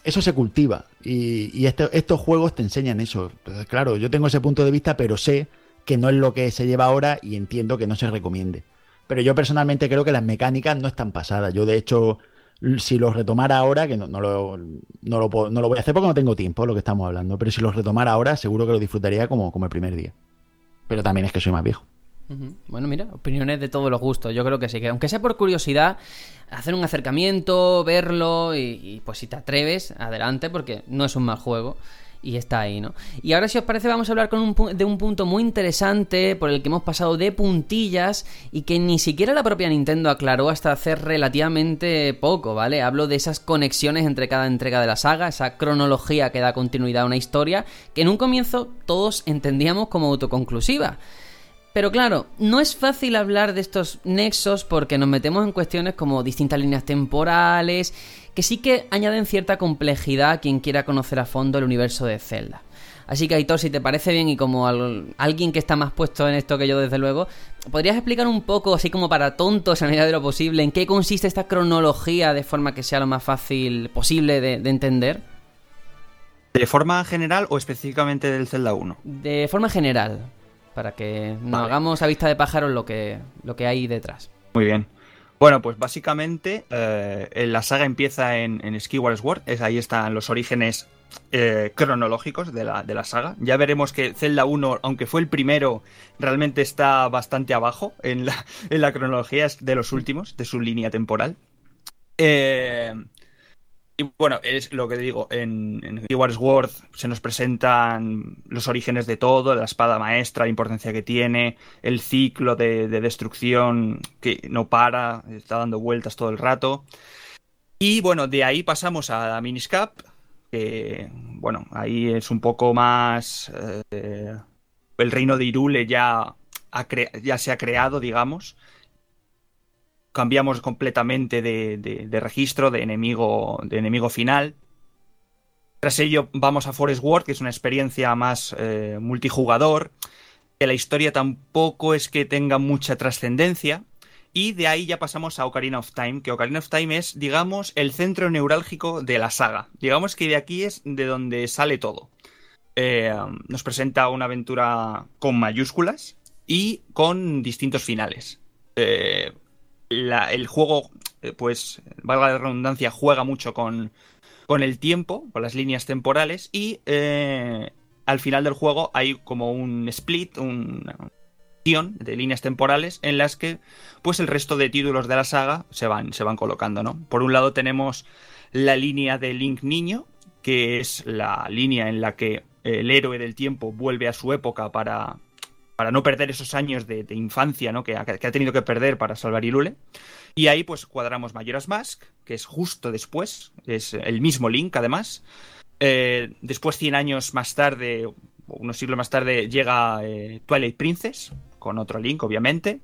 eso se cultiva y, y este- estos juegos te enseñan eso. Entonces, claro, yo tengo ese punto de vista, pero sé que no es lo que se lleva ahora y entiendo que no se recomiende. Pero yo personalmente creo que las mecánicas no están pasadas. Yo, de hecho, si los retomara ahora, que no, no lo, no, lo, puedo- no lo voy a hacer porque no tengo tiempo, lo que estamos hablando, pero si los retomara ahora, seguro que lo disfrutaría como, como el primer día. Pero también es que soy más viejo. Bueno, mira, opiniones de todos los gustos. Yo creo que sí, que aunque sea por curiosidad, hacer un acercamiento, verlo y, y, pues si te atreves, adelante, porque no es un mal juego. Y está ahí, ¿no? Y ahora, si os parece, vamos a hablar con un de un punto muy interesante por el que hemos pasado de puntillas y que ni siquiera la propia Nintendo aclaró hasta hace relativamente poco, ¿vale? Hablo de esas conexiones entre cada entrega de la saga, esa cronología que da continuidad a una historia que en un comienzo todos entendíamos como autoconclusiva. Pero claro, no es fácil hablar de estos nexos porque nos metemos en cuestiones como distintas líneas temporales, que sí que añaden cierta complejidad a quien quiera conocer a fondo el universo de Zelda. Así que Aitor, si te parece bien y como al- alguien que está más puesto en esto que yo desde luego, ¿podrías explicar un poco, así como para tontos a medida de lo posible, en qué consiste esta cronología de forma que sea lo más fácil posible de, de entender? ¿De forma general o específicamente del Zelda 1? De forma general, para que nos Vale. hagamos a vista de pájaros lo que, lo que hay detrás. Muy bien. Bueno, pues básicamente eh, la saga empieza en, en Skyward Sword, es, ahí están los orígenes eh, cronológicos de la, de la saga. Ya veremos que Zelda 1, aunque fue el primero, realmente está bastante abajo en la, en la cronología de los últimos, de su línea temporal. Eh, y bueno, es lo que digo, en, en Sword se nos presentan los orígenes de todo, la espada maestra, la importancia que tiene, el ciclo de, de destrucción que no para, está dando vueltas todo el rato. Y bueno, de ahí pasamos a Minish Cap, que bueno, ahí es un poco más... eh, el reino de Irule ya, ya se ha creado, digamos. Cambiamos completamente de, registro, de enemigo, de enemigo final. Tras ello vamos a Forest World, que es una experiencia más eh, multijugador, que la historia tampoco es que tenga mucha trascendencia. Y de ahí ya pasamos a Ocarina of Time, que Ocarina of Time es, digamos, el centro neurálgico de la saga. Digamos que de aquí es de donde sale todo. Eh, nos presenta una aventura con mayúsculas y con distintos finales. Eh, la- el juego, eh, pues, valga la redundancia, juega mucho con, con el tiempo, con las líneas temporales y eh, al final del juego hay como un split, unión de líneas temporales en las que pues el resto de títulos de la saga se van, se van colocando, ¿no? Por un lado tenemos la línea de Link Niño, que es la línea en la que el héroe del tiempo vuelve a su época para, para no perder esos años de, infancia ¿no? que, ha, tenido que perder para salvar Irule. Y ahí pues cuadramos Majora's Mask, que es justo después, es el mismo Link además. Eh, después, 100 años más tarde, unos siglos más tarde, llega eh, Twilight Princess, con otro Link, obviamente.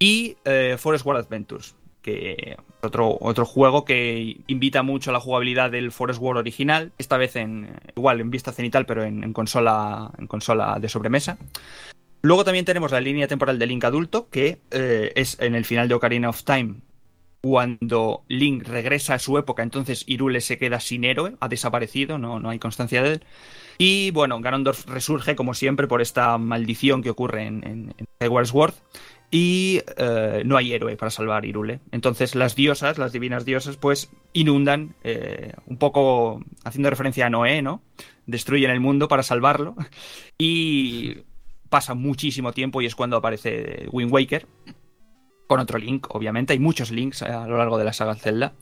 Y eh, Forest World Adventures, que otro, otro juego que invita mucho a la jugabilidad del Forest World original, esta vez en igual en vista cenital, pero en consola, en consola de sobremesa. Luego también tenemos la línea temporal de Link adulto, que eh, es en el final de Ocarina of Time, cuando Link regresa a su época, entonces Irule se queda sin héroe, ha desaparecido, no, no hay constancia de él. Y bueno, Ganondorf resurge como siempre por esta maldición que ocurre en, en, en. Y eh, no hay héroe para salvar Irule. Entonces las diosas, las divinas diosas, pues inundan, eh, un poco haciendo referencia a Noé, ¿no? Destruyen el mundo para salvarlo. Y pasa muchísimo tiempo y es cuando aparece Wind Waker. Con otro Link, obviamente. Hay muchos Links a lo largo de la saga Zelda.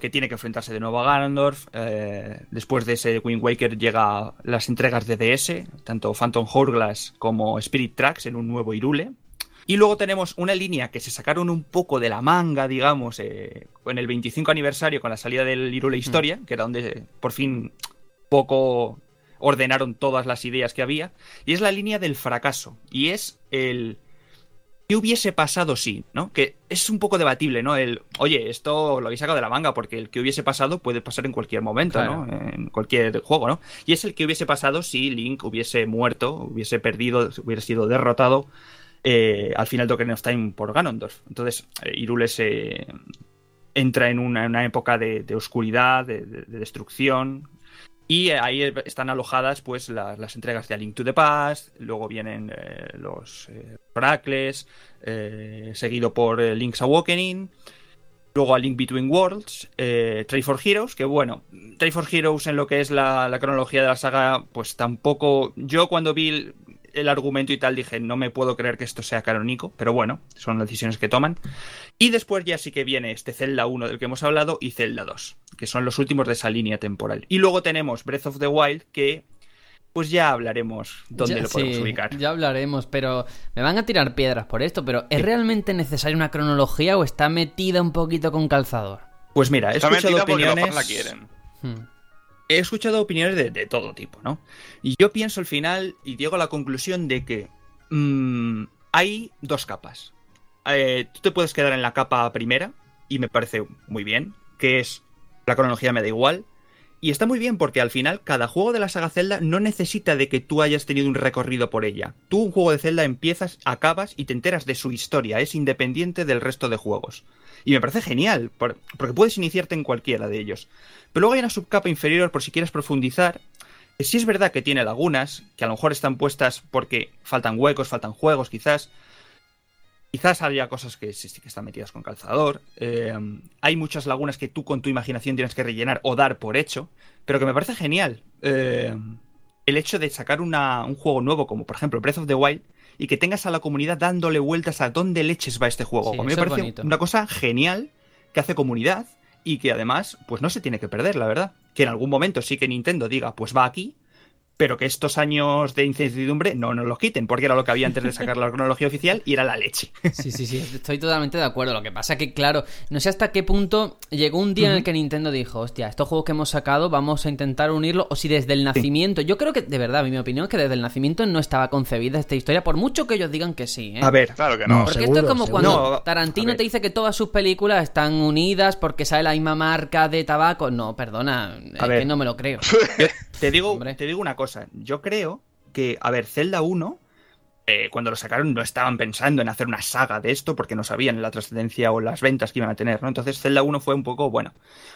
Que tiene que enfrentarse de nuevo a Ganondorf. Eh, después de ese Wind Waker llega las entregas de DS, tanto Phantom Hourglass como Spirit Tracks en un nuevo Irule. Y luego tenemos una línea que se sacaron un poco de la manga, digamos, eh, en el 25 aniversario con la salida del Irule Historia, que era donde por fin poco ordenaron todas las ideas que había. Y es la línea del fracaso. Y es el ¿Qué hubiese pasado si? ¿no? Que es un poco debatible, ¿no? El, oye, esto lo habéis sacado de la manga, porque el que hubiese pasado puede pasar en cualquier momento, Claro. ¿no? En cualquier juego, ¿no? Y es el que hubiese pasado si Link hubiese muerto, hubiese perdido, hubiese sido derrotado eh, al final de Ocarina of Time por Ganondorf. Entonces, eh, Hyrule se entra en una, época de, de oscuridad, de, de- de destrucción. Y ahí están alojadas pues la- las entregas de A Link to the Past, luego vienen eh, los eh, Oracles, eh, seguido por eh, Link's Awakening, luego A Link Between Worlds, Tray for Heroes, que bueno, Tray for Heroes en lo que es la, la cronología de la saga, pues tampoco... Yo cuando vi el, argumento y tal dije, no me puedo creer que esto sea canónico, pero bueno, son las decisiones que toman. Y después ya sí que viene este Zelda 1 del que hemos hablado y Zelda 2, que son los últimos de esa línea temporal. Y luego tenemos Breath of the Wild, que pues ya hablaremos dónde Ya- lo podemos sí, ubicar. Ya hablaremos, pero me van a tirar piedras por esto, pero ¿es realmente necesaria una cronología o está metida un poquito con calzador? Pues mira, he Está escuchado opiniones. fans la quieren. Hmm. He escuchado opiniones de, todo tipo, ¿no? Y yo pienso al final y llego a la conclusión de que mm, hay dos capas. Eh, tú te puedes quedar en la capa primera, y me parece muy bien, que es la cronología me da igual. Y está muy bien porque al final cada juego de la saga Zelda no necesita de que tú hayas tenido un recorrido por ella. Tú un juego de Zelda empiezas, acabas y te enteras de su historia, es independiente del resto de juegos. Y me parece genial, por- porque puedes iniciarte en cualquiera de ellos. Pero luego hay una subcapa inferior por si quieres profundizar. Sí es verdad que tiene lagunas, que a lo mejor están puestas porque faltan huecos, faltan juegos, quizás. Quizás haya cosas que sí, que están metidas con calzador. Eh, hay muchas lagunas que tú con tu imaginación tienes que rellenar o dar por hecho. Pero que me parece genial. Eh, el hecho de sacar una- un juego nuevo, como por ejemplo Breath of the Wild, y que tengas a la comunidad dándole vueltas a dónde leches va este juego. Sí, a mí me parece bonito. una cosa genial que hace comunidad y que además, pues no se tiene que perder, la verdad. Que en algún momento sí que Nintendo diga, pues va aquí, pero que estos años de incertidumbre no nos los quiten, porque era lo que había antes de (laughs) sacar la cronología oficial y era la leche. Sí, sí, sí, estoy totalmente de acuerdo. Lo que pasa es que, claro, no sé hasta qué punto llegó un día en el que Nintendo dijo, hostia, estos juegos que hemos sacado vamos a intentar unirlo, o si desde el nacimiento, yo creo que, de verdad, mi opinión es que desde el nacimiento no estaba concebida esta historia, por mucho que ellos digan que sí, ¿eh? A ver, Claro que No. Porque seguro, esto es como seguro. cuando No, Tarantino a te dice que todas sus películas están unidas porque sale la misma marca de tabaco. No, perdona, es ver. que no me lo creo. (laughs) Yo te digo, Hombre. te digo una cosa. Yo creo que, a ver, Zelda 1, eh, cuando lo sacaron no estaban pensando en hacer una saga de esto porque no sabían la trascendencia o las ventas que iban a tener, ¿no? Entonces Zelda 1 fue un poco, bueno.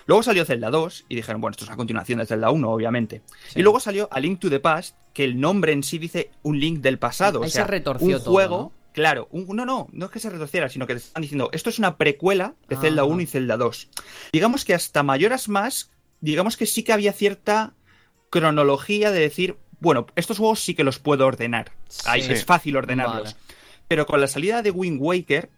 Luego salió Zelda 2 y dijeron, bueno, esto es una continuación de Zelda 1, obviamente. Sí. Y luego salió A Link to the Past, que el nombre en sí dice un link del pasado. Ahí o sea, se retorció un todo, juego. ¿no? Claro, un- no, no, no es que se retorciera, sino que te están diciendo, esto es una precuela de Zelda Ajá. 1 y Zelda 2. Digamos que hasta mayoras más, digamos que sí que había cierta cronología de decir, bueno, estos juegos sí que los puedo ordenar. Ahí es fácil ordenarlos. Vale. Pero con la salida de Wind Waker,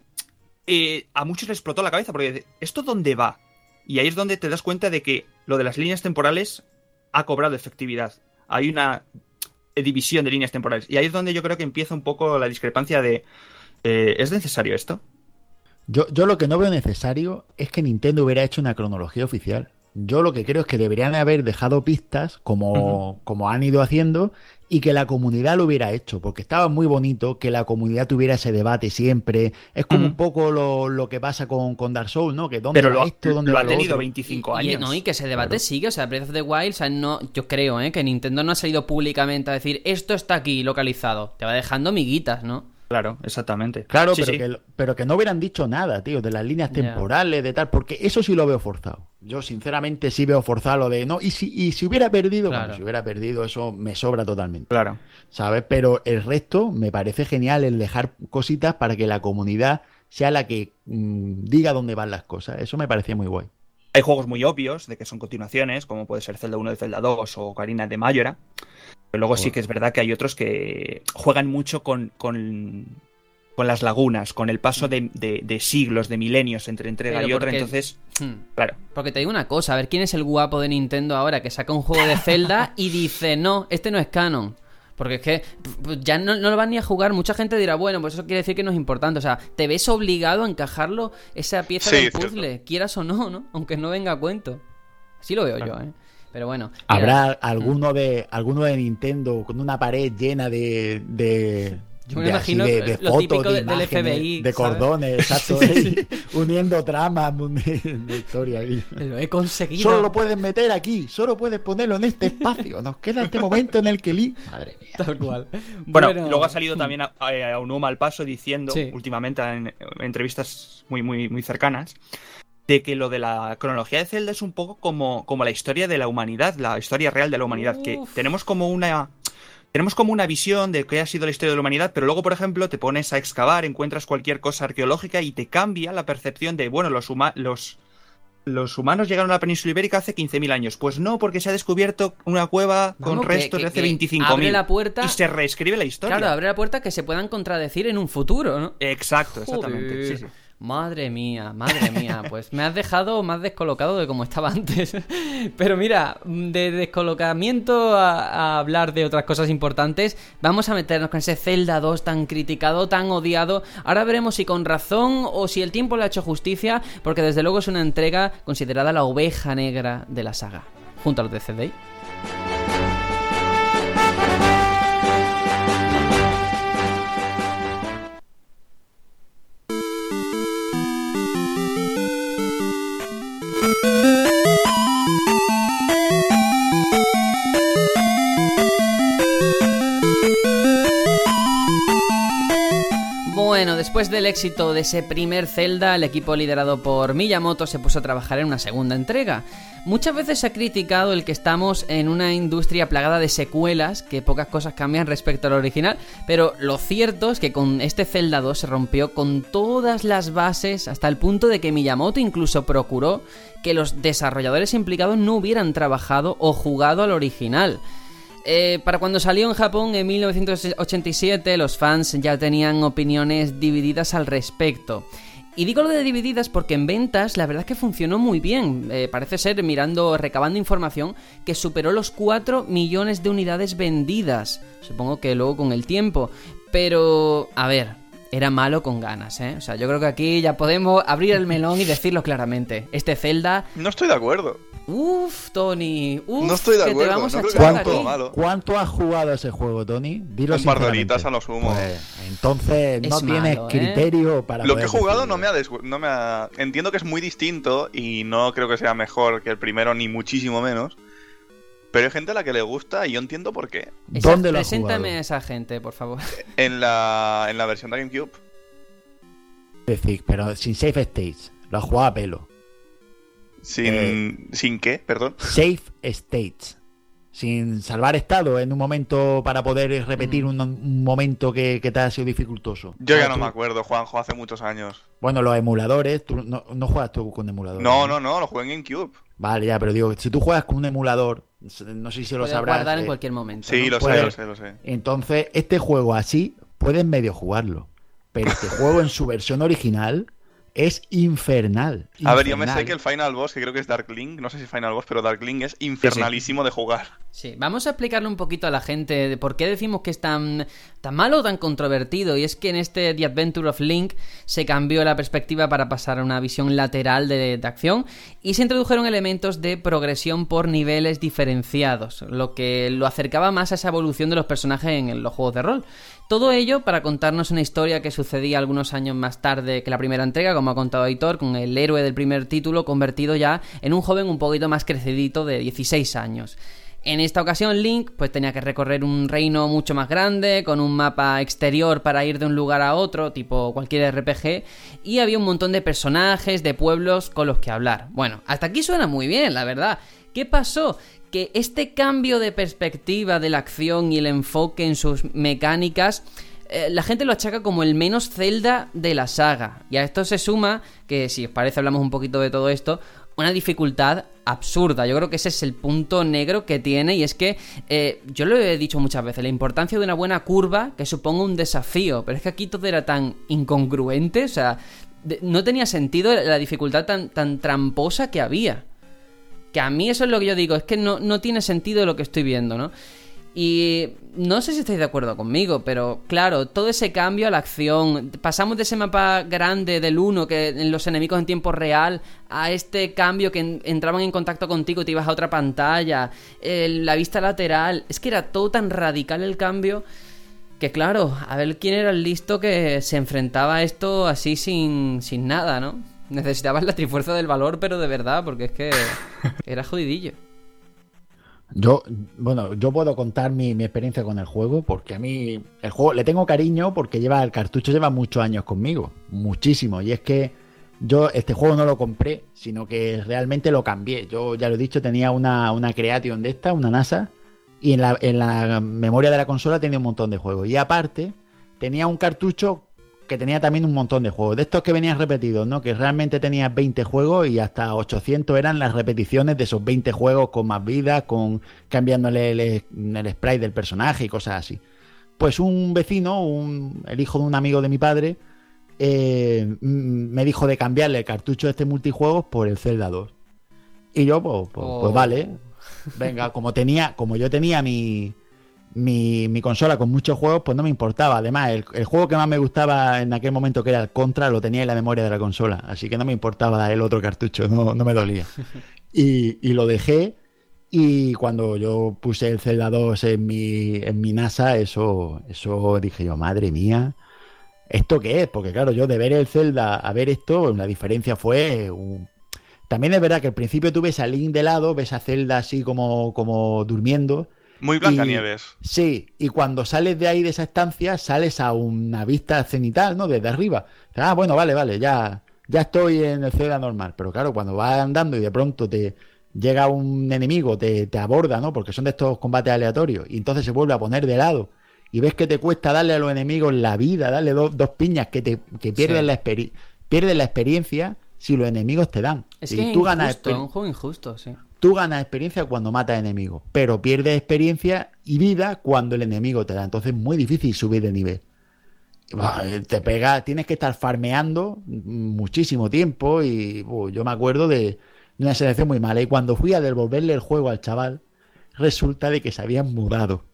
eh, a muchos les explotó la cabeza porque dice, ¿esto dónde va? Y ahí es donde te das cuenta de que lo de las líneas temporales ha cobrado efectividad. Hay una división de líneas temporales. Y ahí es donde yo creo que empieza un poco la discrepancia de, eh, ¿es necesario esto? Yo, yo lo que no veo necesario es que Nintendo hubiera hecho una cronología oficial. Yo lo que creo es que deberían haber dejado pistas como, como han ido haciendo y que la comunidad lo hubiera hecho, porque estaba muy bonito que la comunidad tuviera ese debate siempre. Es como un poco lo, lo que pasa con, con Dark Souls, ¿no? Que dónde Pero va lo, esto, dónde lo va ha lo tenido otro? 25 Y, y- años. no, y que ese debate Claro. sigue, o sea, Breath of the Wild, o sea, no, yo creo, ¿eh? Que Nintendo no ha salido públicamente a decir, esto está aquí localizado. Te va dejando miguitas, ¿no? Claro, exactamente. Claro, Sí, pero, sí. Que, pero que no hubieran dicho nada, tío, de las líneas temporales, de tal, porque eso sí lo veo forzado. Yo, sinceramente, sí veo forzado lo de, no, y si, y si hubiera perdido, Claro. bueno, si hubiera perdido, eso me sobra totalmente. Claro. ¿Sabes? Pero el resto me parece genial el dejar cositas para que la comunidad sea la que mm, diga dónde van las cosas. Eso me parecía muy guay. Hay juegos muy obvios de que son continuaciones, como puede ser Zelda 1 de Zelda 2 o Ocarina de Majora. Pero luego sí que es verdad que hay otros que juegan mucho con, con, con las lagunas, con el paso de, de- de siglos, de milenios entre entrega Pero y otra. Entonces, Hmm. claro. Porque te digo una cosa, a ver quién es el guapo de Nintendo ahora que saca un juego de Zelda (laughs) y dice, no, este no es canon. Porque es que p- ya no, no lo van ni a jugar. Mucha gente dirá, bueno, pues eso quiere decir que no es importante. O sea, te ves obligado a encajarlo, esa pieza Sí, del cierto. puzzle, quieras o no, ¿no? Aunque no venga a cuento. Así lo veo yo, ¿eh? Pero bueno. mira, Habrá alguno de alguno de Nintendo con una pared llena de, de, Yo me de imagino así de, de lo fotos, típico de de- del FBI. de ¿sabes? cordones, (laughs) exacto, (laughs) uniendo tramas de (laughs) historia ahí. Lo he conseguido. Solo lo puedes meter aquí, solo puedes ponerlo en este espacio. Nos queda este momento en el que Lee. Madre mía. Tal cual. Bueno, luego ha salido también a, a, a Unuma al paso diciendo, Sí. últimamente en, en entrevistas muy, muy, muy cercanas, de que lo de la cronología de Zelda es un poco como, como la historia de la humanidad, la historia real de la humanidad, que tenemos como una... Tenemos como una visión de qué ha sido la historia de la humanidad, pero luego, por ejemplo, te pones a excavar, encuentras cualquier cosa arqueológica y te cambia la percepción de, bueno, los, huma- los, los humanos llegaron a la península ibérica hace 15.000 años. Pues no, porque se ha descubierto una cueva con restos que- de hace que 25.000. abre la puerta- Y se reescribe la historia. Claro, abre la puerta que se puedan contradecir en un futuro, ¿no? Exacto, exactamente. Sí, sí. Madre mía, madre mía, pues me has dejado más descolocado de como estaba antes. (laughs) Pero mira, de descolocamiento a, hablar de otras cosas importantes, vamos a meternos con ese Zelda 2 tan criticado, tan odiado. Ahora veremos si con razón o si el tiempo le ha hecho justicia, porque desde luego es una entrega considerada la oveja negra de la saga, junto a los de CD. Después del éxito de ese primer Zelda, el equipo liderado por Miyamoto se puso a trabajar en una segunda entrega. Muchas veces se ha criticado el que estamos en una industria plagada de secuelas, que pocas cosas cambian respecto al original, pero lo cierto es que con este Zelda 2 se rompió con todas las bases hasta el punto de que Miyamoto incluso procuró que los desarrolladores implicados no hubieran trabajado o jugado al original. Eh, para cuando salió en Japón en 1987, los fans ya tenían opiniones divididas al respecto. Y digo lo de divididas porque en ventas la verdad es que funcionó muy bien. Eh, parece ser, mirando, recabando información, que superó los 4 millones de unidades vendidas. Supongo que luego con el tiempo. Pero, a ver, era malo con ganas, ¿eh? O sea, yo creo que aquí ya podemos abrir el melón y decirlo claramente. Este Zelda... No estoy de acuerdo. Uf, Tony. Uf, No estoy de que acuerdo, te vamos no a creo que echar sea todo aquí. malo. ¿Cuánto has jugado ese juego, Tony? Dilo Un par de horitas a lo sumo. Pues, entonces no Es tienes malo, ¿eh? criterio para Lo que he jugado no me, ha no me ha... Entiendo que es muy distinto y no creo que sea mejor que el primero, ni muchísimo menos. Pero hay gente a la que le gusta y yo entiendo por qué. ¿Dónde lo has Preséntame jugado? a esa gente, por favor. (laughs) En la, en la versión de GameCube. Es decir, pero sin save states. Lo has jugado a pelo. Sin, Eh. ¿Sin qué? Perdón. Save states. Sin salvar estado en un momento para poder repetir un, un momento que, que te ha sido dificultoso. Yo ya Ah, no tú- me acuerdo, Juanjo, hace muchos años. Bueno, los emuladores, tú no, no juegas tú con emuladores. No, no, no, lo jugué en GameCube. Vale, ya, pero digo, si tú juegas con un emulador, no sé si lo Puedes sabrás. guardar en eh, cualquier momento. Sí, ¿no? lo sé, lo sé, lo sé. Entonces, este juego así, puedes medio jugarlo. Pero este juego en su versión original es infernal. A ver, yo me sé que el Final Boss, que creo que es Dark Link, no sé si Final Boss, pero Dark Link es infernalísimo de jugar. Sí, vamos a explicarle un poquito a la gente de por qué decimos que es tan, tan malo o tan controvertido. Y es que en este The Adventure of Link se cambió la perspectiva para pasar a una visión lateral de, de acción y se introdujeron elementos de progresión por niveles diferenciados, lo que lo acercaba más a esa evolución de los personajes en los juegos de rol. Todo ello para contarnos una historia que sucedía algunos años más tarde que la primera entrega, como ha contado Aitor, con el héroe del primer título convertido ya en un joven un poquito más crecidito de 16 años. En esta ocasión Link pues tenía que recorrer un reino mucho más grande, con un mapa exterior para ir de un lugar a otro, tipo cualquier RPG, y había un montón de personajes, de pueblos con los que hablar. Bueno, hasta aquí suena muy bien, la verdad. ¿Qué pasó? Que este cambio de perspectiva de la acción y el enfoque en sus mecánicas eh, la gente lo achaca como el menos Zelda de la saga. Y a esto se suma, que si os parece hablamos un poquito de todo esto, una dificultad absurda. Yo creo que ese es el punto negro que tiene y es que eh, yo lo he dicho muchas veces, la importancia de una buena curva que suponga un desafío, pero es que aquí todo era tan incongruente, o sea, no tenía sentido la dificultad tan, tan tramposa que había. Que a mí eso es lo que yo digo, es que no, no tiene sentido lo que estoy viendo, ¿no? Y no sé si estáis de acuerdo conmigo, pero claro, todo ese cambio a la acción, pasamos de ese mapa grande del 1 que en los enemigos en tiempo real a este cambio que en- entraban en contacto contigo, te ibas a otra pantalla, la vista lateral, es que era todo tan radical el cambio Que claro, a ver quién era el listo que se enfrentaba a esto así sin, sin nada, ¿no? Necesitabas la trifuerza del valor, pero de verdad, porque es que (laughs) era jodidillo. Yo, bueno, yo puedo contar mi, mi, experiencia con el juego, porque a mí el juego le tengo cariño porque lleva el cartucho lleva muchos años conmigo, muchísimo. Y es que yo este juego no lo compré, sino que realmente lo cambié. Yo ya lo he dicho, tenía una, una Creation de esta, una NASA, y en la, en la memoria de la consola tenía un montón de juegos. Y aparte, tenía un cartucho que tenía también un montón de juegos. De estos que venían repetidos, ¿no? Que realmente tenía 20 juegos y hasta 800 eran las repeticiones de esos 20 juegos con más vida, con cambiándole el, el spray del personaje y cosas así. Pues un vecino, un, el hijo de un amigo de mi padre, eh, me dijo de cambiarle el cartucho de este multijuegos por el Zelda 2. Y yo, pues, pues, oh. pues vale. Venga, como tenía, como yo tenía mi, mi, mi, consola con muchos juegos, pues no me importaba. Además, el, el, juego que más me gustaba en aquel momento, que era el Contra, lo tenía en la memoria de la consola. Así que no me importaba el otro cartucho, no, no me dolía. (laughs) Y, y, lo dejé. Y cuando yo puse el Zelda 2 en mi, en mi NASA, eso, eso dije yo, madre mía, ¿esto qué es? Porque claro, yo de ver el Zelda a ver esto, la diferencia fue un... También es verdad que al principio tú ves a Link de lado, ves a Zelda así como, como durmiendo. Muy Blancanieves. Sí, y cuando sales de ahí de esa estancia, sales a una vista cenital, ¿no? Desde arriba. Ah, bueno, vale, vale, ya, ya estoy en el Zelda normal. Pero claro, cuando vas andando y de pronto te llega un enemigo, te, te aborda, ¿no? Porque son de estos combates aleatorios. Y entonces se vuelve a poner de lado. Y ves que te cuesta darle a los enemigos la vida, darle do, dos piñas que te que pierden, sí. la pierden la experiencia si los enemigos te dan. Es si que tú injusto, ganas un juego injusto, sí. Tú ganas experiencia cuando matas enemigos, pero pierdes experiencia y vida cuando el enemigo te da. Entonces es muy difícil subir de nivel. Te pega, tienes que estar farmeando muchísimo tiempo y yo me acuerdo de, de, una selección muy mala. Y cuando fui a devolverle el juego al chaval, resulta de que se habían mudado.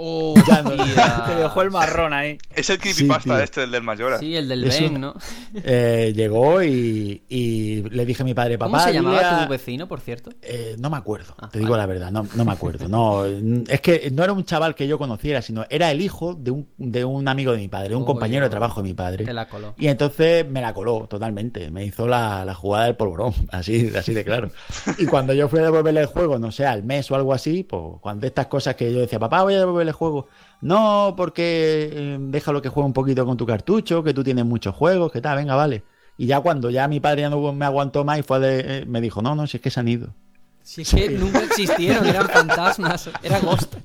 Oh, ya no, (laughs) te dejó el marrón ahí. Es el creepypasta sí, este, el del Mayora. Sí, el del Ben, ¿no? (laughs) Eh, llegó y, y, le dije a mi padre, papá. ¿Cómo se llamaba a... tu vecino, por cierto? Eh, no me acuerdo, ah, te digo vale. la verdad, no, no, me acuerdo. No, (laughs) es que no era un chaval que yo conociera, sino era el hijo de un, de un amigo de mi padre, un oh, compañero de trabajo de mi padre. Te la coló. Y entonces me la coló totalmente. Me hizo la, la jugada del polvorón, así, así de claro. y cuando yo fui a devolverle el juego, no sé, al mes o algo así, pues cuando estas cosas que yo decía, papá, voy a devolverle juego. No, porque eh, déjalo que juegue un poquito con tu cartucho, que tú tienes muchos juegos, que tal, venga, vale. Y ya cuando ya mi padre ya no me aguantó más y fue de, eh, me dijo, no, no, si es que se han ido. Si es que nunca existieron, eran (laughs) fantasmas, era Ghost.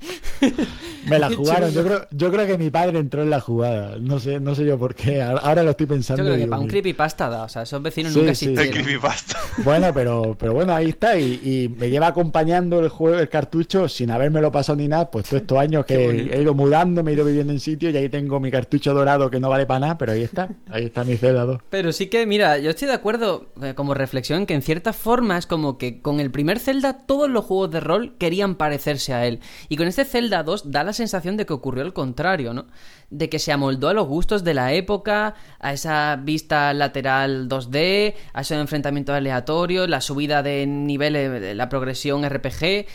Me la (laughs) jugaron, yo creo, yo creo que mi padre entró en la jugada, no sé, no sé yo por qué, ahora lo estoy pensando. Yo creo que para un creepypasta da, o sea, esos vecinos sí, nunca sí, existieron. El creepypasta. Bueno, pero, pero bueno, ahí está, y, y, me lleva acompañando el juego, el cartucho, sin habérmelo pasado ni nada, pues todos estos años que he ido mudando, me he ido viviendo en sitio y ahí tengo mi cartucho dorado que no vale para nada, pero ahí está, ahí está mi Zelda 2. Pero sí que, mira, yo estoy de acuerdo eh, como reflexión que en cierta forma es como que con el primer Todos los juegos de rol querían parecerse a él. Y con este Zelda 2 da la sensación de que ocurrió al contrario, ¿no? De que se amoldó a los gustos de la época, a esa vista lateral 2D, a ese enfrentamiento aleatorio, la subida de niveles, la progresión RPG.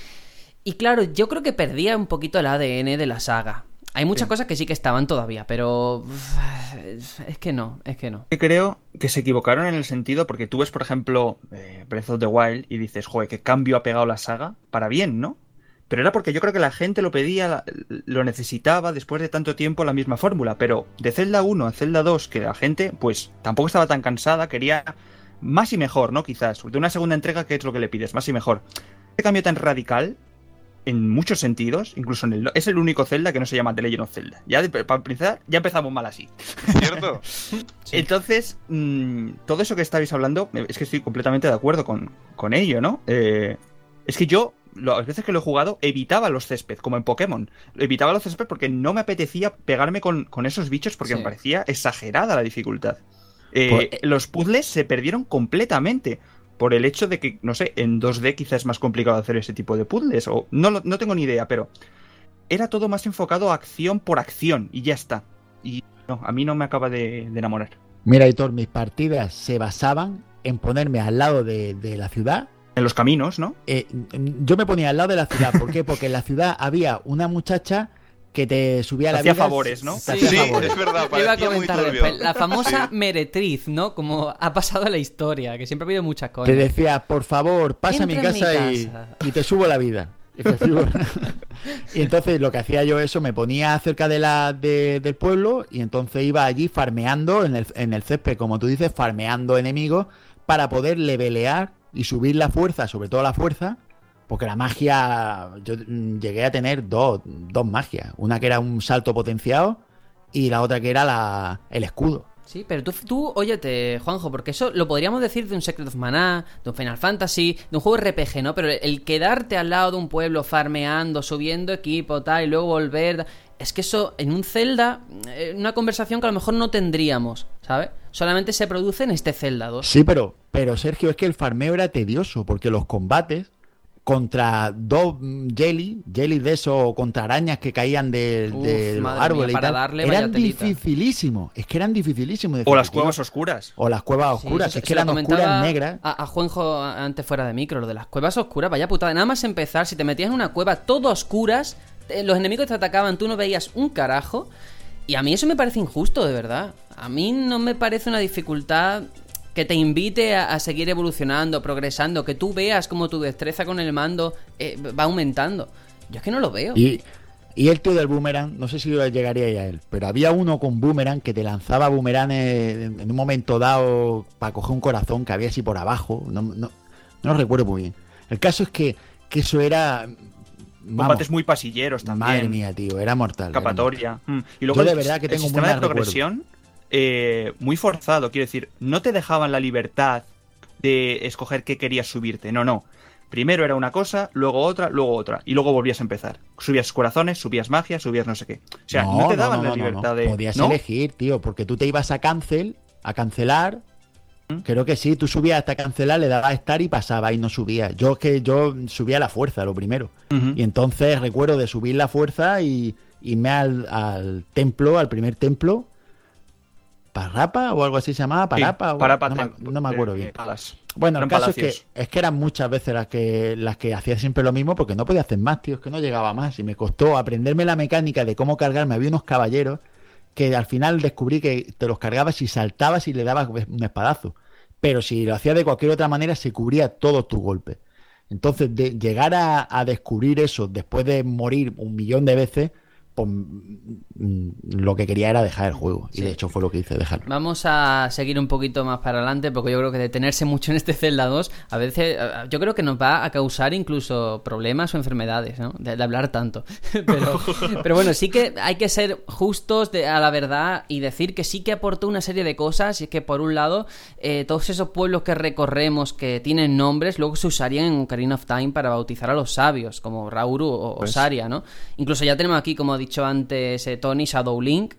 Y claro, yo creo que perdía un poquito el ADN de la saga. Hay muchas sí. cosas que sí que estaban todavía, pero es que no, es que no. Creo que se equivocaron en el sentido porque tú ves, por ejemplo, eh, Breath of the Wild y dices, joder, qué cambio ha pegado la saga para bien, ¿no? Pero era porque yo creo que la gente lo pedía, lo necesitaba después de tanto tiempo la misma fórmula. Pero de Zelda 1 a Zelda 2, que la gente, pues tampoco estaba tan cansada, quería más y mejor, ¿no? Quizás. De una segunda entrega, ¿qué es lo que le pides? Más y mejor. Este cambio tan radical, en muchos sentidos, incluso en el, es el único Zelda que no se llama The Legend of Zelda. Ya de, para empezar, ya empezamos mal así. ¿Cierto? (laughs) sí. Entonces, mmm, todo eso que estáis hablando, es que estoy completamente de acuerdo con, con ello, ¿no? Eh, es que yo las veces que lo he jugado, evitaba los césped, como en Pokémon. Evitaba los césped porque no me apetecía pegarme con, con esos bichos porque sí. me parecía exagerada la dificultad. Eh, pues... Los puzzles se perdieron completamente por el hecho de que, no sé, en 2D quizás es más complicado hacer ese tipo de puzzles. O no, no tengo ni idea, pero era todo más enfocado a acción por acción y ya está. Y no, a mí no me acaba de, de enamorar. Mira, Hitor, mis partidas se basaban en ponerme al lado de, de la ciudad en los caminos, ¿no? Eh, yo me ponía al lado de la ciudad. ¿Por qué? Porque en la ciudad había una muchacha que te subía la Hacía vida. favores, ¿no? te Sí, hacía Sí, favores. es verdad, Te iba a comentar. La famosa meretriz, ¿no? Como ha pasado en la historia, que siempre ha habido muchas Te cosas. decía, por favor, pasa a mi casa, y, te subo la vida. Te (laughs) Y entonces lo que hacía yo eso, me ponía cerca de la, de- del pueblo y entonces iba allí farmeando en el, en el césped, como tú dices, farmeando enemigos para poder levelear y subir la fuerza, sobre todo la fuerza, porque la magia, yo mm, llegué a tener dos, dos magias, una que era un salto potenciado y la otra que era la, el escudo. Sí, pero tú, tú, óyete, Juanjo, porque eso lo podríamos decir de un Secret of Mana, de un Final Fantasy, de un juego RPG, ¿no? Pero el quedarte al lado de un pueblo farmeando, subiendo equipo, tal, y luego volver. Es que eso, en un Zelda, eh, una conversación que a lo mejor no tendríamos, ¿sabes? Solamente se produce en este Zelda 2. Sí, pero, pero Sergio, es que el farmeo era tedioso, porque los combates contra dos mm, jelly, jelly de esos, o contra arañas que caían de, Uf, de los árboles mía, y para tal, darle eran dificilísimos, es que eran dificilísimos. O las cuevas oscuras. O las cuevas Sí, oscuras, eso es se que eran comentaba oscuras negras. A, a Juanjo antes fuera de micro, lo de las cuevas oscuras, vaya putada. Nada más empezar, si te metías en una cueva todo a oscuras, te- los enemigos te atacaban, tú no veías un carajo. Y a mí eso me parece injusto, de verdad. A mí no me parece una dificultad que te invite a, a seguir evolucionando, progresando, que tú veas como tu destreza con el mando eh, va aumentando. Yo es que no lo veo. Y, y el tío del boomerang, no sé si llegaría a él, pero había uno con boomerang que te lanzaba boomerang en, en un momento dado para coger un corazón que había así por abajo. No, no, no lo recuerdo muy bien. El caso es que, que eso era. vamos, Combates muy pasilleros también. madre mía, tío, era mortal. era mortal. Escapatoria. Mm. Y luego Yo de el- verdad que el tengo muy sistema de progresión eh, muy forzado. Quiero decir, no te dejaban la libertad de escoger qué querías subirte. No, no. Primero era una cosa, luego otra, luego otra. Y luego volvías a empezar. Subías corazones, subías magia, subías no sé qué. O sea, no, te daban la no, libertad no. de. Podías elegir, tío, porque tú te ibas a cancel, a cancelar. Creo que sí, tú subías hasta cancelar, le dabas a estar y pasaba y no subía. Yo es que yo subía la fuerza, lo primero. Y entonces recuerdo de subir la fuerza y irme al, al templo, al primer templo. ¿Parrapa o algo así se llamaba? Sí, ¿Parapa? o- Parapa no, me, Temple, no me acuerdo bien. Bueno, el caso es que, es que eran muchas veces las que las que hacía siempre lo mismo porque no podía hacer más, tío, es que no llegaba más y me costó aprenderme la mecánica de cómo cargarme. Había unos caballeros que al final descubrí que te los cargabas y saltabas y le dabas un espadazo. Pero si lo hacías de cualquier otra manera se cubría todos tus golpes. Entonces, de llegar a, a descubrir eso después de morir un millón de veces, pues mm, lo que quería era dejar el juego. Y de hecho fue lo que hice, dejarlo. Vamos a seguir un poquito más para adelante porque yo creo que detenerse mucho en este Zelda 2 a veces yo creo que nos va a causar incluso problemas o enfermedades, ¿no? De, de hablar tanto. (laughs) Pero, (laughs) pero bueno, sí que hay que ser justos de- a la verdad y decir que sí que aportó una serie de cosas y es que por un lado eh, todos esos pueblos que recorremos que tienen nombres luego se usarían en Ocarina of Time para bautizar a los sabios como Rauru o Pues- Osaria, ¿no? Incluso ya tenemos aquí, como ha dicho antes eh, Tony, Shadow Link.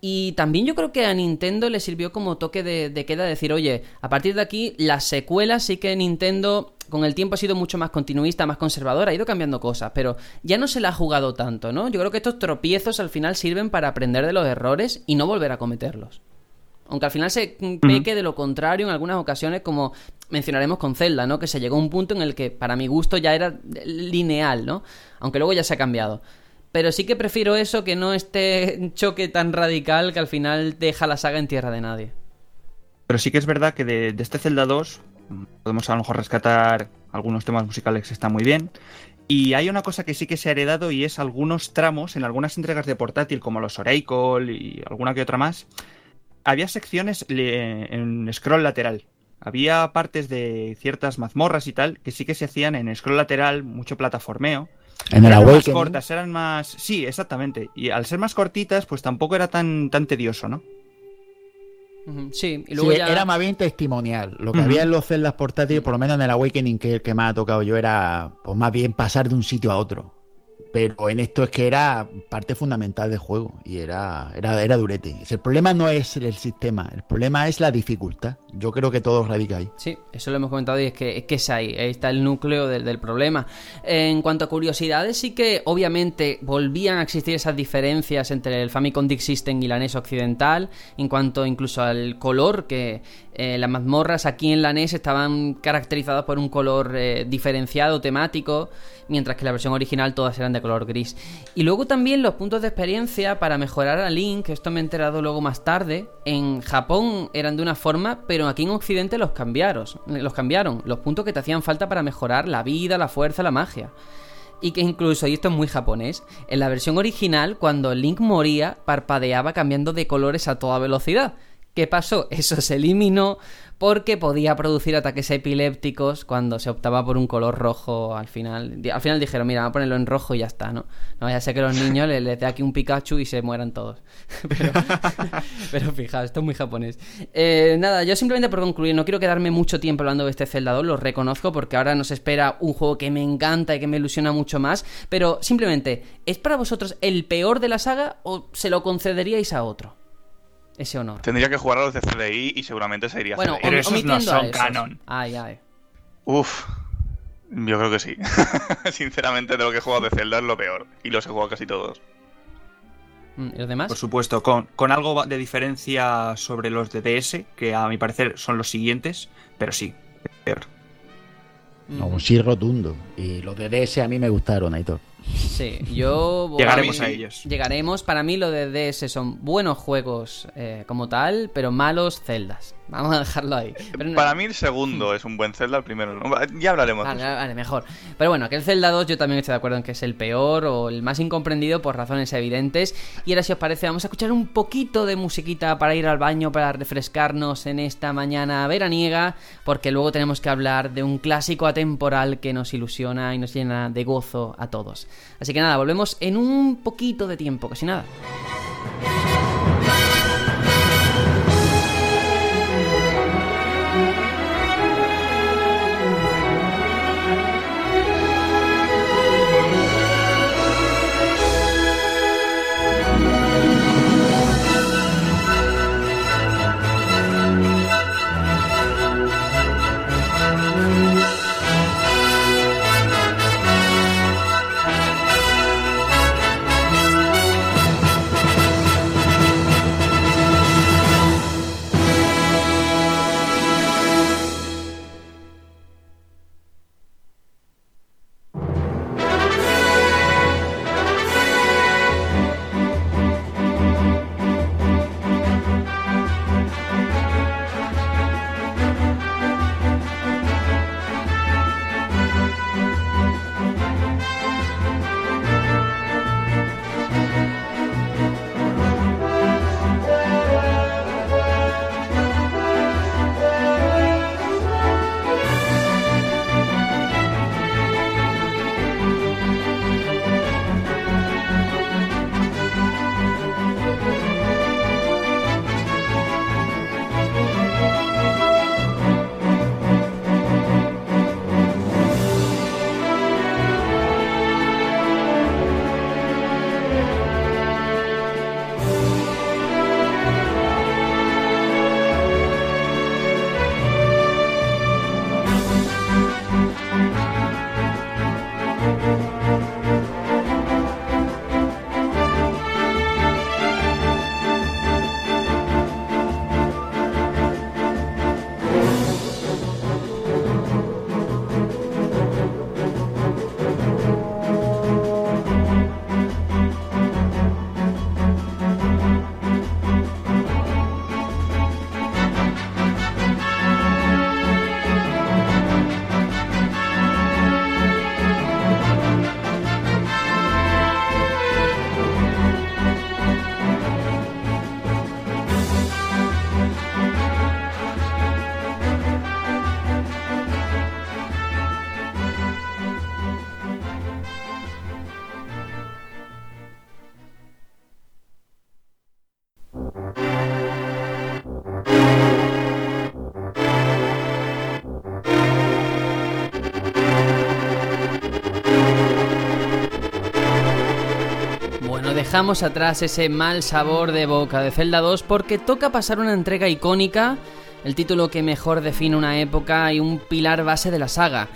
Y también yo creo que a Nintendo le sirvió como toque de, de queda decir, oye, a partir de aquí las secuelas sí que Nintendo con el tiempo ha sido mucho más continuista, más conservadora, ha ido cambiando cosas, pero ya no se la ha jugado tanto, ¿no? Yo creo que estos tropiezos al final sirven para aprender de los errores y no volver a cometerlos. Aunque al final se peque de lo contrario en algunas ocasiones, como mencionaremos con Zelda, ¿no? Que se llegó a un punto en el que, para mi gusto, ya era lineal, ¿no? Aunque luego ya se ha cambiado. Pero sí que prefiero eso que no este choque tan radical que al final deja la saga en tierra de nadie. Pero sí que es verdad que de, este Zelda 2 mm, podemos a lo mejor rescatar algunos temas musicales que están muy bien. Y hay una cosa que sí que se ha heredado y es algunos tramos en algunas entregas de portátil como los Oracle y alguna que otra más. Había secciones en scroll lateral. Había partes de ciertas mazmorras y tal que sí que se hacían en scroll lateral, mucho plataformeo. En el eran más Awakening, cortas, eran más... Sí, exactamente. Y al ser más cortitas, pues tampoco era tan, tan tedioso, ¿no? Sí, y luego Sí, ya... era más bien testimonial. Lo que había en los celdas portátiles, por lo menos en el Awakening, que es el que me ha tocado yo, era pues más bien pasar de un sitio a otro. Pero en esto es que era parte fundamental del juego y era, era, era durete. El problema no es el sistema, el problema es la dificultad. Yo creo que todo radica ahí. Sí, eso lo hemos comentado y es que es, que es ahí, ahí está el núcleo del, del problema. En cuanto a curiosidades, sí que obviamente volvían a existir esas diferencias entre el Famicom Disk System y la NES occidental, en cuanto incluso al color, que eh, las mazmorras aquí en la NES estaban caracterizadas por un color eh, diferenciado, temático, mientras que la versión original todas eran de color gris. Y luego también los puntos de experiencia para mejorar a Link, esto me he enterado luego más tarde, en Japón eran de una forma, pero aquí en Occidente los cambiaron, los cambiaron, los puntos que te hacían falta para mejorar la vida, la fuerza, la magia. Y que incluso, y esto es muy japonés, en la versión original, cuando Link moría, parpadeaba cambiando de colores a toda velocidad. ¿Qué pasó? (laughs) Eso se eliminó porque podía producir ataques epilépticos cuando se optaba por un color rojo al final. Al final dijeron, mira, vamos a ponerlo en rojo y ya está, ¿no? No vaya a ser que los niños les, les dé aquí un Pikachu y se mueran todos. (laughs) pero, (laughs) pero fijaos, esto es muy japonés. Eh, nada, yo simplemente por concluir, no quiero quedarme mucho tiempo hablando de este Zelda 2, lo reconozco porque ahora nos espera un juego que me encanta y que me ilusiona mucho más, pero simplemente, ¿es para vosotros el peor de la saga o se lo concederíais a otro? Ese honor. Tendría que jugar a los de CDI y seguramente se iría Bueno, CDI. Pero esos no son esos. canon. Ay, ay. Uf, yo creo que sí. (laughs) Sinceramente, de lo que he jugado de Zelda es lo peor. Y los he jugado casi todos. Mm, ¿Y los demás? Por supuesto, con, con algo de diferencia sobre los de DS, que a mi parecer son los siguientes, pero sí, peor. Mm, No, un sí rotundo. Y los de DS a mí me gustaron, Aitor. Sí, yo... voy- (laughs) Llegaremos mí a sí. ellos. Llegaremos. Para mí lo de DS son buenos juegos eh, como tal, pero malos celdas. Vamos a dejarlo ahí. Pero no- Para mí el segundo es un buen Zelda, el primero no. Ya hablaremos. de Vale, eso. vale, mejor. Pero bueno, aquel Zelda 2 yo también estoy de acuerdo en que es el peor o el más incomprendido por razones evidentes. Y ahora si os parece vamos a escuchar un poquito de musiquita para ir al baño, para refrescarnos en esta mañana veraniega, porque luego tenemos que hablar de un clásico atemporal que nos ilusiona y nos llena de gozo a todos. Así que nada, volvemos en un poquito de tiempo, casi nada. Dejamos atrás ese mal sabor de boca de Zelda 2 porque toca pasar una entrega icónica el título que mejor define una época y un pilar base de la saga.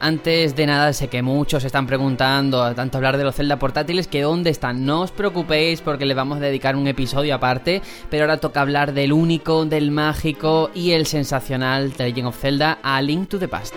Antes de nada, sé que muchos están preguntando, tanto hablar de los Zelda portátiles, que dónde están. No os preocupéis porque les vamos a dedicar un episodio aparte, pero ahora toca hablar del único, del mágico y el sensacional The Legend of Zelda A Link to the Past.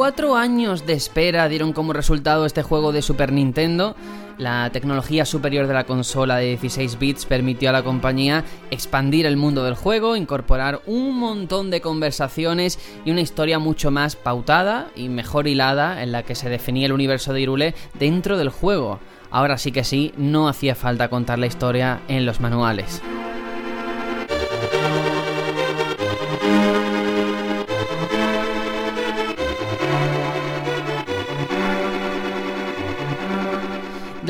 Cuatro años de espera dieron como resultado este juego de Super Nintendo. La tecnología superior de la consola de 16 bits permitió a la compañía expandir el mundo del juego, incorporar un montón de conversaciones y una historia mucho más pautada y mejor hilada en la que se definía el universo de Irule dentro del juego. Ahora sí que sí, no hacía falta contar la historia en los manuales.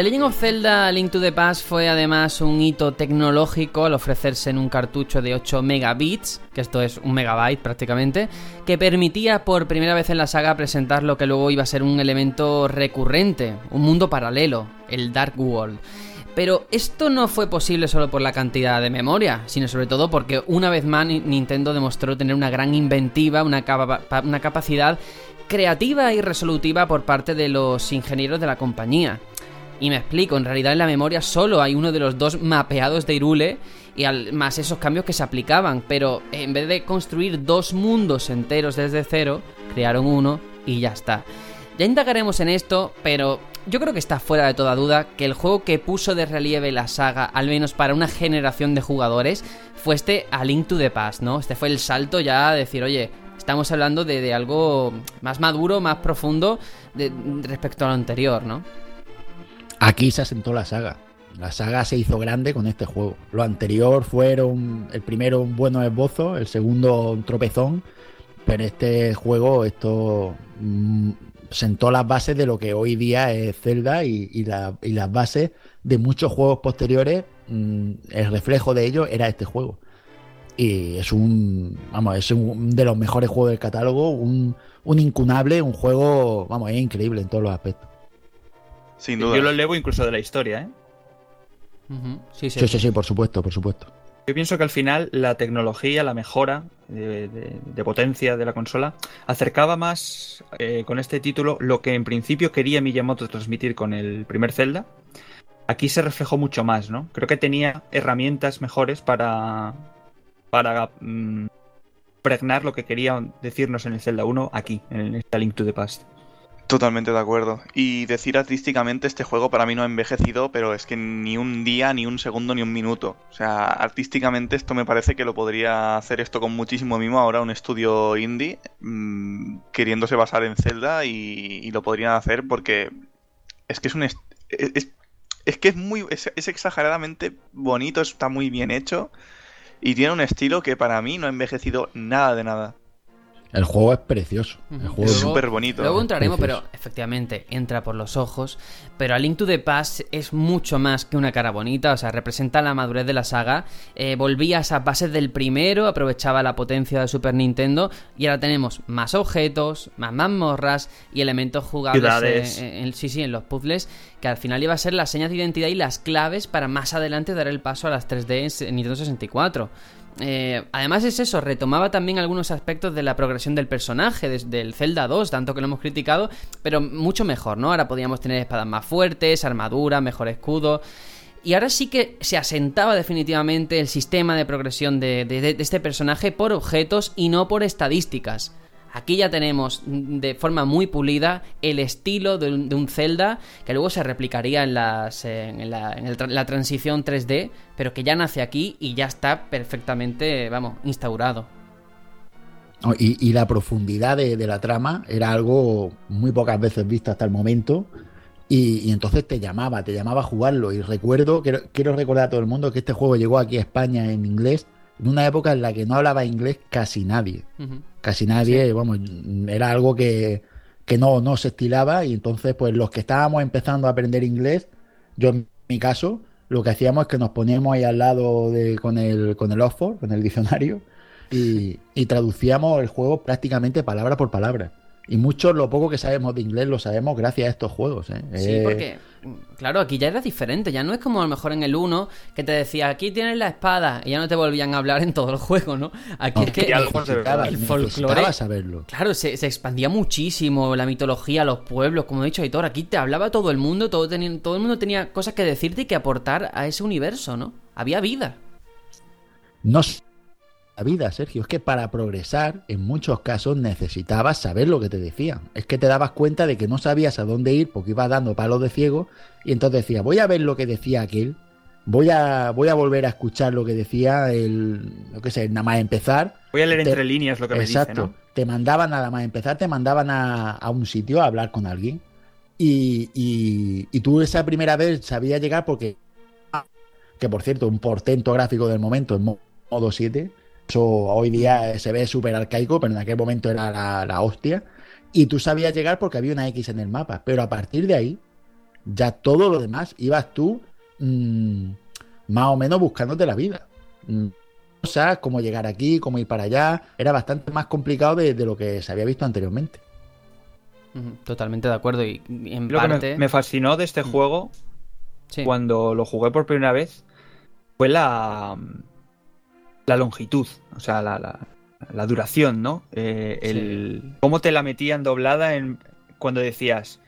The Legend of Zelda Link to the Past fue además un hito tecnológico al ofrecerse en un cartucho de 8 megabits, que esto es un megabyte prácticamente, que permitía por primera vez en la saga presentar lo que luego iba a ser un elemento recurrente, un mundo paralelo, el Dark World. Pero esto no fue posible solo por la cantidad de memoria, sino sobre todo porque una vez más Nintendo demostró tener una gran inventiva, una, una capacidad creativa y resolutiva por parte de los ingenieros de la compañía. Y me explico, en realidad en la memoria solo hay uno de los dos mapeados de Irule y más esos cambios que se aplicaban, pero en vez de construir dos mundos enteros desde cero, crearon uno y ya está. Ya indagaremos en esto, pero yo creo que está fuera de toda duda que el juego que puso de relieve la saga, al menos para una generación de jugadores, fue este A to the Past, ¿no? Este fue el salto ya a decir, oye, estamos hablando de, algo más maduro, más profundo respecto a lo anterior, ¿no? Aquí se asentó la saga. La saga se hizo grande con este juego. Lo anterior fueron el primero un bueno esbozo, el segundo un tropezón, pero este juego esto mm, sentó las bases de lo que hoy día es Zelda y, las bases de muchos juegos posteriores. Mm, el reflejo de ello era este juego. Y es un, vamos, es un de los mejores juegos del catálogo, un, un incunable, un juego, vamos, es increíble en todos los aspectos. Sin duda. Yo lo elevo incluso de la historia, ¿eh? sí, sí, sí, por supuesto, por supuesto. Yo pienso que al final la tecnología, la mejora de, potencia de la consola, acercaba más eh, con este título lo que en principio quería Miyamoto transmitir con el primer Zelda. Aquí se reflejó mucho más, ¿no? Creo que tenía herramientas mejores para, para mm, pregnar lo que quería decirnos en el Zelda 1 aquí, en esta Link to the Past. Totalmente de acuerdo. Y decir artísticamente, este juego para mí no ha envejecido, pero es que ni un día, ni un segundo, ni un minuto. O sea, artísticamente esto me parece que lo podría hacer esto con muchísimo mimo ahora un estudio indie, mmm, queriéndose basar en Zelda y, lo podrían hacer porque es que es un... Muy... Es exageradamente bonito, está muy bien hecho y tiene un estilo que para mí no ha envejecido nada de nada. El juego es precioso. es súper bonito. Luego entraremos, pero efectivamente entra por los ojos. Pero A Link to the Past es mucho más que una cara bonita. O sea, representa la madurez de la saga. Eh, volvía a esas bases del primero, aprovechaba la potencia de Super Nintendo. Y ahora tenemos más objetos, más mazmorras y elementos jugables en, sí, sí, en los puzzles. Que al final iba a ser las señas de identidad y las claves para más adelante dar el paso a las 3D en Nintendo 64. Eh, además es eso, retomaba también algunos aspectos de la progresión del personaje, desde el Zelda 2, tanto que lo hemos criticado, pero mucho mejor, ¿no? Ahora podíamos tener espadas más fuertes, armadura, mejor escudo. Y ahora sí que se asentaba definitivamente el sistema de progresión de este personaje por objetos y no por estadísticas. Aquí ya tenemos de forma muy pulida el estilo de un, Zelda que luego se replicaría en, la, transición 3D, pero que ya nace aquí y ya está perfectamente, vamos, instaurado. Y, la profundidad de, la trama era algo muy pocas veces visto hasta el momento. Y, entonces te llamaba, te llamaba a jugarlo. Y recuerdo, quiero recordar a todo el mundo que este juego llegó aquí a España en inglés en una época en la que no hablaba inglés casi nadie. Casi nadie, vamos, era algo que, no, no se estilaba y entonces pues los que estábamos empezando a aprender inglés, yo en mi caso, lo que hacíamos es que nos poníamos ahí al lado de, con el con el Oxford, con el diccionario, y, y traducíamos el juego prácticamente palabra por palabra. Y mucho, lo poco que sabemos de inglés, lo sabemos gracias a estos juegos. ¿eh? Sí, Eh, porque, claro, aquí ya era diferente. Ya no es como a lo mejor en el 1 que te decía, aquí tienes la espada, y ya no te volvían a hablar en todo el juego, ¿no? Aquí es que el, el folclore- saberlo. Claro, se, se expandía muchísimo la mitología, los pueblos, como he dicho Aitor, aquí te hablaba todo el mundo, todo, tenía- todo el mundo tenía cosas que decirte y que aportar a ese universo, ¿no? Había vida. No s- la vida, Sergio, es que para progresar, en muchos casos necesitabas saber lo que te decían. Es que te dabas cuenta de que no sabías a dónde ir porque ibas dando palos de ciego y entonces decías, voy a ver lo que decía aquel, voy a, voy a volver a escuchar lo que decía el, lo que sé, nada más empezar. Voy a leer Te- entre líneas lo que me Exacto. dice, ¿no? Te mandaban nada más empezar, te mandaban a, a un sitio a hablar con alguien. Y, y- y tú esa primera vez sabías llegar porque. Que por cierto, un portento gráfico del momento en mo- modo 7. Eso hoy día se ve súper arcaico, pero en aquel momento era la, la hostia. Y tú sabías llegar porque había una X en el mapa. Pero a partir de ahí, ya todo lo demás ibas tú mm, más o menos buscándote la vida. Mm, cosas, cómo llegar aquí, cómo ir para allá. Era bastante más complicado de, de lo que se había visto anteriormente. Totalmente de acuerdo y y en Lo que parte... me, me fascinó de este Mm. juego, sí. cuando lo jugué por primera vez, fue la, la longitud, o sea, la, la- la duración, ¿no? Eh, el, Cómo te la metían doblada en, cuando decías,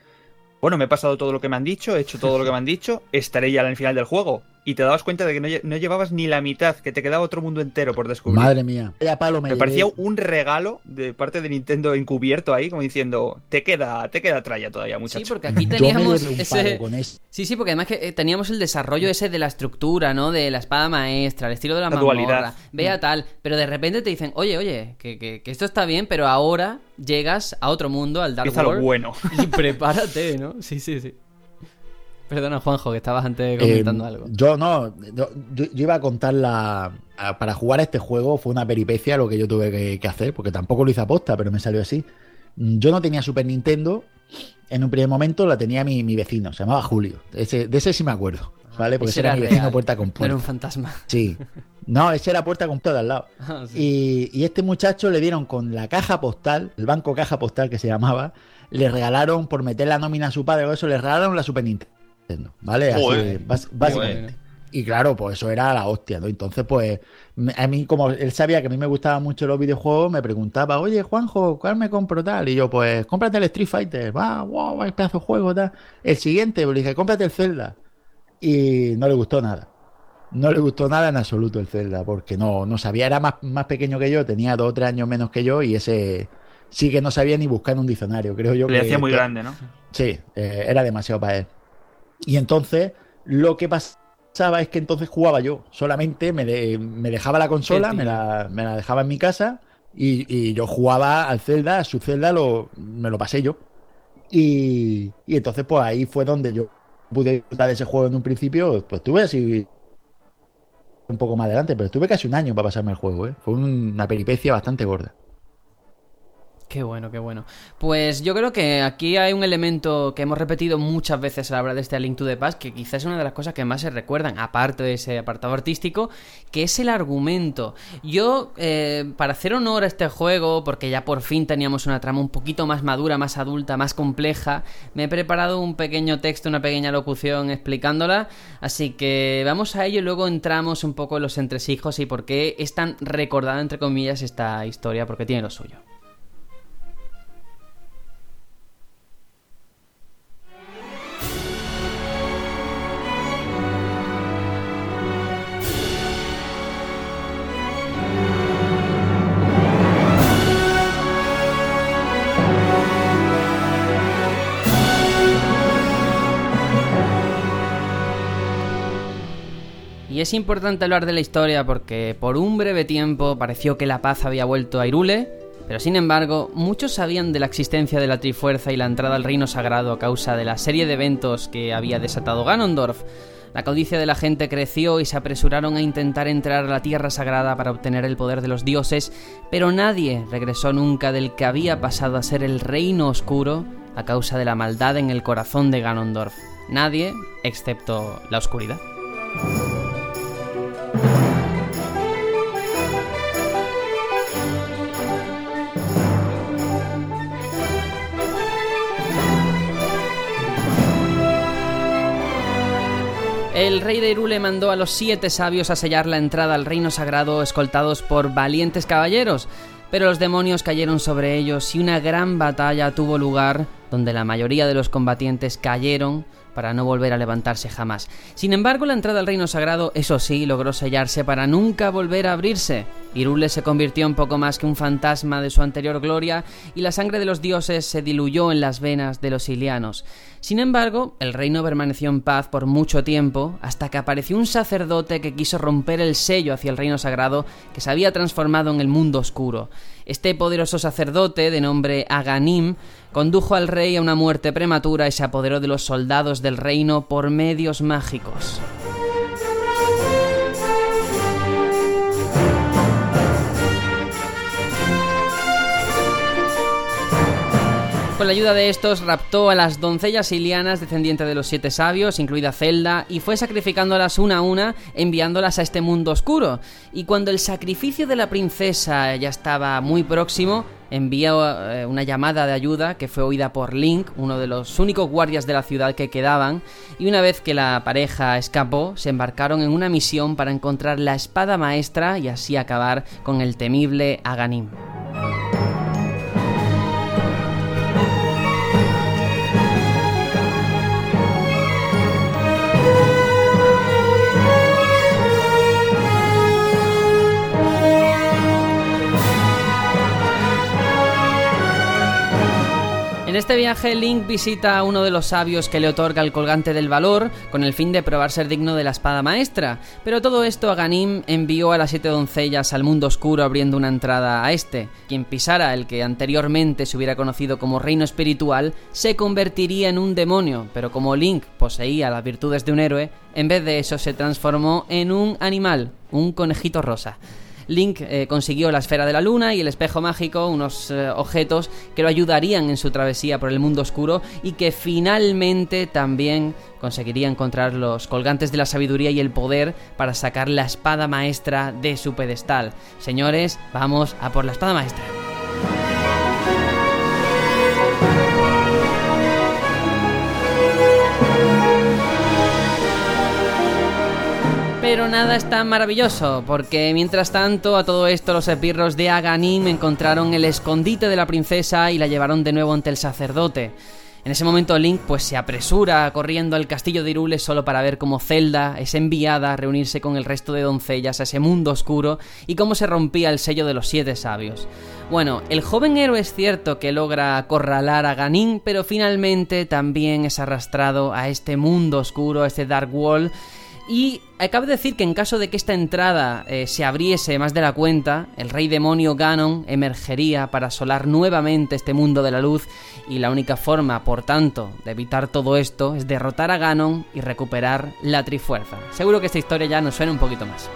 bueno, me he pasado todo lo que me han dicho, he hecho todo lo que me han dicho, estaré ya al final del juego. Y te dabas cuenta de que no, no llevabas ni la mitad, que te quedaba otro mundo entero por descubrir. Madre mía. Palo me, Me parecía un regalo de parte de Nintendo encubierto ahí, como diciendo, te queda, te queda tralla todavía, Sí, muchacho. porque (laughs) aquí teníamos ese... con. Sí, sí, porque además que eh, teníamos el desarrollo ese de la estructura, ¿no? De la espada maestra, el estilo de la, La dualidad. vea Mm. tal, pero de repente te dicen, oye, oye, que, que- que esto está bien, pero ahora llegas a otro mundo, al Dark World, bueno. y (laughs) prepárate, ¿no? Sí, sí, sí. Perdona, Juanjo, que estabas antes comentando Eh, algo. Yo no, yo, iba a contar la. a- Para jugar a este juego fue una peripecia lo que yo tuve que, que hacer, porque tampoco lo hice aposta, pero me salió así. Yo no tenía Super Nintendo. En un primer momento la tenía mi, mi vecino, se llamaba Julio. Ese, de ese sí me acuerdo, ¿vale? Porque Ese era, mi vecino real, puerta con No era un puerta. fantasma. Sí. No, ese era puerta con puerta de al lado. (laughs) Ah, sí. Y, y este muchacho le dieron con la caja postal, el banco caja postal que se llamaba, le regalaron, por meter la nómina a su padre o eso, le regalaron la Super Nintendo. ¿Vale? Así, Joder. bas- básicamente. Y claro, pues eso era la hostia, ¿no? Entonces, pues, a mí, como él sabía que a mí me gustaban mucho los videojuegos, me preguntaba, oye, Juanjo, ¿cuál me compro tal? Y yo, pues, cómprate el Street Fighter, va, wow, va, pedazo de juego, tal. El siguiente, pues, le dije, cómprate el Zelda. Y no le gustó nada. No le gustó nada en absoluto el Zelda, porque no, no sabía, era más, más pequeño que yo, tenía dos o tres años menos que yo, y ese sí que no sabía ni buscar en un diccionario, creo yo Le que hacía muy que- grande, ¿no? Sí, eh, era demasiado para él. Y entonces, lo que pasaba es que entonces jugaba yo. Solamente me, de- me dejaba la consola, me la, me la dejaba en mi casa y, y yo jugaba al Zelda, a su Zelda lo, me lo pasé yo. Y, y entonces, pues ahí fue donde yo pude disfrutar de ese juego en un principio. Pues tuve así un poco más adelante, pero estuve casi un año para pasarme el juego, ¿eh? Fue una peripecia bastante gorda. Qué bueno, qué bueno. Pues yo creo que aquí hay un elemento que hemos repetido muchas veces a la hora de este A Link to the Past, que quizás es una de las cosas que más se recuerdan, aparte de ese apartado artístico, que es el argumento. Yo, eh, para hacer honor a este juego, porque ya por fin teníamos una trama un poquito más madura, más adulta, más compleja, me he preparado un pequeño texto, una pequeña locución explicándola, así que vamos a ello y luego entramos un poco en los entresijos y por qué es tan recordada, entre comillas, esta historia, porque tiene lo suyo. Y es importante hablar de la historia porque por un breve tiempo pareció que la paz había vuelto a Irule, pero sin embargo muchos sabían de la existencia de la Trifuerza y la entrada al Reino Sagrado a causa de la serie de eventos que había desatado Ganondorf. La codicia de la gente creció y se apresuraron a intentar entrar a la Tierra Sagrada para obtener el poder de los dioses, pero nadie regresó nunca del que había pasado a ser el Reino Oscuro a causa de la maldad en el corazón de Ganondorf. Nadie, excepto la oscuridad. El rey de Irule mandó a los siete sabios a sellar la entrada al reino sagrado escoltados por valientes caballeros, pero los demonios cayeron sobre ellos y una gran batalla tuvo lugar donde la mayoría de los combatientes cayeron para no volver a levantarse jamás. Sin embargo, la entrada al reino sagrado, eso sí, logró sellarse para nunca volver a abrirse. Irule se convirtió en poco más que un fantasma de su anterior gloria y la sangre de los dioses se diluyó en las venas de los ilianos. Sin embargo, el reino permaneció en paz por mucho tiempo, hasta que apareció un sacerdote que quiso romper el sello hacia el reino sagrado que se había transformado en el mundo oscuro. Este poderoso sacerdote, de nombre Aganim, condujo al rey a una muerte prematura y se apoderó de los soldados del reino por medios mágicos. Con la ayuda de estos raptó a las doncellas ilianas descendientes de los siete sabios, incluida Zelda, y fue sacrificándolas una a una, enviándolas a este mundo oscuro. Y cuando el sacrificio de la princesa ya estaba muy próximo, envió eh, una llamada de ayuda que fue oída por Link, uno de los únicos guardias de la ciudad que quedaban, y una vez que la pareja escapó, se embarcaron en una misión para encontrar la espada maestra y así acabar con el temible Aganim. En este viaje, Link visita a uno de los sabios que le otorga el colgante del valor, con el fin de probar ser digno de la espada maestra. Pero todo esto Aganim envió a las siete doncellas al mundo oscuro abriendo una entrada a este. Quien pisara el que anteriormente se hubiera conocido como reino espiritual, se convertiría en un demonio, pero como Link poseía las virtudes de un héroe, en vez de eso se transformó en un animal, un conejito rosa. Link eh, consiguió la esfera de la luna y el espejo mágico, unos eh, objetos que lo ayudarían en su travesía por el mundo oscuro y que finalmente también conseguiría encontrar los colgantes de la sabiduría y el poder para sacar la espada maestra de su pedestal. Señores, vamos a por la espada maestra. Pero nada es tan maravilloso, porque mientras tanto a todo esto los esbirros de Aganim encontraron el escondite de la princesa y la llevaron de nuevo ante el sacerdote. En ese momento Link pues se apresura corriendo al castillo de Irule solo para ver cómo Zelda es enviada a reunirse con el resto de doncellas a ese mundo oscuro y cómo se rompía el sello de los siete sabios. Bueno, el joven héroe es cierto que logra acorralar a Ganin, pero finalmente también es arrastrado a este mundo oscuro, a este Dark Wall, y de decir que en caso de que esta entrada eh, se abriese más de la cuenta, el rey demonio Ganon emergería para asolar nuevamente este mundo de la luz y la única forma, por tanto, de evitar todo esto es derrotar a Ganon y recuperar la Trifuerza. Seguro que esta historia ya nos suena un poquito más.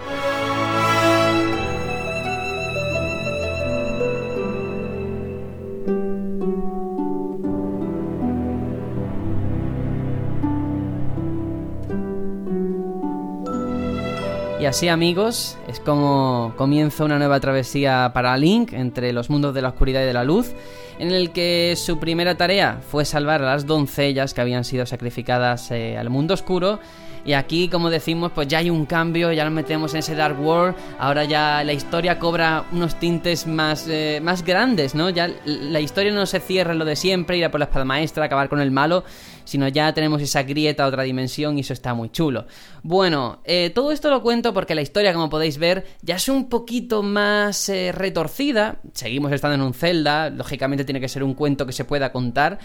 Y así amigos, es como comienza una nueva travesía para Link entre los mundos de la oscuridad y de la luz, en el que su primera tarea fue salvar a las doncellas que habían sido sacrificadas eh, al mundo oscuro. Y aquí, como decimos, pues ya hay un cambio, ya nos metemos en ese Dark World, ahora ya la historia cobra unos tintes más, eh, más grandes, ¿no? Ya la historia no se cierra en lo de siempre, ir a por la espada maestra, acabar con el malo, sino ya tenemos esa grieta a otra dimensión y eso está muy chulo. Bueno, eh, todo esto lo cuento porque la historia, como podéis ver, ya es un poquito más eh, retorcida. Seguimos estando en un Zelda, lógicamente tiene que ser un cuento que se pueda contar,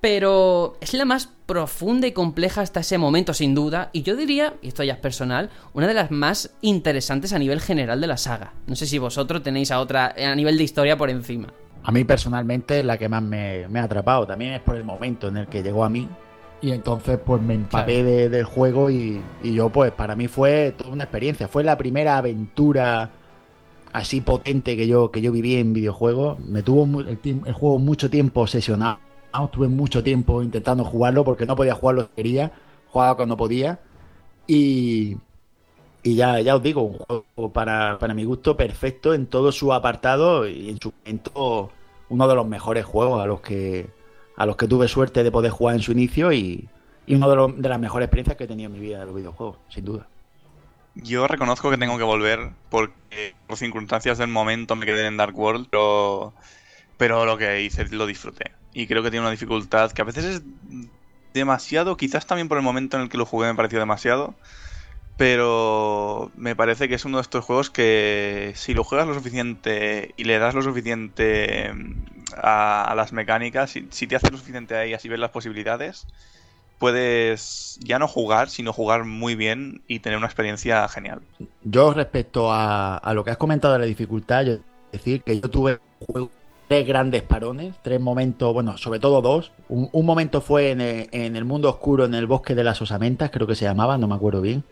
pero es la más profunda y compleja hasta ese momento, sin duda, y yo diría, y esto ya es personal, una de las más interesantes a nivel general de la saga. No sé si vosotros tenéis a otra a nivel de historia por encima. A mí personalmente la que más me, me ha atrapado, también es por el momento en el que llegó a mí y entonces pues me empapé del juego y, yo pues para mí fue toda una experiencia. Fue la primera aventura así potente que yo, que yo viví en videojuegos. Me tuvo el, el juego mucho tiempo obsesionado. Tuve mucho tiempo intentando jugarlo porque no podía jugarlo que quería. Jugaba cuando podía. Y, y ya, ya os digo, un juego para, para mi gusto perfecto en todo su apartado y en su momento uno de los mejores juegos a los que a los que tuve suerte de poder jugar en su inicio y, y una de, las mejores experiencias que he tenido en mi vida de los videojuegos, sin duda. Yo reconozco que tengo que volver porque por circunstancias del momento me quedé en Dark World, pero, pero lo que hice lo disfruté. Y creo que tiene una dificultad que a veces es demasiado, quizás también por el momento en el que lo jugué me pareció demasiado, pero me parece que es uno de estos juegos que si lo juegas lo suficiente y le das lo suficiente a, a las mecánicas, si, te haces lo suficiente a ellas y ves las posibilidades, puedes ya no jugar, sino jugar muy bien y tener una experiencia genial. Yo respecto a, a lo que has comentado de la dificultad, yo decir que yo tuve tres grandes parones, tres momentos, bueno, sobre todo dos. Un, un momento fue en el, en el, mundo oscuro, en el bosque de las osamentas, creo que se llamaba, no me acuerdo bien.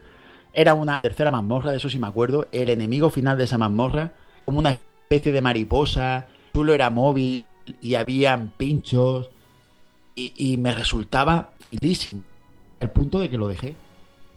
Era una tercera mazmorra, de eso sí me acuerdo. El enemigo final de esa mazmorra, como una especie de mariposa, solo era móvil y habían pinchos. Y, y me resultaba facilísimo. El punto de que lo dejé.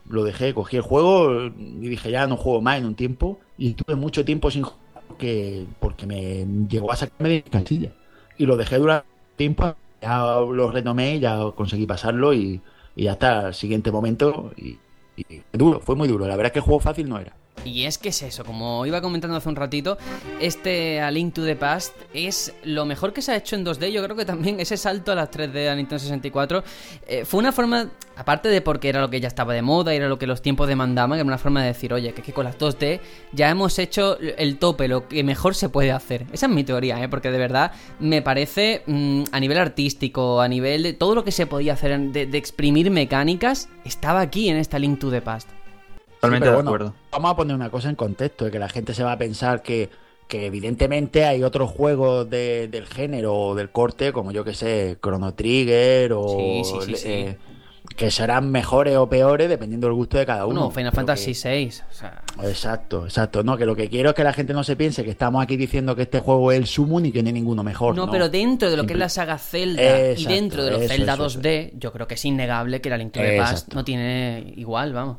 Lo dejé, cogí el juego y dije ya no juego más en un tiempo. Y tuve mucho tiempo sin jugar porque, porque me llegó a sacarme de casilla. Y lo dejé durante tiempo, ya lo retomé, ya conseguí pasarlo y, y ya está, el siguiente momento. Y, y duro, fue muy duro. La verdad es que el juego fácil no era. Y es que es eso, como iba comentando hace un ratito, este A Link to the Past es lo mejor que se ha hecho en 2D. Yo creo que también ese salto a las 3D a Nintendo 64 eh, fue una forma, aparte de porque era lo que ya estaba de moda, era lo que los tiempos demandaban, era una forma de decir, oye, que es que con las 2D ya hemos hecho el tope, lo que mejor se puede hacer. Esa es mi teoría, ¿eh? porque de verdad me parece mmm, a nivel artístico, a nivel de todo lo que se podía hacer de, de exprimir mecánicas, estaba aquí en esta Link to the Past. Totalmente Sí, de acuerdo. Vamos a poner una cosa en contexto, de que la gente se va a pensar que, que evidentemente hay otros juegos de- del género o del corte, como yo que sé, Chrono Trigger o Sí, sí, sí, sí. eh, que serán mejores o peores dependiendo del gusto de cada uno. Uno, Final Fantasy que- VI. O sea, Exacto, exacto. No, que lo que quiero es que la gente no se piense que estamos aquí diciendo que este juego es el Summon y que no hay ninguno mejor. no, No, pero dentro de lo que es la saga Zelda y dentro de los eso, Zelda eso, 2D, yo creo que es innegable que la Link to the Past no tiene igual, vamos.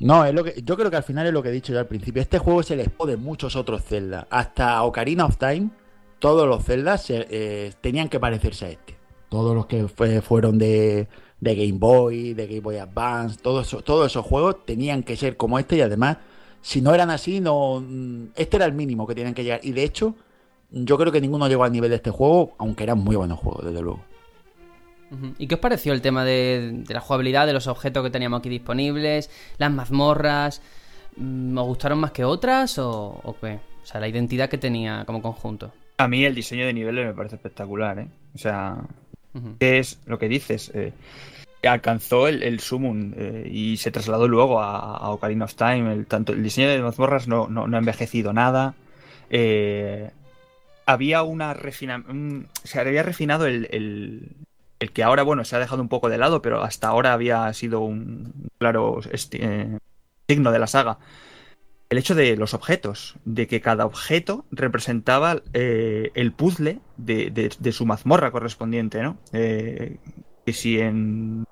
No, es lo que, yo creo que al final es lo que he dicho yo al principio. Este juego es el expo de muchos otros Zelda. Hasta Ocarina of Time, todos los Zelda se- eh, tenían que parecerse a este. Todos los que fue- fueron de, de Game Boy, de Game Boy Advance, todos esos, todos esos juegos tenían que ser como este y además, si no eran así, no mm, este era el mínimo que tenían que llegar. Y de hecho, yo creo que ninguno llegó al nivel de este juego, aunque eran muy buenos juegos, desde luego. ¿Y qué os pareció el tema de, de la jugabilidad, de los objetos que teníamos aquí disponibles, las mazmorras? Mm, ¿Os gustaron más que otras o, o qué? O sea, la identidad que tenía como conjunto. A mí el diseño de niveles me parece espectacular, ¿eh? O sea, que es lo que dices. eh, alcanzó el, el Summon eh, y se trasladó luego a, a Ocarina of Time. El, tanto el diseño de mazmorras no, no, no ha envejecido nada. Eh, había una refina un- se había refinado el, el, el que ahora, bueno, se ha dejado un poco de lado, pero hasta ahora había sido un claro esti- eh, signo de la saga. El hecho de los objetos, de que cada objeto representaba eh, el puzzle de, de- su mazmorra correspondiente, ¿no? Eh, que si en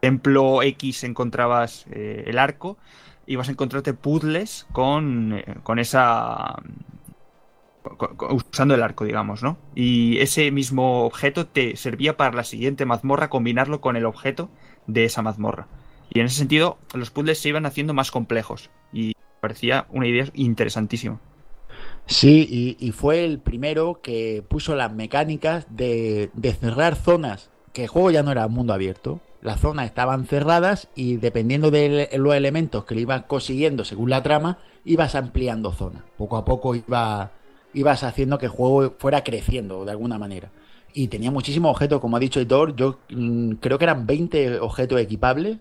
Templo X encontrabas eh, el arco, ibas a encontrarte puzzles con, con esa. Usando el arco, digamos, ¿no? Y ese mismo objeto te servía para la siguiente mazmorra combinarlo con el objeto de esa mazmorra. Y en ese sentido, los puzzles se iban haciendo más complejos. Y parecía una idea interesantísima. Sí, y, fue el primero que puso las mecánicas de, de cerrar zonas, que el juego ya no era mundo abierto. Las zonas estaban cerradas y dependiendo de los elementos que le ibas consiguiendo según la trama, ibas ampliando zonas. Poco a poco iba, ibas haciendo que el juego fuera creciendo de alguna manera. Y tenía muchísimos objetos, como ha dicho Hitor, yo mm, creo que eran 20 objetos equipables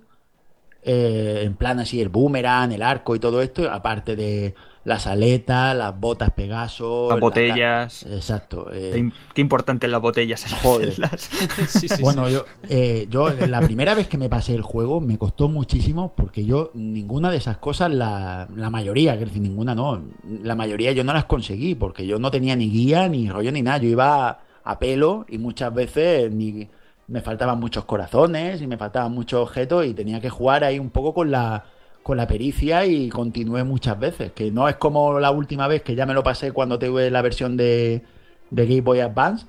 eh, en plan así, el boomerang, el arco y todo esto, aparte de las aletas, las botas Pegaso, Las la- botellas. Exacto. eh, Qué, im- qué importantes las botellas las Joder. (laughs) Sí, sí. bueno, yo, eh, yo la primera vez que me pasé el juego me costó muchísimo porque yo ninguna de esas cosas, la, la mayoría, quiero decir, ninguna no, la mayoría yo no las conseguí porque yo no tenía ni guía, ni rollo, ni nada. Yo iba a, a pelo y muchas veces ni, me faltaban muchos corazones y me faltaban muchos objetos y tenía que jugar ahí un poco con la, con la pericia y continué muchas veces. Que no es como la última vez que ya me lo pasé cuando tuve la versión de, de Game Boy Advance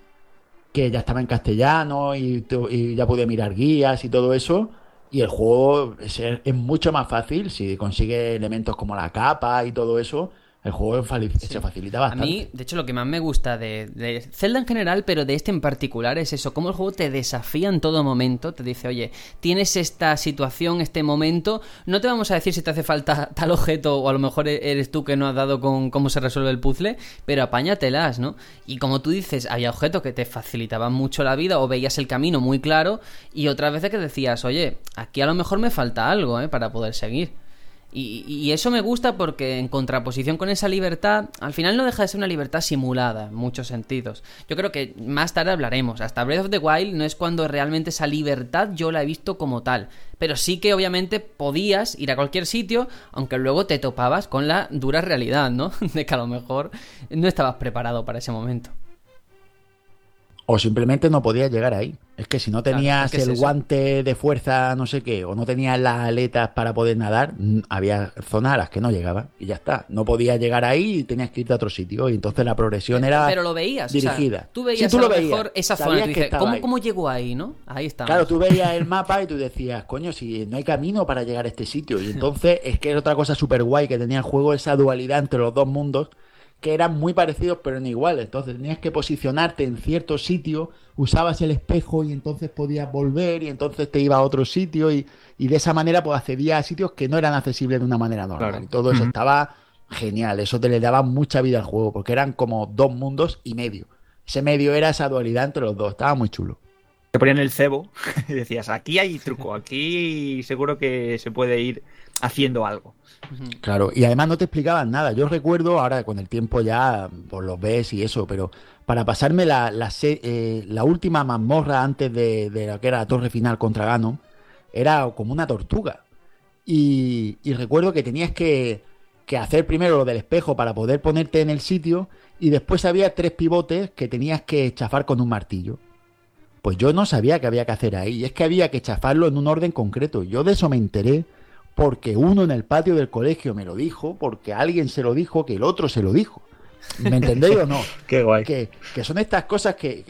que ya estaba en castellano y, y ya pude mirar guías y todo eso. Y el juego es, es, mucho más fácil si consigue elementos como la capa y todo eso el juego se facilita bastante. A mí, de hecho, lo que más me gusta de, Zelda en general, pero de este en particular, es eso, cómo el juego te desafía en todo momento, te dice, oye, tienes esta situación, este momento, no te vamos a decir si te hace falta (laughs) tal objeto o a lo mejor e-, eres tú que no has dado con cómo se resuelve el puzzle, pero apáñatelas, ¿no? Y como tú dices, había objetos que te facilitaban mucho la vida o veías el camino muy claro y otras veces que decías, oye, aquí a lo mejor me falta algo, ¿eh? Para poder seguir. Y, eso me gusta porque en contraposición con esa libertad, al final no deja de ser una libertad simulada en muchos sentidos. Yo creo que más tarde hablaremos. Hasta Breath of the Wild no es cuando realmente esa libertad yo la he visto como tal. Pero sí que obviamente podías ir a cualquier sitio, aunque luego te topabas con la dura realidad, ¿no? (laughs) De que a lo mejor no estabas preparado para ese momento. O simplemente no podías llegar ahí. Es que si no tenías el guante de fuerza, no sé qué, o no tenías las aletas para poder nadar, había zonas a las que no llegaba y ya está. No podías llegar ahí y tenías que irte a otro sitio. Y entonces la progresión era. Pero lo veías, dirigida. tú veías a lo, mejor esa zona. ¿cómo, ¿cómo, llegó ahí, no? Ahí está. Claro, tú veías el mapa y tú decías, coño, si no hay camino para llegar a este sitio. Y (laughs) entonces es que es otra cosa súper guay que tenía el juego, esa dualidad entre los dos mundos que eran muy parecidos pero no iguales. Entonces tenías que posicionarte en cierto sitio, usabas el espejo y entonces podías volver y entonces te iba a otro sitio y, de esa manera pues accedías a sitios que no eran accesibles de una manera normal. Y todo eso estaba genial, eso te le daba mucha vida al juego porque eran como dos mundos y medio. Ese medio era esa dualidad entre los dos, estaba muy chulo. Te ponían el cebo (laughs) y decías, aquí hay truco, aquí seguro que se puede ir haciendo algo. Claro, y además no te explicaban nada. Yo recuerdo, ahora con el tiempo ya pues lo ves y eso, pero para pasarme la, eh, la última mazmorra antes de, de, lo que era la torre final contra Gano, era como una tortuga. Y, recuerdo que tenías que, que hacer primero lo del espejo para poder ponerte en el sitio y después había tres pivotes que tenías que chafar con un martillo. Pues yo no sabía qué había que hacer ahí. Y es que había que chafarlo en un orden concreto. Yo de eso me enteré porque uno en el patio del colegio me lo dijo, porque alguien se lo dijo, que el otro se lo dijo. ¿Me entendéis o no? (laughs) Qué guay. Que, son estas cosas que,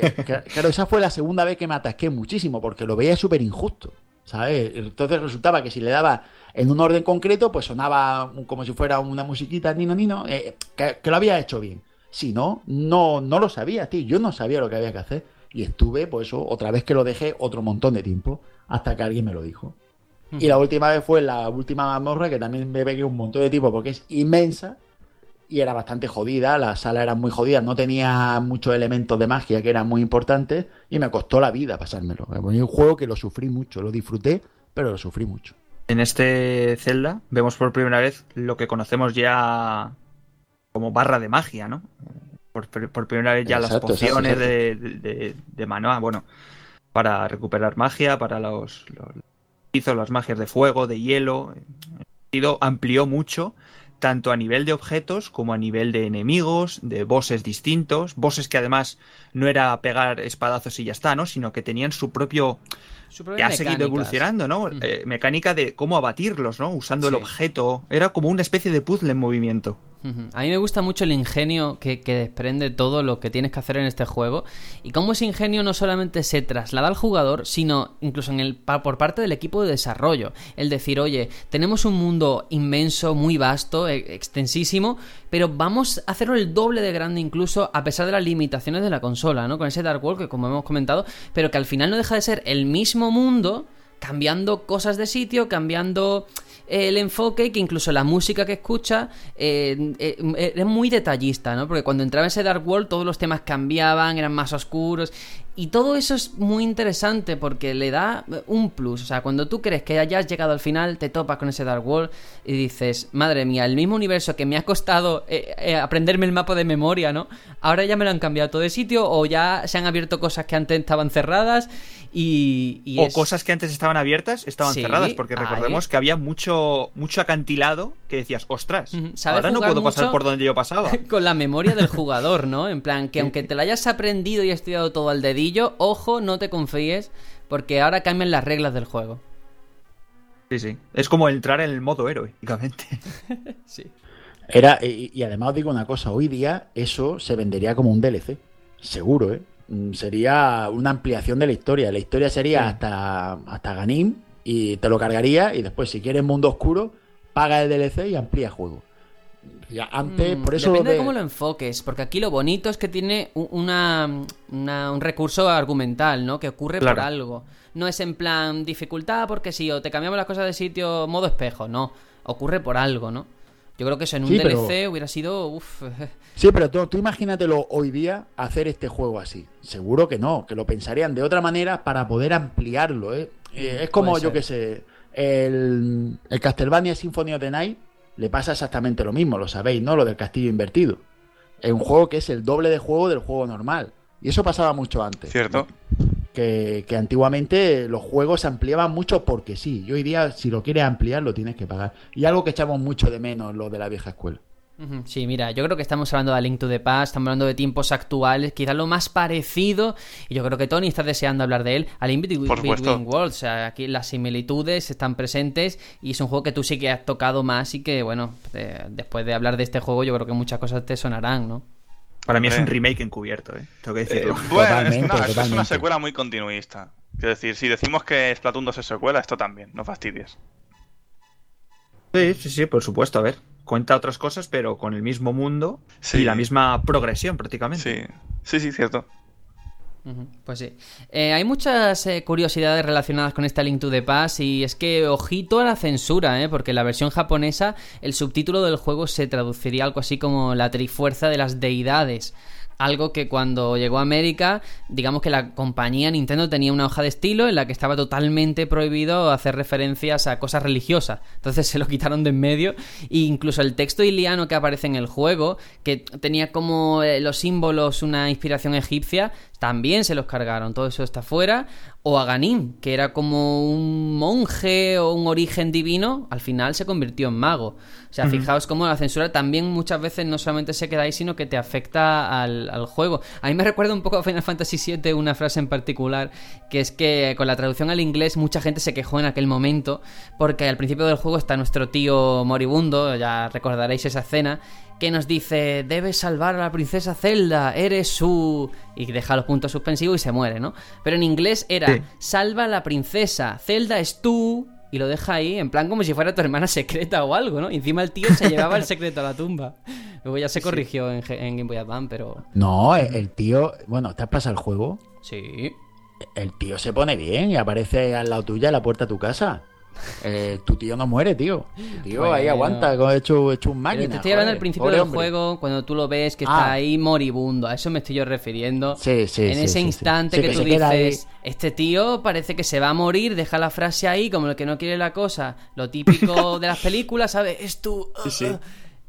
Claro, esa fue la segunda vez que me atasqué muchísimo, porque lo veía súper injusto. ¿Sabes? Entonces resultaba que si le daba en un orden concreto, pues sonaba como si fuera una musiquita, nino, nino, eh, que, lo había hecho bien. Si no, no, no lo sabía, tío. Yo no sabía lo que había que hacer. Y estuve, pues eso, otra vez que lo dejé, otro montón de tiempo, hasta que alguien me lo dijo. Y la última vez fue la última mazmorra, que también me pegué un montón de tiempo porque es inmensa y era bastante jodida. La sala era muy jodida, no tenía muchos elementos de magia que eran muy importantes y me costó la vida pasármelo. Fue un juego que lo sufrí mucho, lo disfruté, pero lo sufrí mucho. En este Zelda vemos por primera vez lo que conocemos ya como barra de magia, ¿no? Por, primera vez ya las pociones de, de, de, bueno, para recuperar magia, para los hizo las magias de fuego, de hielo, amplió mucho, tanto a nivel de objetos como a nivel de enemigos, de bosses distintos, bosses que además no era pegar espadazos y ya está, ¿no? Sino que tenían su propio... que ha seguido evolucionando, ¿no? Eh, mecánica de cómo abatirlos, ¿no? Usando el objeto. Era como una especie de puzzle en movimiento. A mí me gusta mucho el ingenio que, desprende todo lo que tienes que hacer en este juego y cómo ese ingenio no solamente se traslada al jugador, sino incluso en el, por parte del equipo de desarrollo. El decir, oye, tenemos un mundo inmenso, muy vasto, e, extensísimo, pero vamos a hacerlo el doble de grande incluso a pesar de las limitaciones de la consola, ¿no? Con ese Dark World que como hemos comentado, pero que al final no deja de ser el mismo mundo cambiando cosas de sitio, cambiando el enfoque que incluso la música que escucha eh, eh, es muy detallista, ¿no? Porque cuando entraba ese Dark World todos los temas cambiaban, eran más oscuros y todo eso es muy interesante porque le da un plus. O sea, cuando tú crees que hayas llegado al final, te topas con ese Dark World y dices, madre mía, el mismo universo que me ha costado eh, aprenderme el mapa de memoria, ¿no? Ahora ya me lo han cambiado todo de sitio o ya se han abierto cosas que antes estaban cerradas y, o cosas que antes estaban abiertas estaban cerradas, porque recordemos que había mucho, mucho acantilado que decías, ostras, ahora no puedo pasar por donde yo pasaba. (laughs) Con la memoria del jugador, ¿no? En plan, que (laughs) aunque te lo hayas aprendido y estudiado todo al dedillo, ojo, no te confíes, porque ahora cambian las reglas del juego. Sí, sí. Es como entrar en el modo héroe, (laughs) sí. Era, y, y además os digo una cosa, hoy día eso se vendería como un DLC. Seguro, ¿eh? mm, sería una ampliación de la historia. La historia sería hasta, hasta Ganim y te lo cargaría y después si quieres mundo oscuro, paga el DLC y amplía el juego. Ya antes, Mm, por eso Depende de- de cómo lo enfoques, porque aquí lo bonito es que tiene una, una- un recurso argumental, ¿no? Que ocurre por algo. No es en plan dificultad porque sí, o te cambiamos las cosas de sitio modo espejo, no. Ocurre por algo, ¿no? Yo creo que eso en un Sí, pero- DLC hubiera sido... Uf, (laughs) Sí, pero tú, tú imagínatelo hoy día hacer este juego así. Seguro que no, que lo pensarían de otra manera para poder ampliarlo. ¿eh? Eh, es como, yo que sé, el, el Castlevania Symphony of the Night le pasa exactamente lo mismo, lo sabéis, ¿no? Lo del castillo invertido. Es un juego que es el doble de juego del juego normal. Y eso pasaba mucho antes. ¿Cierto? Que, que antiguamente los juegos se ampliaban mucho porque sí. Y hoy día, si lo quieres ampliar, lo tienes que pagar. Y algo que echamos mucho de menos, lo de la vieja escuela. Sí, mira, yo creo que estamos hablando de A Link to the Past, estamos hablando de tiempos actuales, quizás lo más parecido, y yo creo que Tony está deseando hablar de él, a Link Between Worlds. O sea, aquí las similitudes están presentes y es un juego que tú sí que has tocado más y que, bueno, eh, después de hablar de este juego, yo creo que muchas cosas te sonarán, ¿no? Para mí es un remake encubierto, ¿eh? Tengo que Eh, decirlo. (laughs) bueno, es, Totalmente, esto es una secuela muy continuista. Quiero decir, si decimos que Splatoon 2 es secuela, esto también, no fastidies. Sí, sí, sí, por supuesto. A ver, cuenta otras cosas, pero con el mismo mundo Sí. y la misma progresión prácticamente. Sí, sí, sí, cierto. Pues sí. Eh, hay muchas eh, curiosidades relacionadas con esta Link to the Past y es que ojito a la censura, ¿eh? porque en la versión japonesa el subtítulo del juego se traduciría algo así como la trifuerza de las deidades. Algo que cuando llegó a América, digamos que la compañía Nintendo tenía una hoja de estilo en la que estaba totalmente prohibido hacer referencias a cosas religiosas. Entonces se lo quitaron de en medio. E incluso el texto iliano que aparece en el juego, que tenía como eh, los símbolos una inspiración egipcia, también se los cargaron. Todo eso está fuera. O a Ganim, que era como un monje o un origen divino, al final se convirtió en mago. O sea, fijaos cómo la censura también muchas veces no solamente se queda ahí, sino que te afecta al, al juego. A mí me recuerda un poco a Final Fantasy VII una frase en particular, que es que con la traducción al inglés mucha gente se quejó en aquel momento, porque al principio del juego está nuestro tío moribundo, ya recordaréis esa escena, que nos dice, debes salvar a la princesa Zelda, eres su... y deja los puntos suspensivos y se muere, ¿no? Pero en inglés era, Sí. salva a la princesa, Zelda es tú... Y lo deja ahí, en plan como si fuera tu hermana (laughs) secreta o algo, ¿no? Y encima el tío se llevaba el secreto a la tumba. Luego ya se corrigió en, en Game Boy Advance, pero... No, el, el tío, bueno, ¿te has pasado el juego? Sí. El tío se pone bien y aparece al lado tuya en la puerta de tu casa. Eh, tu tío no muere, tío. Tu tío ahí aguanta, como hecho, hecho un máquina. te estoy hablando joder, al principio del hombre. juego, cuando tú lo ves que está Ah. ahí moribundo. A eso me estoy yo refiriendo. Sí, sí, en sí, ese instante Sí, que, que tú dices, este tío parece que se va a morir, deja la frase ahí, como el que no quiere la cosa. Lo típico (laughs) de las películas, ¿sabes? Es tú. Sí, sí.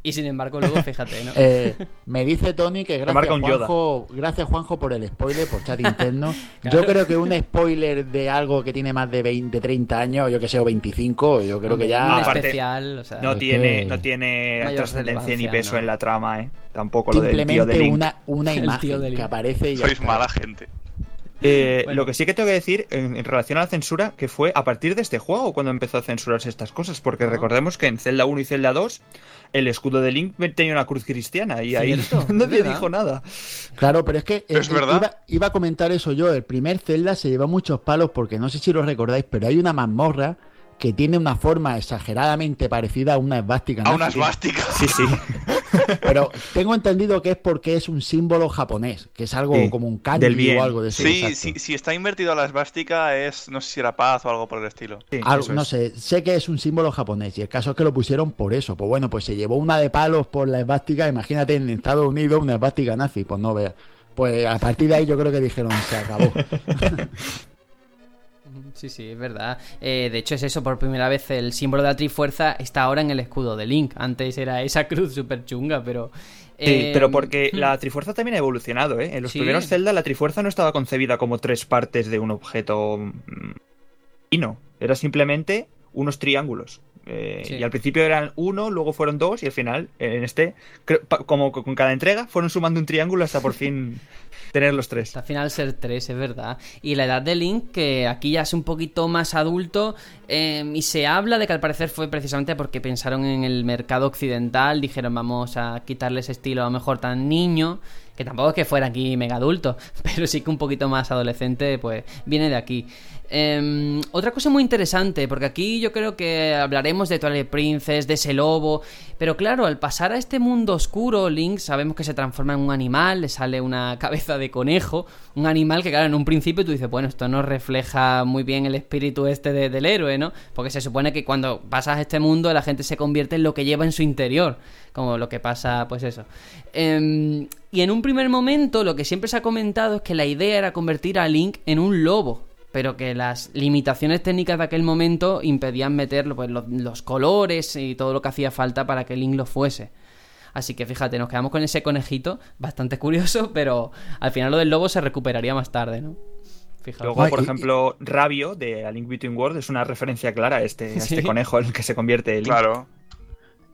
Y sin embargo, luego (laughs) fíjate, ¿no? Eh, me dice Tony que gracias marca un Yoda. Juanjo, gracias Juanjo por el spoiler, por chat (laughs) interno. Yo creo que un spoiler de algo que tiene más de 20, 30 años, yo que sé, o 25, yo creo que ya... aparte, especial, o sea, No es tiene, no tiene Mayor trascendencia ni peso ¿no? en la trama, ¿eh? Tampoco lo del tío de Simplemente Link. una, una (laughs) imagen que aparece y Sois mala gente. Eh, Bueno. Lo que sí que tengo que decir en, en relación a la censura, que fue a partir de este juego cuando empezó a censurarse estas cosas, porque Ah. recordemos que en Zelda 1 y Zelda 2 el escudo de Link tenía una cruz cristiana y ahí Cierto, (laughs) nadie dijo nada. Claro, pero es que Pero es eh, verdad. Iba, iba a comentar eso yo. El primer Zelda se lleva muchos palos porque no sé si lo recordáis, pero hay una mazmorra que tiene una forma exageradamente parecida a una esvástica. A ¿no? una Que- esvástica. Sí, sí. (laughs) Pero tengo entendido que es porque es un símbolo japonés, que es algo Sí, como un kanji del bien. o algo de eso. Sí, sí, si está invertido a la esvástica es, no sé si era paz o algo por el estilo. Sí, Algo- eso no es. sé, sé que es un símbolo japonés y el caso es que lo pusieron por eso. Pues bueno, pues se llevó una de palos por la esvástica. Imagínate en Estados Unidos una esvástica nazi, pues no veas. Pues a partir de ahí yo creo que dijeron, se acabó. (laughs) Sí, sí, es verdad. Eh, de hecho, es eso, por primera vez el símbolo de la Trifuerza está ahora en el escudo de Link. Antes era esa (laughs) cruz súper chunga, pero. Sí, pero porque (laughs) la Trifuerza también ha evolucionado, ¿eh? En los Sí. primeros Zelda la Trifuerza no estaba concebida como tres partes de un objeto mm, fino, era simplemente unos triángulos. Eh, Sí. Y al principio eran uno, luego fueron dos y al final, en este, creo- como con cada entrega, fueron sumando un triángulo hasta por (laughs) fin tener los tres. Al final ser tres, es verdad. Y la edad de Link, que aquí ya es un poquito más adulto, eh, y se habla de que al parecer fue precisamente porque pensaron en el mercado occidental, dijeron vamos a quitarle ese estilo a lo mejor tan niño, que tampoco es que fuera aquí mega adulto, (laughs) pero sí que un poquito más adolescente, pues viene de aquí. Em, otra cosa muy interesante, porque aquí yo creo que hablaremos de Twilight Princess, de ese lobo, pero claro, al pasar a este mundo oscuro, Link sabemos que se transforma en un animal, le sale una (laughs) cabeza de conejo, un animal que claro, en un principio tú dices, bueno, esto no refleja muy bien el espíritu este del héroe, ¿no? Porque se supone que cuando pasas a este mundo la gente se convierte en lo que lleva en su interior, como lo que pasa, pues eso. Em, y en un primer momento lo que siempre se ha comentado es que la idea era convertir a Link en un lobo pero que las limitaciones técnicas de aquel momento impedían meter pues, los, colores y todo lo que hacía falta para que Link lo fuese. Así que fíjate, nos quedamos con ese conejito, bastante curioso, (laughs) pero al final lo del lobo se recuperaría más tarde, ¿no? Fíjate. Luego, por ejemplo, Rabio de A Link Between Worlds es una referencia clara a este, (laughs) este conejo en el que se convierte Link. Claro.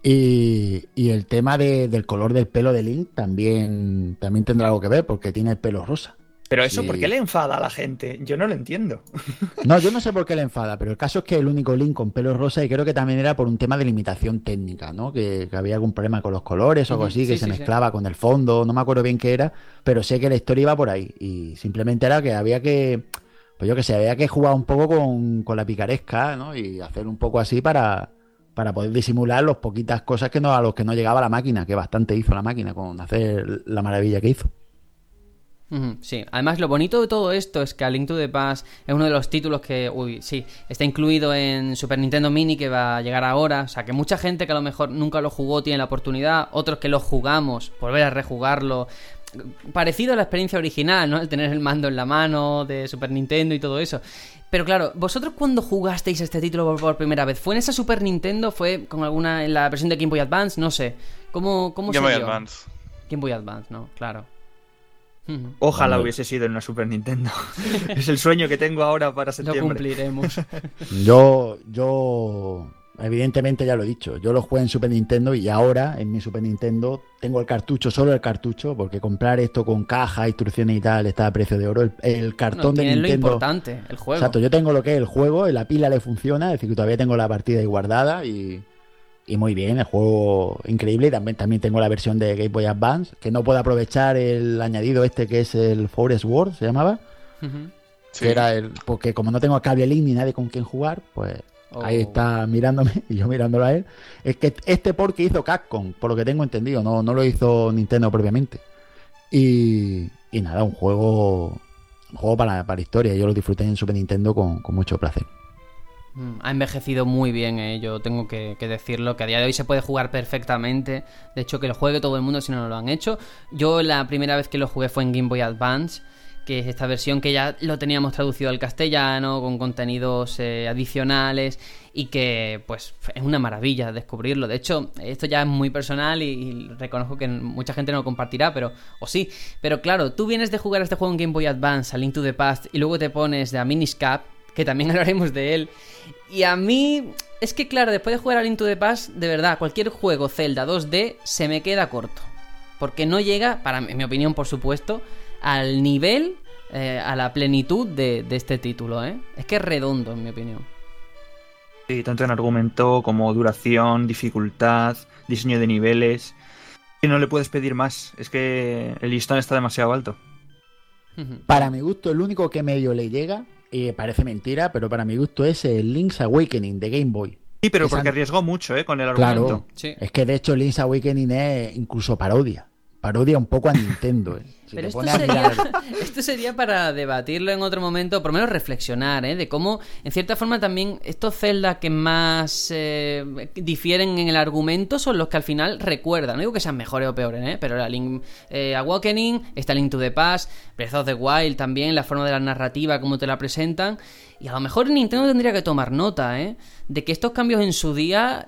Y, el tema del color del pelo de Link también, también tendrá algo que ver, porque tiene el pelo rosa. Pero eso, ¿por qué le enfada a la gente? Yo no lo entiendo. (laughs) No, yo no sé por qué le enfada, pero el caso es que el único Link con pelo rosa y creo que también era por un tema de limitación técnica, ¿no? Que, había algún problema con los colores o algo así, que se mezclaba con el fondo, no me acuerdo bien qué era, pero sé que la historia iba por ahí y simplemente era que había que, pues yo que sé, había que jugar un poco con, con la picaresca, ¿no? Y hacer un poco así para, para poder disimular las poquitas cosas que no, a los que no llegaba la máquina, que bastante hizo la máquina con hacer la maravilla que hizo. Sí, además lo bonito de todo esto es que A Link to the Past es uno de los títulos que, uy, sí, está incluido en Super Nintendo Mini que va a llegar ahora, o sea que mucha gente que a lo mejor nunca lo jugó tiene la oportunidad, otros que lo jugamos, volver a rejugarlo, parecido a la experiencia original, ¿no? El tener el mando en la mano de Super Nintendo y todo eso. Pero claro, vosotros cuando jugasteis este título por, primera vez, ¿fue en esa Super Nintendo? ¿Fue con alguna en la versión de Game Boy Advance? No sé. ¿Cómo, cómo Game Boy Advance. Game Boy Advance, no, claro. Ojalá hubiese sido en una Super Nintendo. (laughs) es el sueño que tengo ahora para septiembre. Lo cumpliremos. (laughs) yo, yo, evidentemente ya lo he dicho, yo lo jugué en Super Nintendo y ahora en mi Super Nintendo tengo el cartucho, solo el cartucho, porque comprar esto con caja, instrucciones y tal está a precio de oro. El, cartón de Nintendo. lo importante, el juego. Exacto, yo tengo lo que es el juego, la pila le funciona, es decir, que todavía tengo la partida ahí guardada y y muy bien, el juego increíble. También, también tengo la versión de Game Boy Advance, que no puedo aprovechar el añadido este que es el Forest World, se llamaba. Que era el. Porque como no tengo cable link ni nadie con quien jugar, pues ahí oh. está mirándome (laughs) y yo mirándolo a él. Es que este port que hizo Capcom, por lo que tengo entendido, no, no lo hizo Nintendo propiamente. Y, y nada, un juego. Un juego para, para historia. Yo lo disfruté en Super Nintendo con, con mucho placer. Mm, ha envejecido muy bien, eh, yo tengo que, decirlo, que a día de hoy se puede jugar perfectamente. De hecho, que lo juegue todo el mundo si no lo han hecho. Yo la primera vez que lo jugué fue en Game Boy Advance, que es esta versión que ya lo teníamos traducido al castellano, con contenidos eh, adicionales y que pues es una maravilla descubrirlo. De hecho, esto ya es muy personal y, reconozco que mucha gente no lo compartirá, pero o sí. Pero claro, tú vienes de jugar este juego en Game Boy Advance, a Link to the Past, y luego te pones de a Miniscap que también (laughs) hablaremos de él. Y a mí, es que claro, después de jugar a Link to the Past, de verdad, cualquier juego Zelda 2D se me queda corto. Porque no llega, para mi opinión, por supuesto, al nivel, eh, a la plenitud de, este título, ¿eh? Es que es redondo, en mi opinión. Sí, tanto en argumento como duración, dificultad, diseño de niveles. Y no le puedes pedir más. Es que el listón está demasiado alto. Para mi gusto, el único que medio le llega y parece mentira, pero para mi gusto es el Link's Awakening de Game Boy. Sí, pero porque arriesgó mucho ¿eh? con el argumento. Claro, es que de hecho Link's Awakening es incluso parodia parodia un poco a Nintendo. ¿eh? Pero (laughs) esto sería, para debatirlo en otro momento, por lo menos reflexionar, ¿eh? De cómo, en cierta forma, también estos Zelda que más eh, difieren en el argumento son los que al final recuerdan. No digo que sean mejores o peores, ¿eh? Pero la Link eh, Awakening, está Link to the Past, Breath of the Wild también, la forma de la narrativa, cómo te la presentan. Y a lo mejor Nintendo tendría que tomar nota, ¿eh? De que estos cambios en su día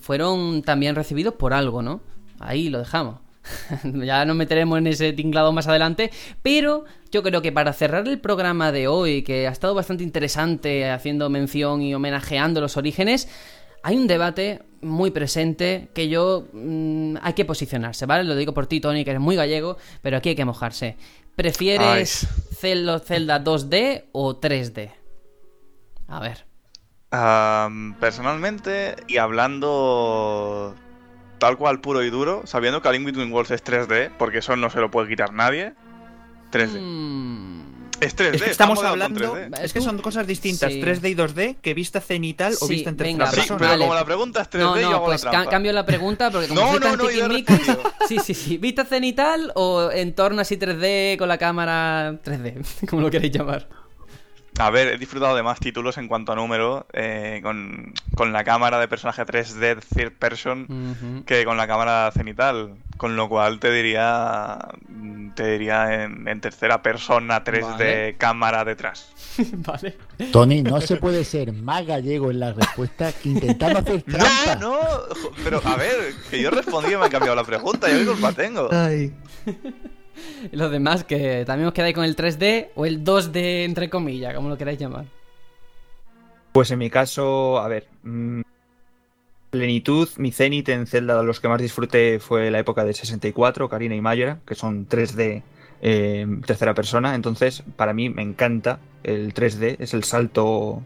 fueron también recibidos por algo, ¿no? Ahí lo dejamos. (laughs) ya nos meteremos en ese tinglado más adelante, pero yo creo que para cerrar el programa de hoy, que ha estado bastante interesante haciendo mención y homenajeando los orígenes, hay un debate muy presente que yo mm, hay que posicionarse, ¿vale? Lo digo por ti, Tony, que eres muy gallego, pero aquí hay que mojarse. ¿Prefieres Zelda, Zelda 2D o 3D? A ver. personalmente, y hablando tal cual, puro y duro, sabiendo que A Link Between Worlds es 3D, porque eso no se lo puede quitar nadie. 3D. Mm, Es 3D. Es que estamos hablando. con 3D. Es que son cosas distintas, Sí. 3D y 2D, que vista cenital o Sí, vista en venga, tercera Sí, va, persona. pero vale. como la pregunta es 3D, No, yo no, hago pues la trampa. cambio la pregunta porque como No, no, no, yo. Sí, sí, sí. ¿Vista cenital o entorno así 3D con la cámara 3D? (laughs) Como lo queréis llamar. A ver, he disfrutado de más títulos en cuanto a número, eh, con, con la cámara de personaje 3D third person que con la cámara cenital. Con lo cual te diría te diría en, en tercera persona 3D Vale. cámara detrás. (laughs) vale. Tony, no se puede ser más gallego en la respuesta que intentando hacer (laughs) trampa. No, no, pero a ver, que yo respondí y me han cambiado la pregunta, yo qué culpa tengo. Ay. (laughs) Los demás que también os quedáis con el 3D o el 2D entre comillas, como lo queráis llamar. Pues en mi caso, a ver. mm, plenitud, mi cenit en Zelda, los que más disfruté fue la época de 64, Karina y Mayora, que son 3D eh, tercera persona. Entonces, para mí me encanta el 3D, es el salto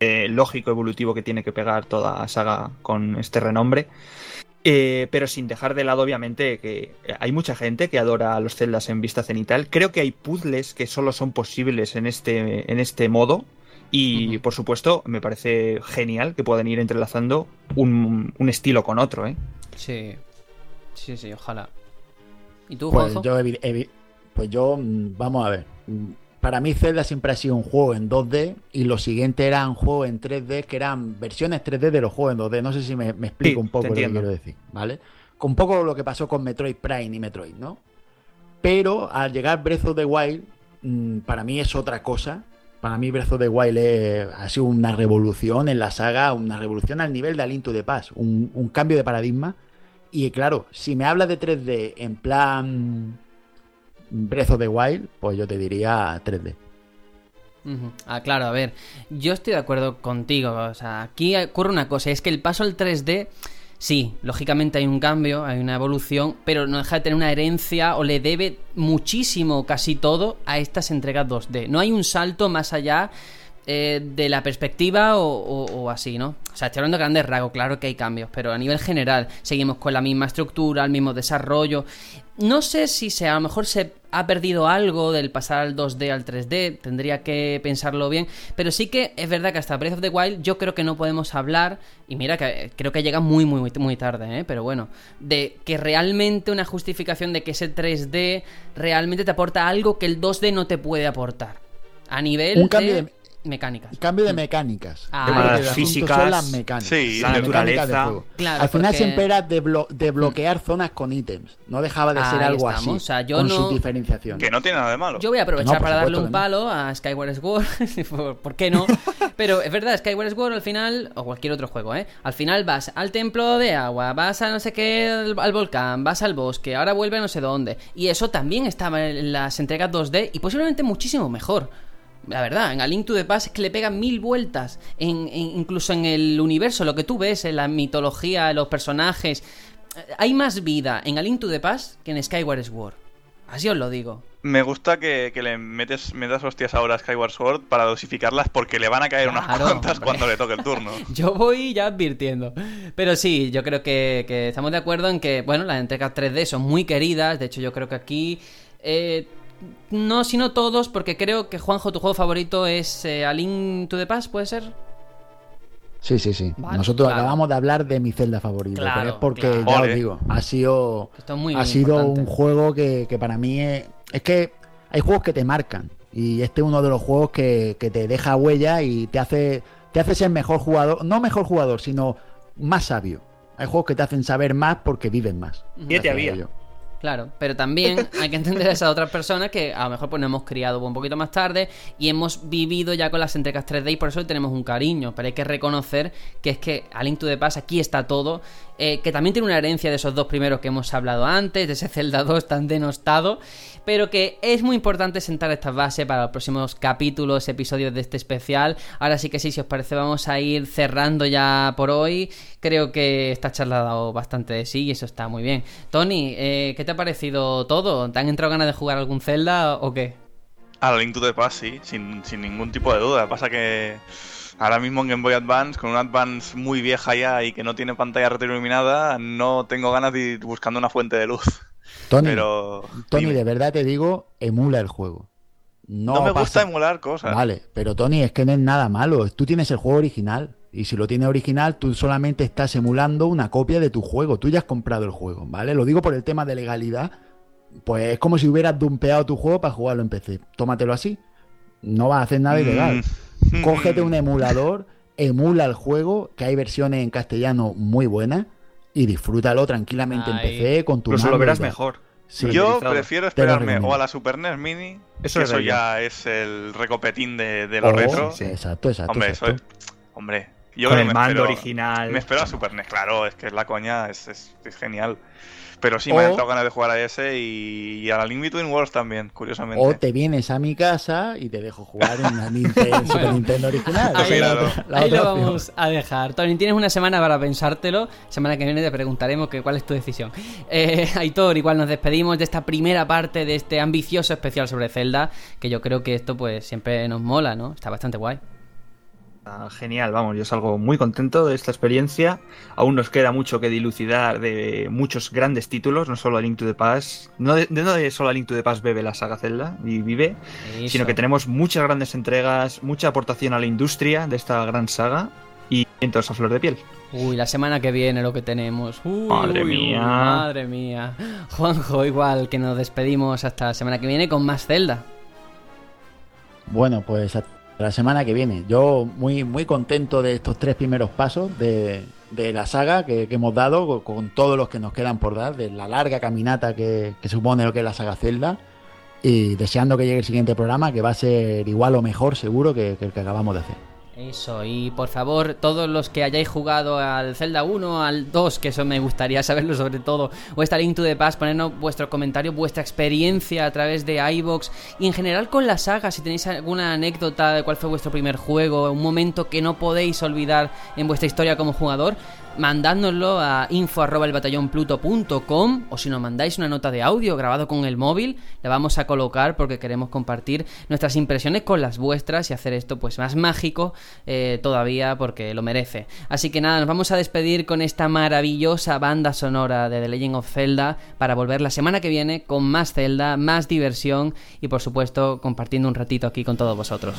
eh, lógico, evolutivo que tiene que pegar toda saga con este renombre. Eh, pero sin dejar de lado, obviamente, que hay mucha gente que adora a los celdas en vista cenital. Creo que hay puzzles que solo son posibles en este, en este modo. Y por supuesto, me parece genial que puedan ir entrelazando un, un estilo con otro, ¿eh? Sí. Sí, sí, ojalá. ¿Y tú, Pues Juanjo? yo, pues yo, mm, vamos a ver. Para mí Zelda siempre ha sido un juego en 2D y los siguientes eran juegos en 3D que eran versiones 3D de los juegos en 2D. No sé si me, me explico Sí, un poco lo que quiero decir, ¿vale? Con un poco lo que pasó con Metroid Prime y Metroid, ¿no? Pero al llegar Breath of the Wild, mm, para mí es otra cosa. Para mí Breath of the Wild es- ha sido una revolución en la saga, una revolución al nivel de Alinto de Paz, un, un cambio de paradigma. Y claro, si me hablas de 3D en plan Breath of the Wild, pues yo te diría 3D. Ujú. Ah, claro, a ver, yo estoy de acuerdo contigo, o sea, aquí ocurre una cosa, es que el paso al 3D, sí, lógicamente hay un cambio, hay una evolución, pero no deja de tener una herencia o le debe muchísimo, casi todo, a estas entregas 2D. No hay un salto más allá eh, de la perspectiva o, o- o así, ¿no? O sea, estoy hablando de grandes rasgos, claro que hay cambios, pero a nivel general seguimos con la misma estructura, el mismo desarrollo. No sé si se, a lo mejor se ha perdido algo del pasar al 2D al 3D, tendría que pensarlo bien, pero sí que es verdad que hasta Breath of the Wild yo creo que no podemos hablar, y mira que eh, creo que llega muy muy muy, muy tarde, ¿eh? pero bueno, de que realmente una justificación de que ese 3D realmente te aporta algo que el 2D no te puede aportar. A nivel Un cambio de, de- mecánicas. Cambio de mecánicas. Ah, las físicas, son las mecánicas. sí, la mecánicas de naturaleza. juego. Claro, Al final porque- siempre era desblo- desbloquear zonas con ítems. No dejaba de ser Ahí algo estamos, así. o sea, yo con no- sus diferenciaciones. Que no tiene nada de malo. Yo voy a aprovechar No, para darle un palo a Skyward Sword. (laughs) ¿Por- ¿Por qué no? (laughs) Pero es verdad, Skyward Sword al final, o cualquier otro juego, ¿eh? Al final vas al templo de agua, vas a no sé qué, al, al volcán, vas al bosque, ahora vuelve a no sé dónde. Y eso también estaba en las entregas 2D y posiblemente muchísimo mejor. La verdad, en A Link to the Past es que le pegan mil vueltas, en, en- incluso en el universo, lo que tú ves, en la mitología, los personajes. Eh, Hay más vida en A Link to the Past que en Skyward Sword. Así os lo digo. Me gusta que, que le metes, metas hostias ahora a Skyward Sword para dosificarlas porque le van a caer unas cuantas hombre. cuando le toque el turno. (laughs) Yo voy ya advirtiendo. Pero sí, yo creo que, que estamos de acuerdo en que, bueno, las entregas 3D son muy queridas. De hecho, yo creo que aquí. eh, no, sino todos, porque creo que Juanjo, tu juego favorito es eh, A Link to the Past, ¿puede ser? Sí, sí, sí. Vale, Nosotros claro. acabamos de hablar de mi celda favorita. Claro, pero es porque, claro. ya Ole. os digo, ha sido, Esto es muy ha sido importante. un juego que, que para mí es. Es que hay juegos que te marcan. Y este es uno de los juegos que, que te deja huella y te hace, te hace ser mejor jugador. No mejor jugador, sino más sabio. Hay juegos que te hacen saber más porque viven más. Ya te Gracias a había. Claro, pero también hay que entender a esas otras personas que a lo mejor pues nos hemos criado un poquito más tarde y hemos vivido ya con las entregas 3D y por eso tenemos un cariño. Pero hay que reconocer que es que a Link to the Past aquí está todo, eh, que también tiene una herencia de esos dos primeros que hemos hablado antes, de ese Zelda 2 tan denostado, pero que es muy importante sentar estas bases para los próximos capítulos, episodios de este especial. Ahora sí que sí, si os parece vamos a ir cerrando ya por hoy. Creo que esta charla ha dado bastante de sí y eso está muy bien. Tony, eh, ¿qué te ha parecido todo? ¿Te han entrado ganas de jugar algún Zelda o qué? A la Link to the Past, sí, sin, sin ningún tipo de duda. Pasa que ahora mismo en Game Boy Advance, con un Advance muy vieja ya y que no tiene pantalla retroiluminada, no tengo ganas de ir buscando una fuente de luz. (laughs) Tony, Pero. Tony, de verdad te digo, emula el juego. No, No me pasa- gusta emular cosas. Vale, pero Tony, es que no es nada malo. Tú tienes el juego original. Y si lo tienes original, tú solamente estás emulando una copia de tu juego. Tú ya has comprado el juego, ¿vale? Lo digo por el tema de legalidad. Pues es como si hubieras dumpeado tu juego para jugarlo en PC. Tómatelo así. No vas a hacer nada ilegal. (laughs) Mm. Cógete un emulador, emula el juego, que hay versiones en castellano muy buenas, y disfrútalo tranquilamente en. PC con tu Incluso lo verás mejor. Sí. Yo prefiero esperarme o a la Super NES Mini, Eso que es eso ya es el recopetín de, de lo Oh, retro. sí. Exacto, exacto. Hombre, exacto. es- Hombre, yo Con creo el que me mando espero- original. Me espero a Super NES, claro, es que es la coña, es, es- es genial. Pero sí O- me han entrado ganas de jugar a ese y, y a la Link Between Worlds también, curiosamente. O te vienes a mi casa y te dejo jugar en la (laughs) Nintendo, Super Bueno. Nintendo original. Ahí, la claro. otra- la ahí otra lo opción. vamos a dejar. Tony, tienes una semana para pensártelo. Semana que viene te preguntaremos que, cuál es tu decisión. Eh, (laughs) Aitor, igual nos despedimos de esta primera parte de este ambicioso especial sobre Zelda, que yo creo que esto pues siempre nos mola, ¿no? Está bastante guay. Ah, Genial, vamos, yo salgo muy contento de esta experiencia. Aún nos queda mucho que dilucidar de muchos grandes títulos, no solo a Link to the Past. No de, de- no de solo a Link to the Past bebe la saga Zelda y vive, Eso. sino que tenemos muchas grandes entregas, mucha aportación a la industria de esta gran saga y vientos a flor de piel. Uy, la semana que viene lo que tenemos. Uy, Madre uy, mía. madre mía. Juanjo, igual que nos despedimos hasta la semana que viene con más Zelda. Bueno, pues hasta la semana que viene. Yo muy, muy contento de estos tres primeros pasos de, de la saga que, que hemos dado, con, todos los que nos quedan por dar, de la larga caminata que, que supone lo que es la saga Zelda. Y deseando que llegue el siguiente programa, que va a ser igual o mejor seguro que, que el que acabamos de hacer. Eso, y por favor, todos los que hayáis jugado al Zelda 1, al 2, que eso me gustaría saberlo sobre todo, o esta Link to the Past, ponernos vuestros comentarios, vuestra experiencia a través de iBox y en general con la saga, si tenéis alguna anécdota de cuál fue vuestro primer juego, un momento que no podéis olvidar en vuestra historia como jugador, mandádnoslo a info@elbatallonpluto.com o si nos mandáis una nota de audio grabado con el móvil, la vamos a colocar porque queremos compartir nuestras impresiones con las vuestras y hacer esto pues más mágico eh, todavía porque lo merece. Así que nada, nos vamos a despedir con esta maravillosa banda sonora de The Legend of Zelda para volver la semana que viene con más Zelda, más diversión y por supuesto compartiendo un ratito aquí con todos vosotros.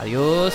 Adiós.